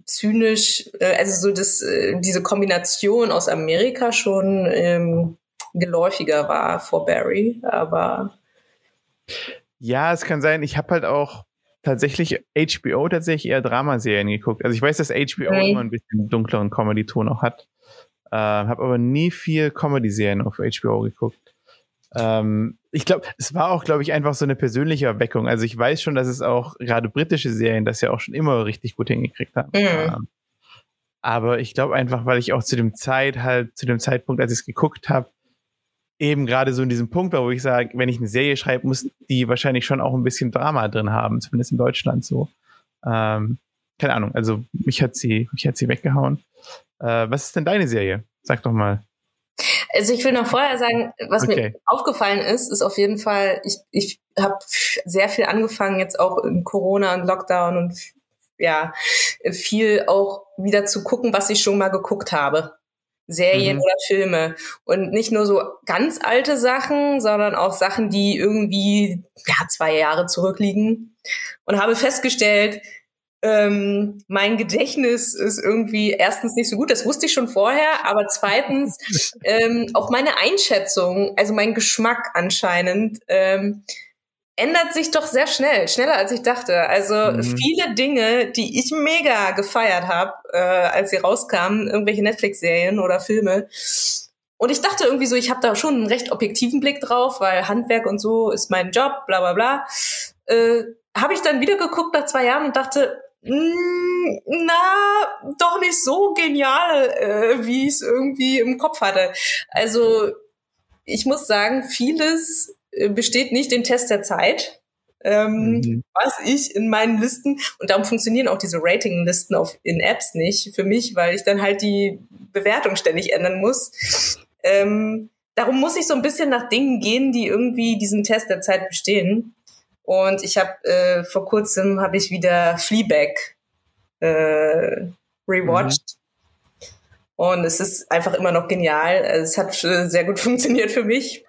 zynisch, äh, also so das, äh, diese Kombination aus Amerika schon ähm, geläufiger war vor Barry, aber Ja, es kann sein. Ich habe halt auch tatsächlich HBO tatsächlich eher Dramaserien geguckt. Also ich weiß, dass HBO Mhm. immer ein bisschen dunkleren Comedy-Ton auch hat. Äh, habe aber nie viel Comedy-Serien auf HBO geguckt. Ähm, ich glaube, es war auch, glaube ich, einfach so eine persönliche Erweckung. Also ich weiß schon, dass es auch gerade britische Serien das ja auch schon immer richtig gut hingekriegt haben. Mhm. Ähm, aber ich glaube einfach, weil ich auch zu dem Zeit halt, zu dem Zeitpunkt, als ich es geguckt habe, eben gerade so in diesem Punkt war, wo ich sage, wenn ich eine Serie schreibe, muss die wahrscheinlich schon auch ein bisschen Drama drin haben, zumindest in Deutschland so. Ähm, keine Ahnung, also mich hat sie, mich hat sie weggehauen. Äh, was ist denn deine Serie? Sag doch mal. Also ich will noch vorher sagen, was Okay. mir aufgefallen ist, ist auf jeden Fall, ich, ich habe sehr viel angefangen, jetzt auch in Corona und Lockdown und ja, viel auch wieder zu gucken, was ich schon mal geguckt habe. Serien Mhm. oder Filme. Und nicht nur so ganz alte Sachen, sondern auch Sachen, die irgendwie ja, zwei Jahre zurückliegen. Und habe festgestellt, ähm, mein Gedächtnis ist irgendwie erstens nicht so gut, das wusste ich schon vorher, aber zweitens ähm, auch meine Einschätzung, also mein Geschmack anscheinend, ähm, ändert sich doch sehr schnell, schneller als ich dachte. Also mhm. viele Dinge, die ich mega gefeiert habe, äh, als sie rauskamen, irgendwelche Netflix-Serien oder Filme. Und ich dachte irgendwie so, ich habe da schon einen recht objektiven Blick drauf, weil Handwerk und so ist mein Job, bla bla bla. Äh, habe ich dann wieder geguckt nach zwei Jahren und dachte, mm, na, doch nicht so genial, äh, wie ich es irgendwie im Kopf hatte. Also ich muss sagen, vieles besteht nicht den Test der Zeit. Ähm, mhm. was ich in meinen Listen und darum funktionieren auch diese Ratinglisten auf in Apps nicht für mich, weil ich dann halt die Bewertung ständig ändern muss. Ähm, darum muss ich so ein bisschen nach Dingen gehen, die irgendwie diesen Test der Zeit bestehen. Und ich habe äh, vor kurzem habe ich wieder Fleabag äh, rewatcht. Mhm. Und es ist einfach immer noch genial. Es hat äh, sehr gut funktioniert für mich.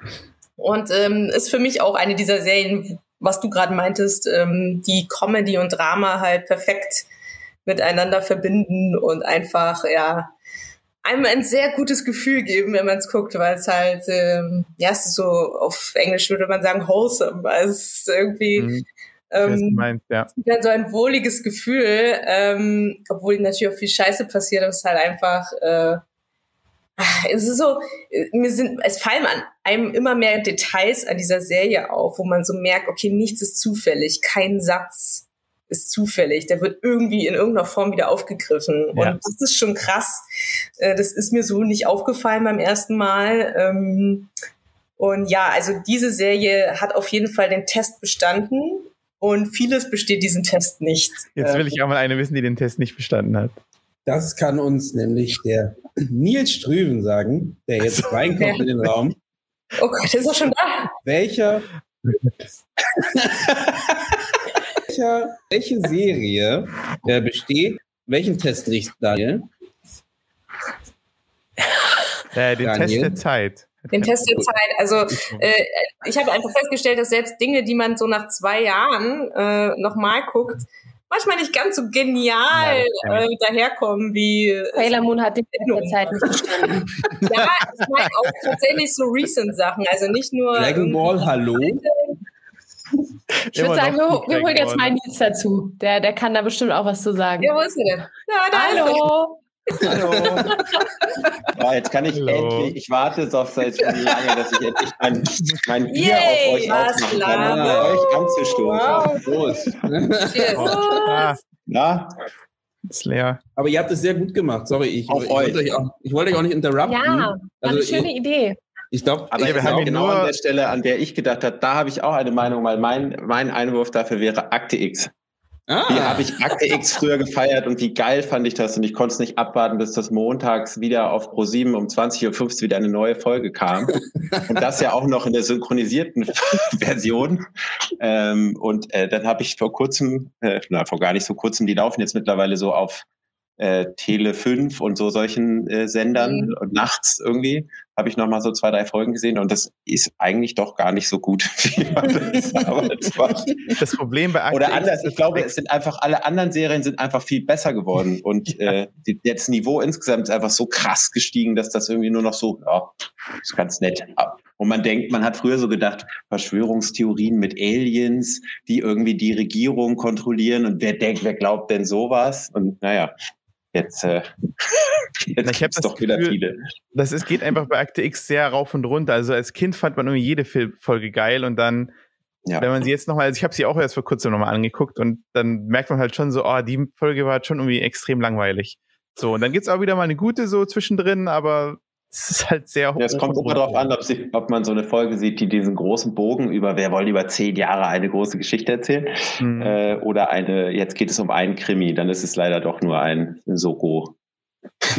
Und ähm, ist für mich auch eine dieser Serien, was du gerade meintest, ähm, die Comedy und Drama halt perfekt miteinander verbinden und einfach, ja, einem ein sehr gutes Gefühl geben, wenn man es guckt, weil es halt, ähm, ja, es ist so, auf Englisch würde man sagen, wholesome, weil es ist irgendwie, mhm. ähm, meint, ja. so ein wohliges Gefühl, ähm, obwohl natürlich auch viel Scheiße passiert, aber es ist halt einfach, äh, es ist so, mir sind, es fallen an einem immer mehr Details an dieser Serie auf, wo man so merkt, okay, nichts ist zufällig, kein Satz ist zufällig, der wird irgendwie in irgendeiner Form wieder aufgegriffen. Ja. Und das ist schon krass. Äh, das ist mir so nicht aufgefallen beim ersten Mal. Ähm, und ja, also diese Serie hat auf jeden Fall den Test bestanden und vieles besteht diesen Test nicht. Jetzt will ich auch mal eine wissen, die den Test nicht bestanden hat. Das kann uns nämlich der Nils Strüven sagen, der jetzt so, reinkommt ja. in den Raum. Oh Gott, ist er schon da? Welcher, welcher welche Serie äh, besteht, welchen Test nicht, Daniel? Äh, den Daniel? Test der Zeit. Den Test der Zeit. Also äh, ich habe einfach festgestellt, dass selbst Dinge, die man so nach zwei Jahren äh, nochmal guckt, manchmal nicht ganz so genial ja, äh, daherkommen wie. Äh, Sailor Moon hat die Zeit nicht verstanden. ja, ich meine auch tatsächlich so recent Sachen, also nicht nur. Dragon Ball, hallo. Ich würde sagen, wir, wir holen jetzt mal Nils dazu. Der, der kann da bestimmt auch was zu sagen. Ja, wo ist er denn? Ja, da Hallo. Hallo. Ja, jetzt kann ich Hallo. endlich, ich warte auf seit schon lange, dass ich endlich mein, mein Bier Yay, auf euch aufmachen kann, um euch anzustoßen. Wow. Prost. Na? Ist leer. Aber ihr habt es sehr gut gemacht. Sorry, ich, ich, wollte, euch auch, ich wollte euch auch nicht interrupten. Ja, also, eine schöne ich, Idee. Ich glaube, aber wir haben genau an der Stelle, an der ich gedacht habe, da habe ich auch eine Meinung, weil mein, mein Einwurf dafür wäre Akte X. Ah. Wie habe ich Akte X früher gefeiert und wie geil fand ich das und ich konnte es nicht abwarten, bis das montags wieder auf Pro7 um 20.15 Uhr wieder eine neue Folge kam. und das ja auch noch in der synchronisierten Version. Ähm, und äh, dann habe ich vor kurzem, äh, na, vor gar nicht so kurzem, die laufen jetzt mittlerweile so auf äh, Tele 5 und so solchen äh, Sendern mhm. und nachts irgendwie habe ich noch mal so zwei, drei Folgen gesehen und das ist eigentlich doch gar nicht so gut, wie man das damals macht. Das Problem bei Akte Oder anders, ich glaube, es sind einfach, alle anderen Serien sind einfach viel besser geworden und ja. äh, die, das Niveau insgesamt ist einfach so krass gestiegen, dass das irgendwie nur noch so, ja, ist ganz nett. Und man denkt, man hat früher so gedacht, Verschwörungstheorien mit Aliens, die irgendwie die Regierung kontrollieren und wer denkt, wer glaubt denn sowas? Und naja, Jetzt, äh, jetzt ich habe doch Gefühl, wieder viele. Das ist, geht einfach bei Akte X sehr rauf und runter. Also als Kind fand man irgendwie jede Folge geil und dann, ja. wenn man sie jetzt nochmal, also ich habe sie auch erst vor kurzem nochmal angeguckt und dann merkt man halt schon so, oh, die Folge war halt schon irgendwie extrem langweilig. So, und dann gibt's auch wieder mal eine gute so zwischendrin, aber es ist halt sehr hoch. Ja, es kommt immer darauf an, ob, sie, ob, man so eine Folge sieht, die diesen großen Bogen über, wer wollte über zehn Jahre eine große Geschichte erzählen, mhm. äh, oder eine, jetzt geht es um einen Krimi, dann ist es leider doch nur ein Soko.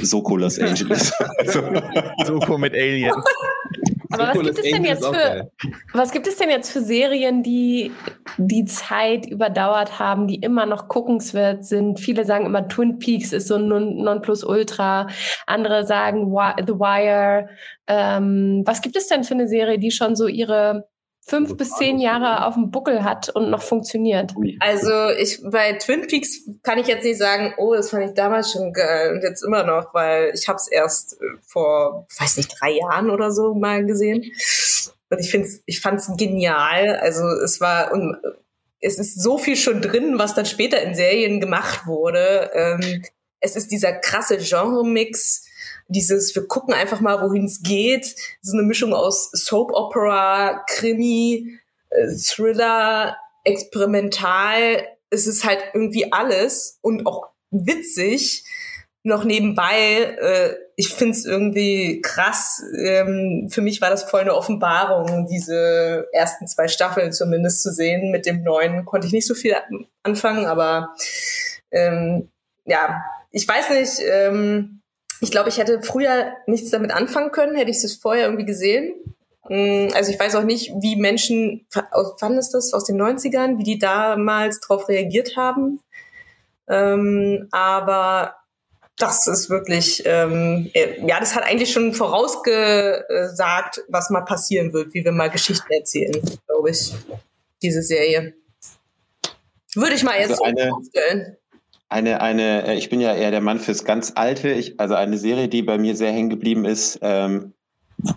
Soko Los Angeles. Soko mit Aliens. Aber was gibt es denn jetzt für, was gibt es denn jetzt für Serien, die die Zeit überdauert haben, die immer noch guckenswert sind? Viele sagen immer Twin Peaks ist so ein Nonplusultra. Andere sagen The Wire. Ähm, was gibt es denn für eine Serie, die schon so ihre fünf bis zehn Jahre auf dem Buckel hat und noch funktioniert. Also ich bei Twin Peaks kann ich jetzt nicht sagen, oh, das fand ich damals schon geil und jetzt immer noch, weil ich habe es erst äh, vor, weiß nicht, drei Jahren oder so mal gesehen. Und ich finde ich fand's genial. Also es war und es ist so viel schon drin, was dann später in Serien gemacht wurde. Ähm, es ist dieser krasse Genre-Mix, dieses, wir gucken einfach mal, wohin es geht. So eine Mischung aus Soap Opera, Krimi, äh, Thriller, experimental. Es ist halt irgendwie alles und auch witzig noch nebenbei, äh, ich finde es irgendwie krass. Ähm, für mich war das voll eine Offenbarung, diese ersten zwei Staffeln zumindest zu sehen. Mit dem neuen konnte ich nicht so viel anfangen, aber ähm, ja, ich weiß nicht. Ähm, ich glaube, ich hätte früher nichts damit anfangen können, hätte ich es vorher irgendwie gesehen. Mm, also ich weiß auch nicht, wie Menschen, wann ist das, aus den 90ern, wie die damals darauf reagiert haben. Ähm, aber das ist wirklich, ähm, äh, ja, das hat eigentlich schon vorausgesagt, was mal passieren wird, wie wir mal Geschichten erzählen, glaube ich, diese Serie. Würde ich mal jetzt also eine, vorstellen. Eine, eine, äh, ich bin ja eher der Mann fürs ganz Alte. Ich, also eine Serie, die bei mir sehr hängen geblieben ist, ähm,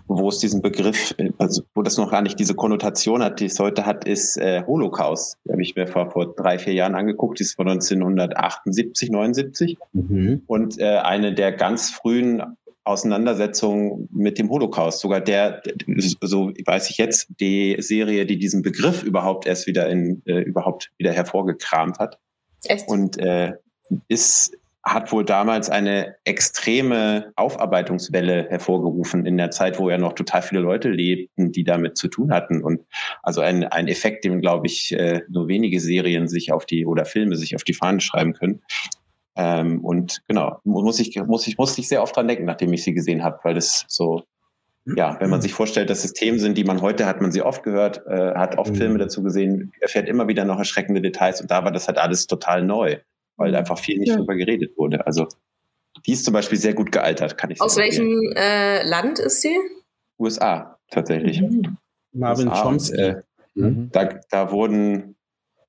wo es diesen Begriff, also wo das noch gar nicht diese Konnotation hat, die es heute hat, ist äh, Holocaust. Die habe ich mir vor, vor drei, vier Jahren angeguckt, die ist von 1978, 79 mhm. und äh, eine der ganz frühen Auseinandersetzungen mit dem Holocaust. Sogar der, so weiß ich jetzt, die Serie, die diesen Begriff überhaupt erst wieder in äh, überhaupt wieder hervorgekramt hat. Echt? Und äh, ist hat wohl damals eine extreme Aufarbeitungswelle hervorgerufen in der Zeit, wo ja noch total viele Leute lebten, die damit zu tun hatten. Und also ein, ein Effekt, den, glaube ich, äh, nur wenige Serien sich auf die oder Filme sich auf die Fahne schreiben können. Ähm, und genau, muss ich, muss ich, muss ich sehr oft dran denken, nachdem ich sie gesehen habe, weil das so, ja, wenn man sich vorstellt, dass es Themen sind, die man heute hat man sie oft gehört, äh, hat oft mhm. Filme dazu gesehen, erfährt immer wieder noch erschreckende Details und da war das halt alles total neu weil mhm. einfach viel nicht ja. drüber geredet wurde. Also die ist zum Beispiel sehr gut gealtert, kann ich sagen. Aus welchem äh, Land ist sie? USA, tatsächlich. Mhm. Marvin Chomsky. Äh, mhm. da, da wurden,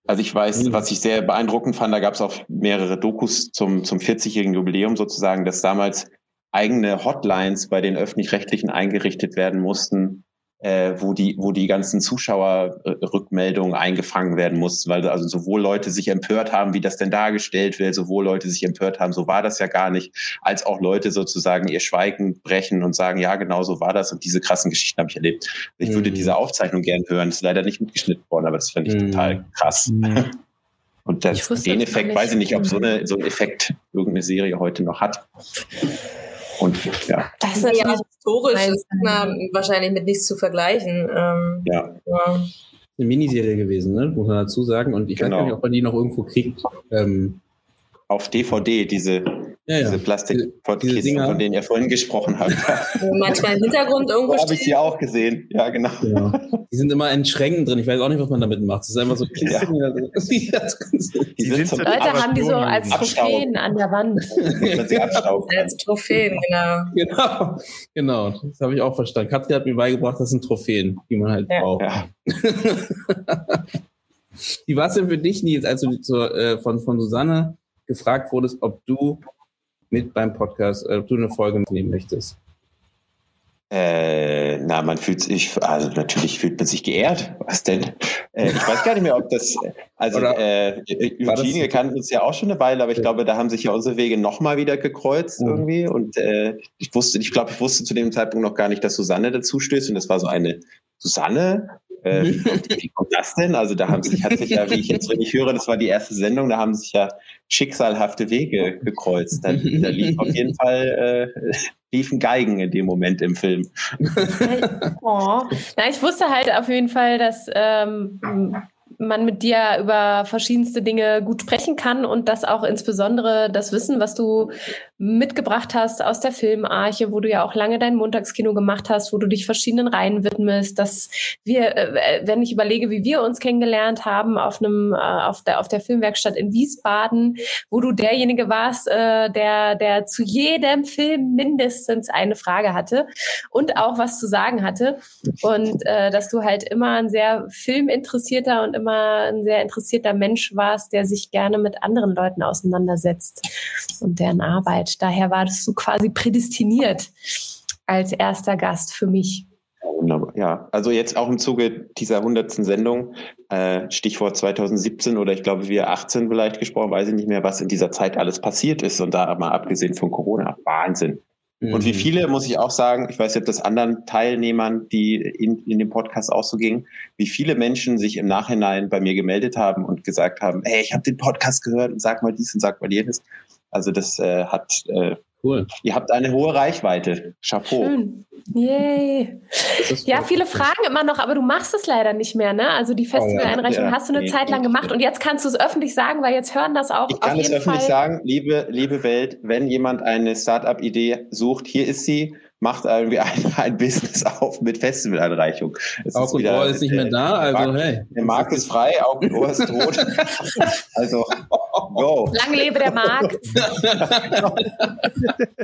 also ich weiß, mhm. was ich sehr beeindruckend fand, da gab es auch mehrere Dokus zum, zum 40-jährigen Jubiläum sozusagen, dass damals eigene Hotlines bei den öffentlich-rechtlichen eingerichtet werden mussten, äh, wo die, wo die ganzen Zuschauerrückmeldungen eingefangen werden mussten, weil also sowohl Leute sich empört haben, wie das denn dargestellt wird, sowohl Leute sich empört haben, so war das ja gar nicht, als auch Leute sozusagen ihr Schweigen brechen und sagen, ja, genau so war das und diese krassen Geschichten habe ich erlebt. Ich mhm. würde diese Aufzeichnung gern hören, das ist leider nicht mitgeschnitten worden, aber das fand ich mhm. total krass. Mhm. Und das, den Effekt, weiß ich nicht, ob so, eine, so ein Effekt irgendeine Serie heute noch hat. Und ja. Das ist natürlich ja, historisch ist na, wahrscheinlich mit nichts zu vergleichen. Ähm, ja. ja. Eine Miniserie gewesen, ne? muss man dazu sagen. Und ich genau. weiß gar nicht, ob man die noch irgendwo kriegt. Ähm, Auf DVD, diese ja, ja. Diese Plastikkisten, von denen ihr vorhin gesprochen habt. Manchmal im Hintergrund irgendwo. So habe ich sie auch gesehen. Ja, genau. Ja. Die sind immer in Schränken drin. Ich weiß auch nicht, was man damit macht. Das ist einfach so Kisten. Ja. die sind so Leute haben die so als Trophäen an der Wand. als Trophäen, genau. Genau, genau. Das habe ich auch verstanden. Katja hat mir beigebracht, das sind Trophäen, die man halt braucht. Ja. Wie war es denn für dich, Nils, als du zur, äh, von, von Susanne gefragt wurdest, ob du mit beim Podcast, äh, ob du eine Folge mitnehmen möchtest? Äh, na, man fühlt sich, also natürlich fühlt man sich geehrt. Was denn? Äh, ich weiß gar nicht mehr, ob das, also äh, Eugenie kannten uns ja auch schon eine Weile, aber ich glaube, da haben sich ja unsere Wege nochmal wieder gekreuzt mhm. irgendwie. Und äh, ich wusste, ich glaube, ich wusste zu dem Zeitpunkt noch gar nicht, dass Susanne dazu stößt. Und das war so eine Susanne, äh, wie kommt das denn? Also da haben sich, hat sich ja, wie ich jetzt richtig höre, das war die erste Sendung, da haben sich ja schicksalhafte Wege gekreuzt. Da, da lief auf jeden Fall, äh, liefen Geigen in dem Moment im Film. oh. Na, ich wusste halt auf jeden Fall, dass ähm, man mit dir über verschiedenste Dinge gut sprechen kann und dass auch insbesondere das Wissen, was du mitgebracht hast aus der Filmarche, wo du ja auch lange dein Montagskino gemacht hast, wo du dich verschiedenen Reihen widmest, dass wir, äh, wenn ich überlege, wie wir uns kennengelernt haben auf einem, äh, auf der, auf der Filmwerkstatt in Wiesbaden, wo du derjenige warst, äh, der, der zu jedem Film mindestens eine Frage hatte und auch was zu sagen hatte und äh, dass du halt immer ein sehr filminteressierter und immer ein sehr interessierter Mensch warst, der sich gerne mit anderen Leuten auseinandersetzt und deren Arbeit. Arbeit. Daher war das so quasi prädestiniert als erster Gast für mich. Wunderbar. ja, also jetzt auch im Zuge dieser hundertsten Sendung, äh, Stichwort 2017 oder ich glaube wir 18 vielleicht gesprochen, weiß ich nicht mehr, was in dieser Zeit alles passiert ist und da mal abgesehen von Corona, Wahnsinn. Und wie mhm. viele, muss ich auch sagen, ich weiß nicht, ob das anderen Teilnehmern, die in, in dem Podcast auch so ging, wie viele Menschen sich im Nachhinein bei mir gemeldet haben und gesagt haben, hey, ich habe den Podcast gehört und sag mal dies und sag mal jenes. Also das äh, hat äh, Cool. Ihr habt eine hohe Reichweite. Chapeau. Schön. Yay. Ja, viele fragen immer noch, aber du machst es leider nicht mehr, ne? Also die Festivaleinreichung oh, ja. hast du eine nee, Zeit lang gemacht und jetzt kannst du es öffentlich sagen, weil jetzt hören das auch. Ich kann es öffentlich Fall. sagen, liebe, liebe Welt, wenn jemand eine Startup-Idee sucht, hier ist sie macht irgendwie ein, ein Business auf mit Festivalanreichung. Auch und Ohr ist nicht mehr da, also Markt, hey. Der Markt ist frei, Augen und Ohr ist tot. also, go. Lang lebe der Markt.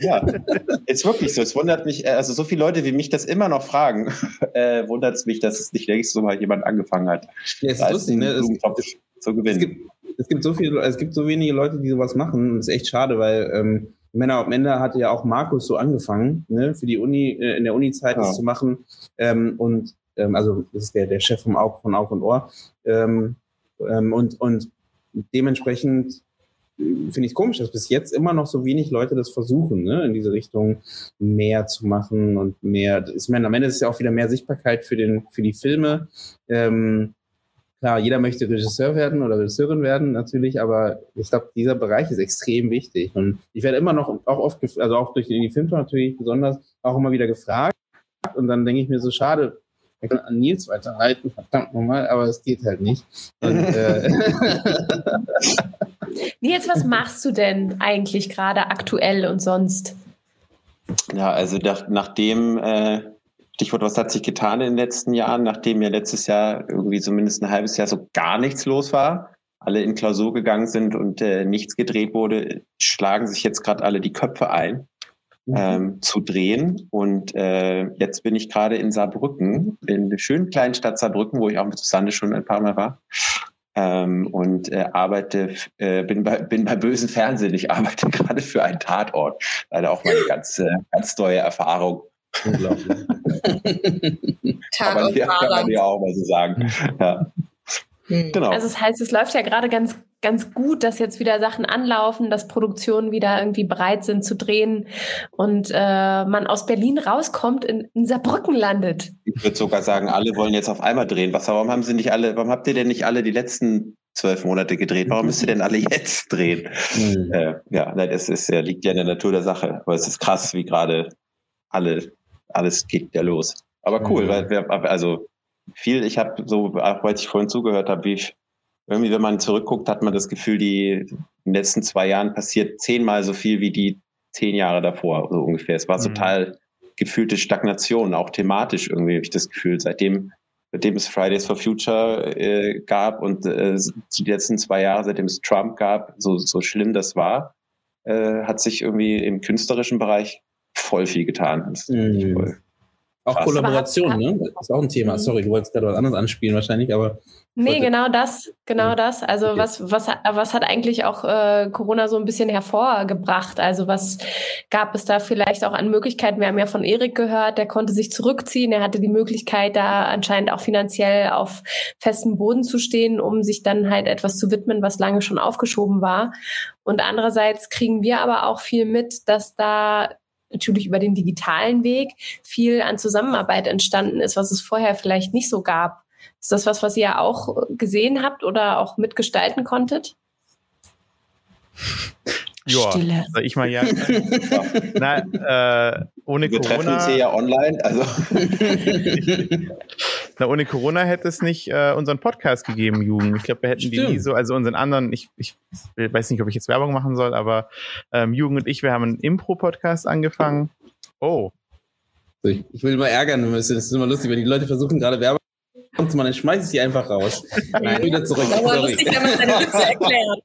ja, ist wirklich so. Es wundert mich, äh, also so viele Leute wie mich das immer noch fragen, äh, wundert es mich, dass es nicht längst so mal jemand angefangen hat. Ja, es ist lustig, ne? Es, zu gewinnen. Es gibt, es gibt so viele, es gibt so wenige Leute, die sowas machen. Das ist echt schade, weil ähm, Männer am Ende hatte ja auch Markus so angefangen, ne, für die Uni, äh, in der Uni-Zeit ja. das zu machen. Ähm, und ähm, also das ist der, der Chef vom Aug, von Aug und Ohr. Ähm, ähm, und, und dementsprechend äh, finde ich es komisch, dass bis jetzt immer noch so wenig Leute das versuchen, ne, in diese Richtung mehr zu machen und mehr. Ich meine, am Ende ist es ja auch wieder mehr Sichtbarkeit für den, für die Filme. Ähm, klar, jeder möchte Regisseur werden oder Regisseurin werden, natürlich, aber ich glaube, dieser Bereich ist extrem wichtig. Und ich werde immer noch auch oft, also auch durch die Filmtour natürlich besonders, auch immer wieder gefragt. Und dann denke ich mir so, schade, ich kann an Nils weiterreiten, verdammt nochmal, aber es geht halt nicht. Und, äh Nils, was machst du denn eigentlich gerade aktuell und sonst? Ja, also nach, nachdem äh, Stichwort, was hat sich getan in den letzten Jahren, nachdem ja letztes Jahr irgendwie zumindest ein halbes Jahr so gar nichts los war, alle in Klausur gegangen sind und äh, nichts gedreht wurde, schlagen sich jetzt gerade alle die Köpfe ein, mhm. ähm, zu drehen. Und äh, jetzt bin ich gerade in Saarbrücken, in der schönen kleinen Stadt Saarbrücken, wo ich auch mit Susanne schon ein paar Mal war. Ähm, und äh, arbeite, äh, bin, bei, bin bei bösen Fernsehen. Ich arbeite gerade für einen Tatort. Leider auch mal eine ganz, äh, ganz neue Erfahrung. Unglaublich. kann, man, kann man ja auch mal so sagen. Ja. Hm. Genau. Also das heißt, es läuft ja gerade ganz, ganz gut, dass jetzt wieder Sachen anlaufen, dass Produktionen wieder irgendwie bereit sind zu drehen und äh, man aus Berlin rauskommt, in, in Saarbrücken landet. Ich würde sogar sagen, alle wollen jetzt auf einmal drehen. Was, warum haben sie nicht alle, warum habt ihr denn nicht alle die letzten zwölf Monate gedreht? Warum müsst ihr denn alle jetzt drehen? Mhm. Äh, ja, das ist, liegt ja in der Natur der Sache. Aber es ist krass, wie gerade alle alles geht ja los. Aber cool, mhm. weil wir, also viel, ich habe so, auch weil ich vorhin zugehört habe, wie ich, irgendwie, wenn man zurückguckt, hat man das Gefühl, die in den letzten zwei Jahren passiert zehnmal so viel wie die zehn Jahre davor, so ungefähr. Es war mhm. total gefühlte Stagnation, auch thematisch irgendwie, habe ich das Gefühl, seitdem, seitdem es Fridays for Future äh, gab und äh, die letzten zwei Jahre, seitdem es Trump gab, so, so schlimm das war, äh, hat sich irgendwie im künstlerischen Bereich voll viel getan. Das mhm. voll auch Krass. Kollaboration, ne? Das ist auch ein Thema. Mhm. Sorry, du wolltest gerade was anderes anspielen wahrscheinlich, aber. Nee, genau das, genau das. Also okay. was, was, was hat eigentlich auch äh, Corona so ein bisschen hervorgebracht? Also was gab es da vielleicht auch an Möglichkeiten? Wir haben ja von Erik gehört, der konnte sich zurückziehen. Er hatte die Möglichkeit, da anscheinend auch finanziell auf festem Boden zu stehen, um sich dann halt etwas zu widmen, was lange schon aufgeschoben war. Und andererseits kriegen wir aber auch viel mit, dass da natürlich über den digitalen Weg viel an Zusammenarbeit entstanden ist, was es vorher vielleicht nicht so gab. Ist das was, was ihr auch gesehen habt oder auch mitgestalten konntet? Ja, Stille. Soll ich mal ja. Na, äh, ohne Wir Corona. treffen uns hier ja online, also. Na, ohne Corona hätte es nicht äh, unseren Podcast gegeben, Jugend. Ich glaube, wir hätten Stimmt. die nie so, also unseren anderen, ich, ich weiß nicht, ob ich jetzt Werbung machen soll, aber ähm, Jugend und ich, wir haben einen Impro-Podcast angefangen. Oh. Ich, ich will immer ärgern, das ist immer lustig, wenn die Leute versuchen, gerade Werbung zu machen, dann schmeiße ich sie einfach raus. Nein, wieder zurück. Aber lustig, wenn man seine Witze erklärt.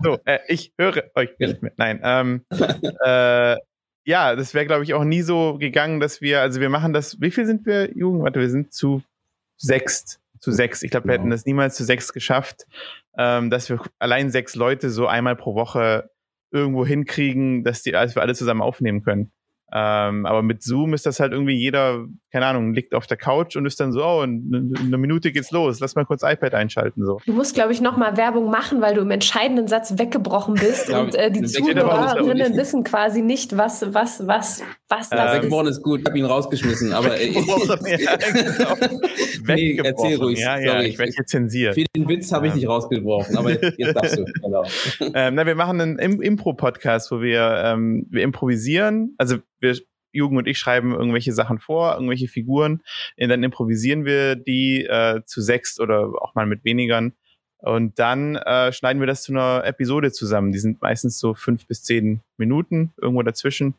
so, äh, ich höre euch nicht mehr. Nein, ähm, äh, ja, das wäre, glaube ich, auch nie so gegangen, dass wir, also wir machen das, wie viel sind wir, Jugend? Warte, wir sind zu sechs, zu sechs. Ich glaube, wir genau. hätten das niemals zu sechs geschafft, ähm, dass wir allein sechs Leute so einmal pro Woche irgendwo hinkriegen, dass die, als wir alle zusammen aufnehmen können. Ähm, aber mit Zoom ist das halt irgendwie jeder keine Ahnung, liegt auf der Couch und ist dann so, oh, in einer Minute geht's los, lass mal kurz iPad einschalten. So. Du musst, glaube ich, nochmal Werbung machen, weil du im entscheidenden Satz weggebrochen bist ja, und äh, die Zuhörerinnen wissen quasi nicht, was, was, was, was das äh, ist. Weggebrochen ist gut, ich habe ihn rausgeschmissen, aber äh, ja, nee, erzähl ruhig. Ja, ja, Sorry. ich werde hier zensiert. Für den Witz habe ich nicht rausgebrochen, aber jetzt darfst du. Genau. Ähm, na, wir machen einen Im Impro-Podcast, wo wir, ähm, wir improvisieren. Also wir Jugend und ich schreiben irgendwelche Sachen vor, irgendwelche Figuren, und dann improvisieren wir die äh, zu sechs oder auch mal mit wenigern. Und dann äh, schneiden wir das zu einer Episode zusammen. Die sind meistens so fünf bis zehn Minuten, irgendwo dazwischen.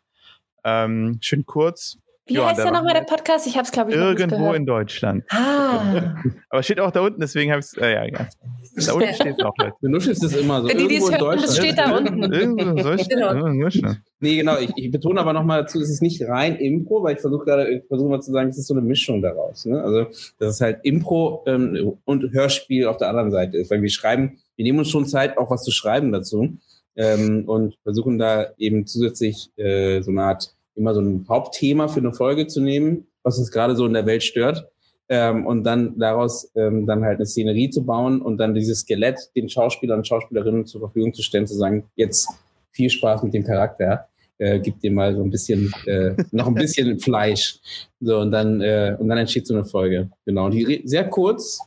Ähm, schön kurz. Wie ja, heißt der nochmal der Podcast? Ich habe es, glaube ich, Irgendwo in Deutschland. Ah. Aber steht auch da unten, deswegen habe ich es. Äh, ja, ja. Da unten steht es auch. Leute. Du nuschelst es immer so. Die, die es hören, das steht da unten. Irgendwo in Deutschland. Genau. Nee, genau. Ich, ich betone aber nochmal dazu, es ist nicht rein Impro, weil ich versuche gerade, ich versuche mal zu sagen, es ist so eine Mischung daraus. Ne? Also, dass es halt Impro ähm, und Hörspiel auf der anderen Seite ist. Weil wir schreiben, wir nehmen uns schon Zeit, auch was zu schreiben dazu. Ähm, und versuchen da eben zusätzlich äh, so eine Art immer so ein Hauptthema für eine Folge zu nehmen, was uns gerade so in der Welt stört. Ähm, und dann daraus ähm, dann halt eine Szenerie zu bauen und dann dieses Skelett den Schauspielern und Schauspielerinnen zur Verfügung zu stellen, zu sagen, jetzt viel Spaß mit dem Charakter, äh, gib dir mal so ein bisschen, äh, noch ein bisschen Fleisch. So, und dann, äh, und dann entsteht so eine Folge. Genau. Die sehr kurz,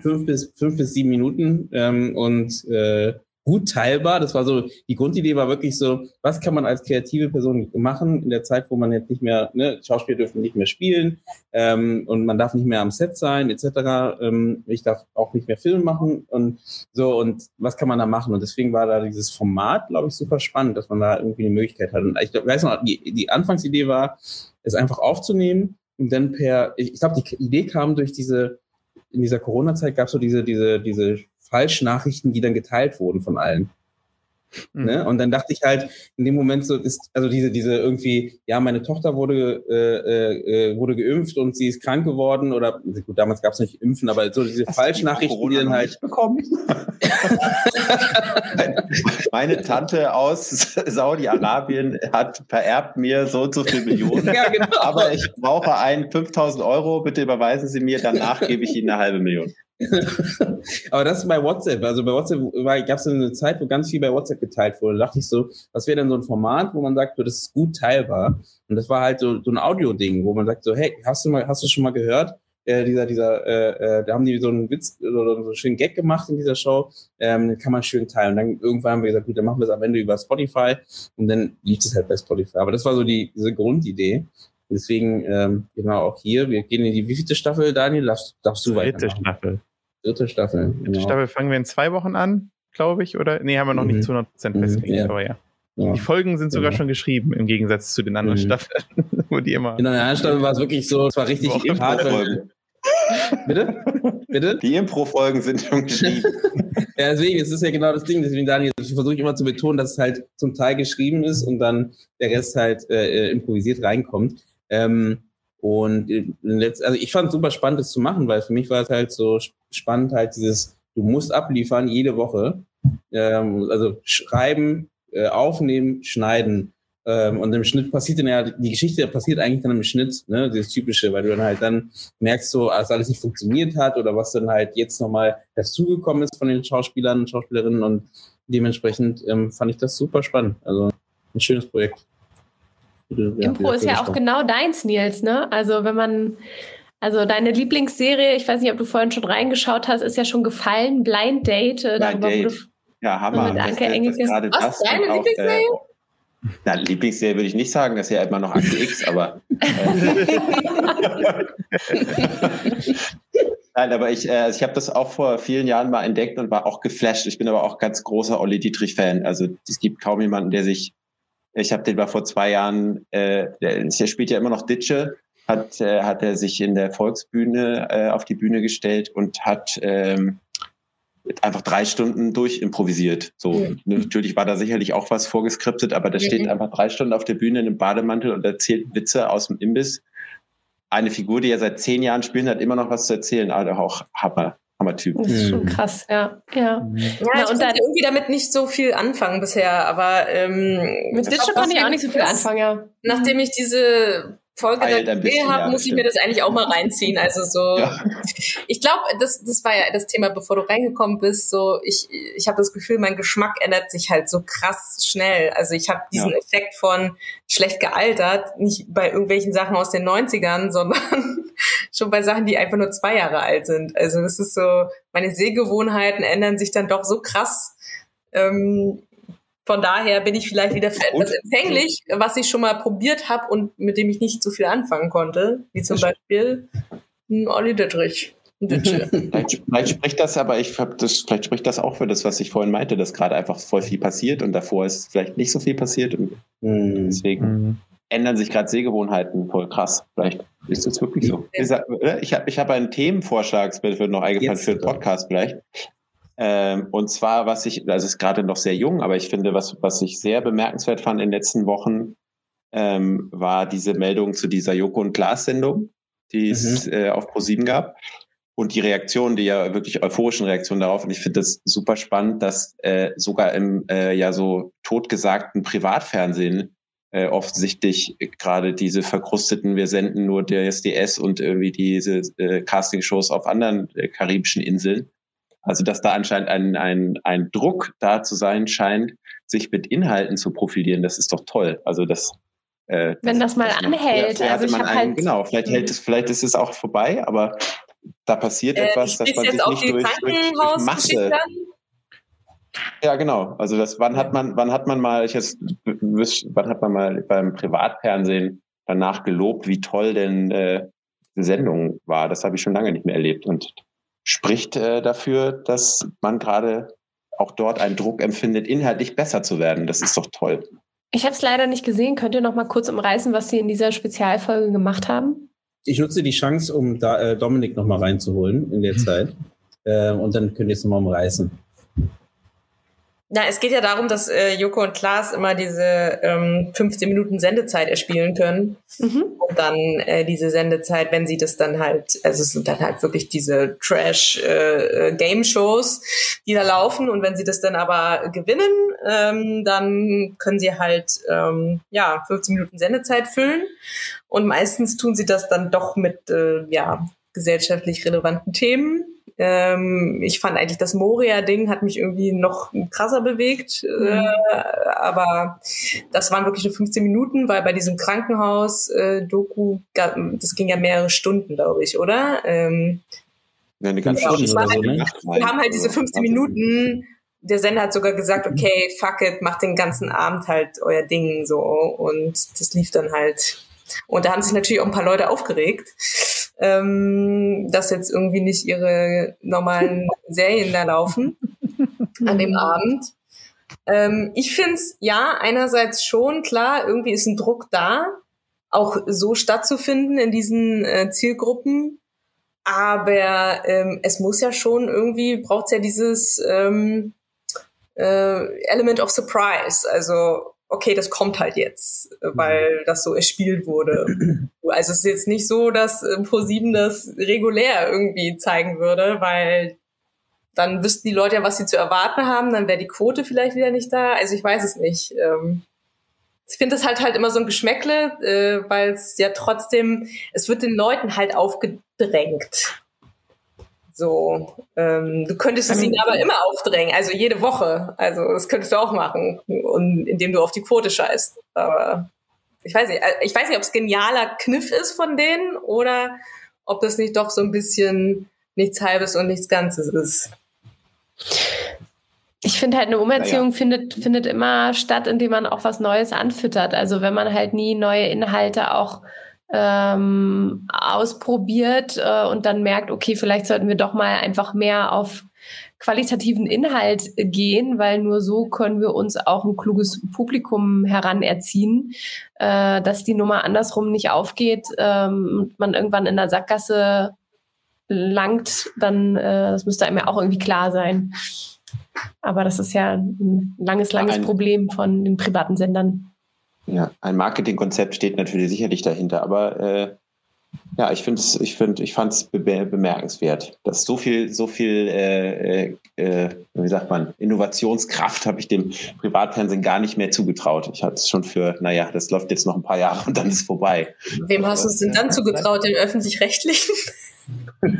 fünf bis, fünf bis sieben Minuten ähm, und äh, gut teilbar. Das war so, die Grundidee war wirklich so, was kann man als kreative Person machen in der Zeit, wo man jetzt nicht mehr, ne, Schauspieler dürfen nicht mehr spielen ähm, und man darf nicht mehr am Set sein, etc. Ähm, ich darf auch nicht mehr Film machen und so und was kann man da machen? Und deswegen war da dieses Format, glaube ich, super spannend, dass man da irgendwie eine Möglichkeit hat. Und ich weiß noch, die, die Anfangsidee war, es einfach aufzunehmen und dann per, ich, ich glaube, die Idee kam durch diese in dieser Corona-Zeit gab es so diese, diese, diese Falschnachrichten, die dann geteilt wurden von allen. Mhm. Ne? Und dann dachte ich halt in dem Moment so ist also diese diese irgendwie ja meine Tochter wurde äh, äh, wurde geimpft und sie ist krank geworden oder gut damals gab es nicht Impfen aber so diese Falschnachrichten die dann halt bekommen meine Tante aus Saudi Arabien hat vererbt mir so und so viel Millionen ja, genau. aber ich brauche ein 5000 Euro bitte überweisen Sie mir danach gebe ich Ihnen eine halbe Million Aber das ist bei WhatsApp. Also bei WhatsApp gab es eine Zeit, wo ganz viel bei WhatsApp geteilt wurde. Da dachte ich so, was wäre denn so ein Format, wo man sagt, so, das ist gut teilbar. Und das war halt so, so ein Audio-Ding, wo man sagt so, hey, hast du mal, hast du schon mal gehört? Äh, dieser, dieser, äh, äh, da haben die so einen Witz oder so einen schönen Gag gemacht in dieser Show, ähm, kann man schön teilen. Und dann irgendwann haben wir gesagt, gut, dann machen wir es am Ende über Spotify und dann lief es halt bei Spotify. Aber das war so die, diese Grundidee. Deswegen, ähm, genau, auch hier, wir gehen in die wievielte Staffel, Daniel? Darfst, darfst du weiter? Dritte Staffel. Dritte Staffel. Dritte genau. Staffel fangen wir in zwei Wochen an, glaube ich, oder? Nee, haben wir noch mhm. nicht zu 100% mhm. festgelegt, ja. aber ja. ja. Die Folgen sind sogar ja. schon geschrieben, im Gegensatz zu den anderen mhm. Staffeln, wo die immer. In der anderen Staffel war es wirklich so, es war richtig hart. Bitte? Bitte? Die Impro-Folgen sind schon geschrieben. ja, deswegen, es ist ja genau das Ding, deswegen, Daniel, ich versuche immer zu betonen, dass es halt zum Teil geschrieben ist und dann der Rest halt äh, improvisiert reinkommt. Ähm, und letzt, also ich fand es super spannend, das zu machen, weil für mich war es halt so spannend, halt dieses, du musst abliefern jede Woche. Ähm, also schreiben, äh, aufnehmen, schneiden. Ähm, und im Schnitt passiert dann ja, die Geschichte passiert eigentlich dann im Schnitt, ne, das Typische, weil du dann halt dann merkst, so, dass alles nicht funktioniert hat oder was dann halt jetzt nochmal dazugekommen ist von den Schauspielern und Schauspielerinnen und dementsprechend ähm, fand ich das super spannend. Also ein schönes Projekt. Impro ist ja auch genau deins, Nils, ne? Also wenn man, also deine Lieblingsserie, ich weiß nicht, ob du vorhin schon reingeschaut hast, ist ja schon gefallen, Blind Date. Blind darüber, Date. ja, Hammer. Mit Anke Engelke. Was, deine Lieblingsserie? Äh, na, Lieblingsserie würde ich nicht sagen, das ist ja immer noch Akte X, aber. Äh, Nein, aber ich, äh, also ich habe das auch vor vielen Jahren mal entdeckt und war auch geflasht. Ich bin aber auch ganz großer Olli Dietrich-Fan. Also es gibt kaum jemanden, der sich ich habe den mal vor zwei Jahren, äh, der, der spielt ja immer noch Ditsche, hat, äh, hat er sich in der Volksbühne äh, auf die Bühne gestellt und hat ähm, einfach drei Stunden durchimprovisiert. So, mhm. natürlich war da sicherlich auch was vorgeskriptet, aber der mhm. steht einfach drei Stunden auf der Bühne in einem Bademantel und erzählt Witze aus dem Imbiss. Eine Figur, die er seit zehn Jahren spielt, hat immer noch was zu erzählen, also auch Hammer. Hammertyp. Das ist schon mhm. krass, ja. Ja, mhm. ja, ja und dann irgendwie damit nicht so viel anfangen bisher, aber ähm, mit Digital konnte ich auch nicht so viel anfangen, ja. Nachdem ich diese Folge habe, muss ich mir das eigentlich auch mal reinziehen. Also so, ja. ich glaube, das, das war ja das Thema, bevor du reingekommen bist. So, ich, ich habe das Gefühl, mein Geschmack ändert sich halt so krass schnell. Also ich habe diesen ja. Effekt von schlecht gealtert, nicht bei irgendwelchen Sachen aus den 90ern, sondern schon bei Sachen, die einfach nur zwei Jahre alt sind. Also das ist so, meine Sehgewohnheiten ändern sich dann doch so krass. Ähm, von daher bin ich vielleicht wieder für etwas empfänglich, was ich schon mal probiert habe und mit dem ich nicht so viel anfangen konnte, wie zum Beispiel ein Olli Dittrich. vielleicht, vielleicht, spricht das aber, ich hab das, vielleicht spricht das auch für das, was ich vorhin meinte, dass gerade einfach voll viel passiert und davor ist vielleicht nicht so viel passiert. Und mhm. deswegen mhm. ändern sich gerade Sehgewohnheiten voll krass. Vielleicht ist das wirklich so. Ich habe ich hab einen Themenvorschlag, es wird noch eingefallen Jetzt, für den Podcast vielleicht. Ähm, und zwar, was ich, das ist gerade noch sehr jung, aber ich finde, was, was ich sehr bemerkenswert fand in den letzten Wochen, ähm, war diese Meldung zu dieser Joko und Glas Sendung, die es mhm. äh, auf Pro7 gab. Und die Reaktion, die ja wirklich euphorischen Reaktionen darauf. Und ich finde das super spannend, dass äh, sogar im äh, ja so totgesagten Privatfernsehen äh, offensichtlich gerade diese verkrusteten, wir senden nur der SDS und irgendwie diese äh, Castingshows auf anderen äh, karibischen Inseln, also dass da anscheinend ein, ein, ein Druck da zu sein scheint, sich mit Inhalten zu profilieren, das ist doch toll. Also das äh, Wenn das, das mal anhält. Ja, also ich man einen, halt, genau, vielleicht hält es, vielleicht ist es auch vorbei, aber da passiert äh, etwas, dass man sich nicht durch, durch, durch Masse. Ja, genau. Also das, wann hat man, wann hat man mal, ich jetzt, wann hat man mal beim Privatfernsehen danach gelobt, wie toll denn äh, die Sendung war? Das habe ich schon lange nicht mehr erlebt. Und spricht äh, dafür, dass man gerade auch dort einen Druck empfindet, inhaltlich besser zu werden. Das ist doch toll. Ich habe es leider nicht gesehen. Könnt ihr noch mal kurz umreißen, was Sie in dieser Spezialfolge gemacht haben? Ich nutze die Chance, um da, äh, Dominik noch mal reinzuholen in der Zeit. Äh, und dann könnt ihr es noch mal umreißen. Na, es geht ja darum, dass äh, Joko und Klaas immer diese ähm, 15 Minuten Sendezeit erspielen können. Mhm. Und dann äh, diese Sendezeit, wenn sie das dann halt, also es sind dann halt wirklich diese Trash-Game-Shows, äh, die da laufen. Und wenn sie das dann aber gewinnen, ähm, dann können sie halt ähm, ja 15 Minuten Sendezeit füllen. Und meistens tun sie das dann doch mit äh, ja gesellschaftlich relevanten Themen ähm, ich fand eigentlich das Moria-Ding hat mich irgendwie noch krasser bewegt. Mhm. Äh, aber das waren wirklich nur 15 Minuten, weil bei diesem Krankenhaus-Doku, äh, das ging ja mehrere Stunden, glaube ich, oder? Ähm, ja, eine ganze Stunde. Halt, so, ne? Wir haben halt diese 15 Minuten der Sender hat sogar gesagt, okay, fuck it, macht den ganzen Abend halt euer Ding so. Und das lief dann halt. Und da haben sich natürlich auch ein paar Leute aufgeregt ähm, dass jetzt irgendwie nicht ihre normalen Serien da laufen an dem Abend. Ähm, ich finde es ja einerseits schon klar, irgendwie ist ein Druck da, auch so stattzufinden in diesen äh, Zielgruppen. Aber ähm, es muss ja schon irgendwie, braucht es ja dieses ähm, äh, Element of Surprise. Also okay, das kommt halt jetzt, äh, weil mhm. das so erspielt wurde. Also es ist jetzt nicht so, dass äh, Pro7 das regulär irgendwie zeigen würde, weil dann wüssten die Leute ja, was sie zu erwarten haben, dann wäre die Quote vielleicht wieder nicht da. Also ich weiß es nicht. Ähm, ich finde das halt halt immer so ein Geschmäckle, äh, weil es ja trotzdem, es wird den Leuten halt aufgedrängt. So, ähm, du könntest es ihnen aber immer aufdrängen, also jede Woche. Also das könntest du auch machen, und, indem du auf die Quote scheißt. Aber ich weiß nicht, äh, ich weiß nicht, ob es genialer Kniff ist von denen oder ob das nicht doch so ein bisschen nichts Halbes und nichts Ganzes ist. Ich finde halt, eine Umerziehung ja. findet, findet immer statt, indem man auch was Neues anfüttert. Also wenn man halt nie neue Inhalte auch ähm, ausprobiert äh, und dann merkt, okay, vielleicht sollten wir doch mal einfach mehr auf qualitativen Inhalt gehen, weil nur so können wir uns auch ein kluges Publikum heranerziehen, äh, dass die Nummer andersrum nicht aufgeht, ähm, man irgendwann in der Sackgasse langt, dann äh, das müsste einem ja auch irgendwie klar sein. Aber das ist ja ein langes, langes ein, Problem von den privaten Sendern. Ja, ein Marketingkonzept steht natürlich sicherlich dahinter, aber äh, Ja, ich finde es, ich finde, ich fand es bemerkenswert, dass so viel, so viel, äh, äh, äh, wie sagt man, Innovationskraft habe ich dem Privatfernsehen gar nicht mehr zugetraut. Ich hatte es schon für, naja, das läuft jetzt noch ein paar Jahre und dann ist vorbei. Wem hast du es denn dann zugetraut, den öffentlich-rechtlichen?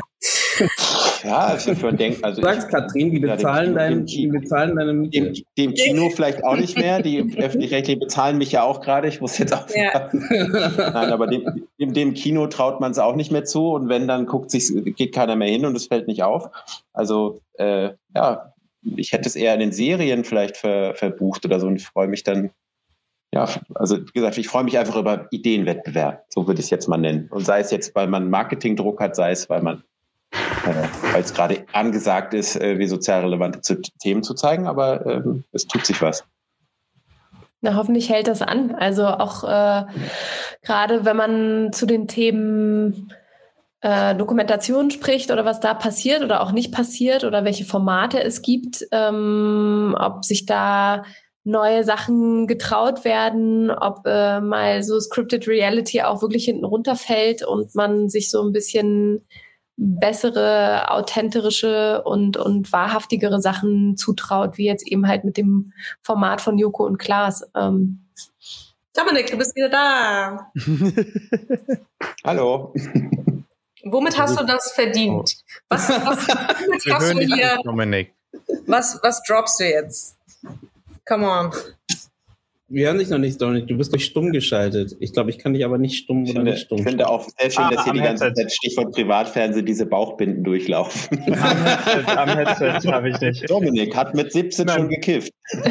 ja, also ich denke, also. Du sagst, Katrin, die bezahlen, ja, dein, die bezahlen deine Miete. Dem, dem, Kino vielleicht auch nicht mehr. Die öffentlich-rechtlichen bezahlen mich ja auch gerade. Ich muss jetzt auch. Ja. Nein, aber dem, dem, dem Kino traut man es auch nicht mehr zu. Und wenn, dann guckt sich, geht keiner mehr hin und es fällt nicht auf. Also, äh, ja, ich hätte es eher in den Serien vielleicht ver, verbucht oder so und freue mich dann ja, also wie gesagt, ich freue mich einfach über Ideenwettbewerb, so würde ich es jetzt mal nennen. Und sei es jetzt, weil man Marketingdruck hat, sei es, weil man weil es gerade angesagt ist, äh, wie sozial relevante Themen zu zeigen, aber äh, es tut sich was. Na, hoffentlich hält das an. Also auch äh, gerade wenn man zu den Themen äh, Dokumentation spricht oder was da passiert oder auch nicht passiert oder welche Formate es gibt, ähm, ob sich da neue Sachen getraut werden, ob äh, mal so Scripted Reality auch wirklich hinten runterfällt und man sich so ein bisschen bessere, authentischere und, und wahrhaftigere Sachen zutraut, wie jetzt eben halt mit dem Format von Joko und Klaas. Ähm. Dominik, du bist wieder da. Hallo. Womit hast du das verdient? Was, was, womit hast du hier, Dominik. Was, was droppst du jetzt? Come on. Wir hören dich noch nicht, Dominik. Du bist durch stumm geschaltet. Ich glaube, ich kann dich aber nicht stumm ich oder finde, nicht stumm. Ich finde auch sehr schön, ah, dass hier die ganze Headset. Zeit Stichwort Privatfernsehen diese Bauchbinden durchlaufen. Am Headset, am Headset habe ich nicht. Dominik hat mit 17 Nein. schon gekifft.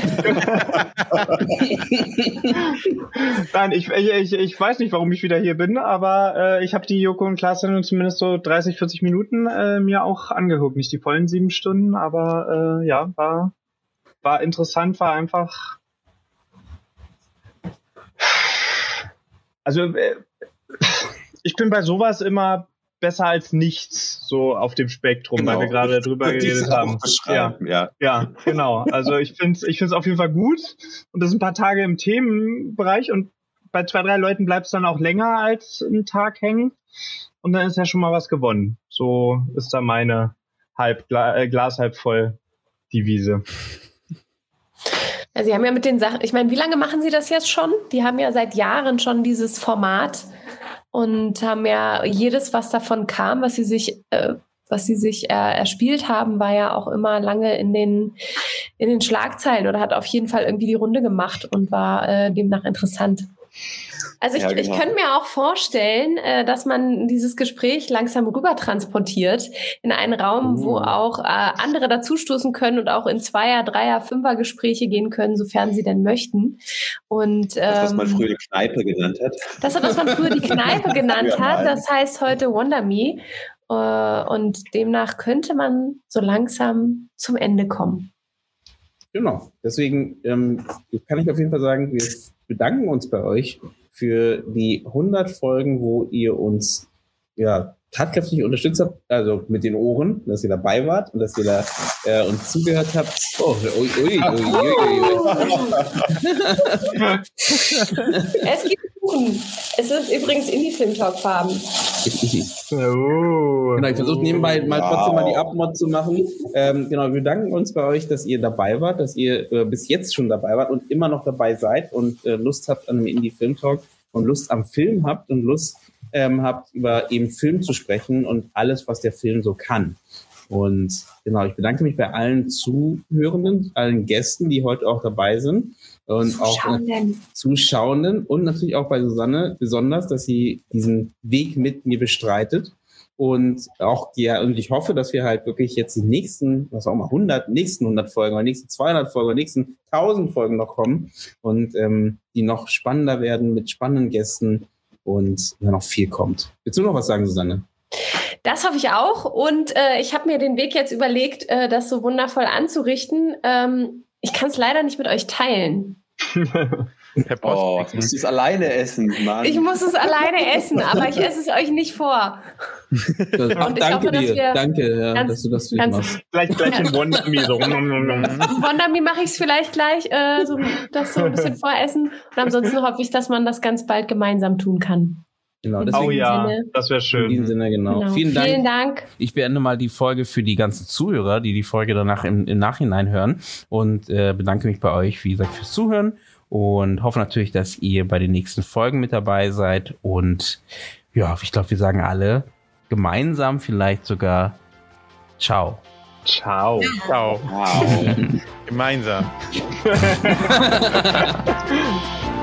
Nein, ich, ich, ich weiß nicht, warum ich wieder hier bin, aber äh, ich habe die Joko und Klaas Sendung zumindest so 30, 40 Minuten äh, mir auch angeguckt. Nicht die vollen sieben Stunden, aber äh, ja, war, war interessant, war einfach Also äh, ich bin bei sowas immer besser als nichts so auf dem Spektrum, genau. weil wir gerade drüber geredet haben. Ja, ja, ja, genau. Also ich finde es ich find's auf jeden Fall gut und das sind ein paar Tage im Themenbereich und bei zwei, drei Leuten bleibt es dann auch länger als einen Tag hängen und dann ist ja schon mal was gewonnen. So ist da meine halb äh, Glas halb voll Devise. Ja, Sie haben ja mit den Sachen, ich meine, wie lange machen Sie das jetzt schon? Die haben ja seit Jahren schon dieses Format und haben ja jedes, was davon kam, was Sie sich, äh, was Sie sich äh, erspielt haben, war ja auch immer lange in den, in den Schlagzeilen oder hat auf jeden Fall irgendwie die Runde gemacht und war äh, demnach interessant. Also ich, ja, genau. ich könnte mir auch vorstellen, äh, dass man dieses Gespräch langsam rüber transportiert in einen Raum, uh. wo auch äh, andere dazustoßen können und auch in Zweier-, Dreier-, Fünfer-Gespräche gehen können, sofern sie denn möchten. Und, ähm, das, was man ähm, früher die Kneipe genannt hat. Das, was man früher die Kneipe genannt hat, das heißt heute Wonder Me. Äh, und demnach könnte man so langsam zum Ende kommen. Genau. Deswegen ähm, kann ich auf jeden Fall sagen, wir bedanken uns bei euch für die 100 Folgen, wo ihr uns ja tatkräftig unterstützt habt, also mit den Ohren, dass ihr dabei wart und dass ihr da äh, uns zugehört habt. Oh, ui, ui, ui, ui, ui. es gibt Kuchen. Es sind übrigens Indie-Film-Talk-Farben. Oh. Genau, ich versuche nebenbei mal wow. trotzdem mal die Abmod zu machen. Ähm, genau, wir danken uns bei euch, dass ihr dabei wart, dass ihr äh, bis jetzt schon dabei wart und immer noch dabei seid und äh, Lust habt an einem Indie-Film-Talk und Lust am Film habt und Lust ähm, habt, über eben Film zu sprechen und alles, was der Film so kann. Und genau, ich bedanke mich bei allen Zuhörenden, allen Gästen, die heute auch dabei sind und Zuschauenden. auch Zuschauenden und natürlich auch bei Susanne besonders, dass sie diesen Weg mit mir bestreitet und auch ja und ich hoffe, dass wir halt wirklich jetzt die nächsten, was auch immer 100, nächsten 100 Folgen oder nächsten 200 Folgen oder nächsten 1000 Folgen noch kommen und ähm, die noch spannender werden mit spannenden Gästen und ja, noch viel kommt. Willst du noch was sagen, Susanne? Das hoffe ich auch. Und äh, ich habe mir den Weg jetzt überlegt, äh, das so wundervoll anzurichten. Ähm, ich kann es leider nicht mit euch teilen. oh, du musst es alleine essen, Mann. Ich muss es alleine essen, aber ich esse es euch nicht vor. Das, Ach, danke hoffe, dir. Danke, ja, ganz, dass du das ganz, machst. Vielleicht gleich in Wonderme so. Wonderme mache ich es vielleicht gleich, äh, so, das so ein bisschen voressen. Und ansonsten hoffe ich, dass man das ganz bald gemeinsam tun kann. Genau, oh ja, Sinne. das wäre schön. In diesem Sinne, genau. genau. Vielen, Vielen Dank. Ich beende mal die Folge für die ganzen Zuhörer, die die Folge danach im, im Nachhinein hören und äh, bedanke mich bei euch, wie gesagt, fürs Zuhören und hoffe natürlich, dass ihr bei den nächsten Folgen mit dabei seid und ja, ich glaube, wir sagen alle gemeinsam vielleicht sogar Ciao. Ciao. Ciao. Wow. Gemeinsam.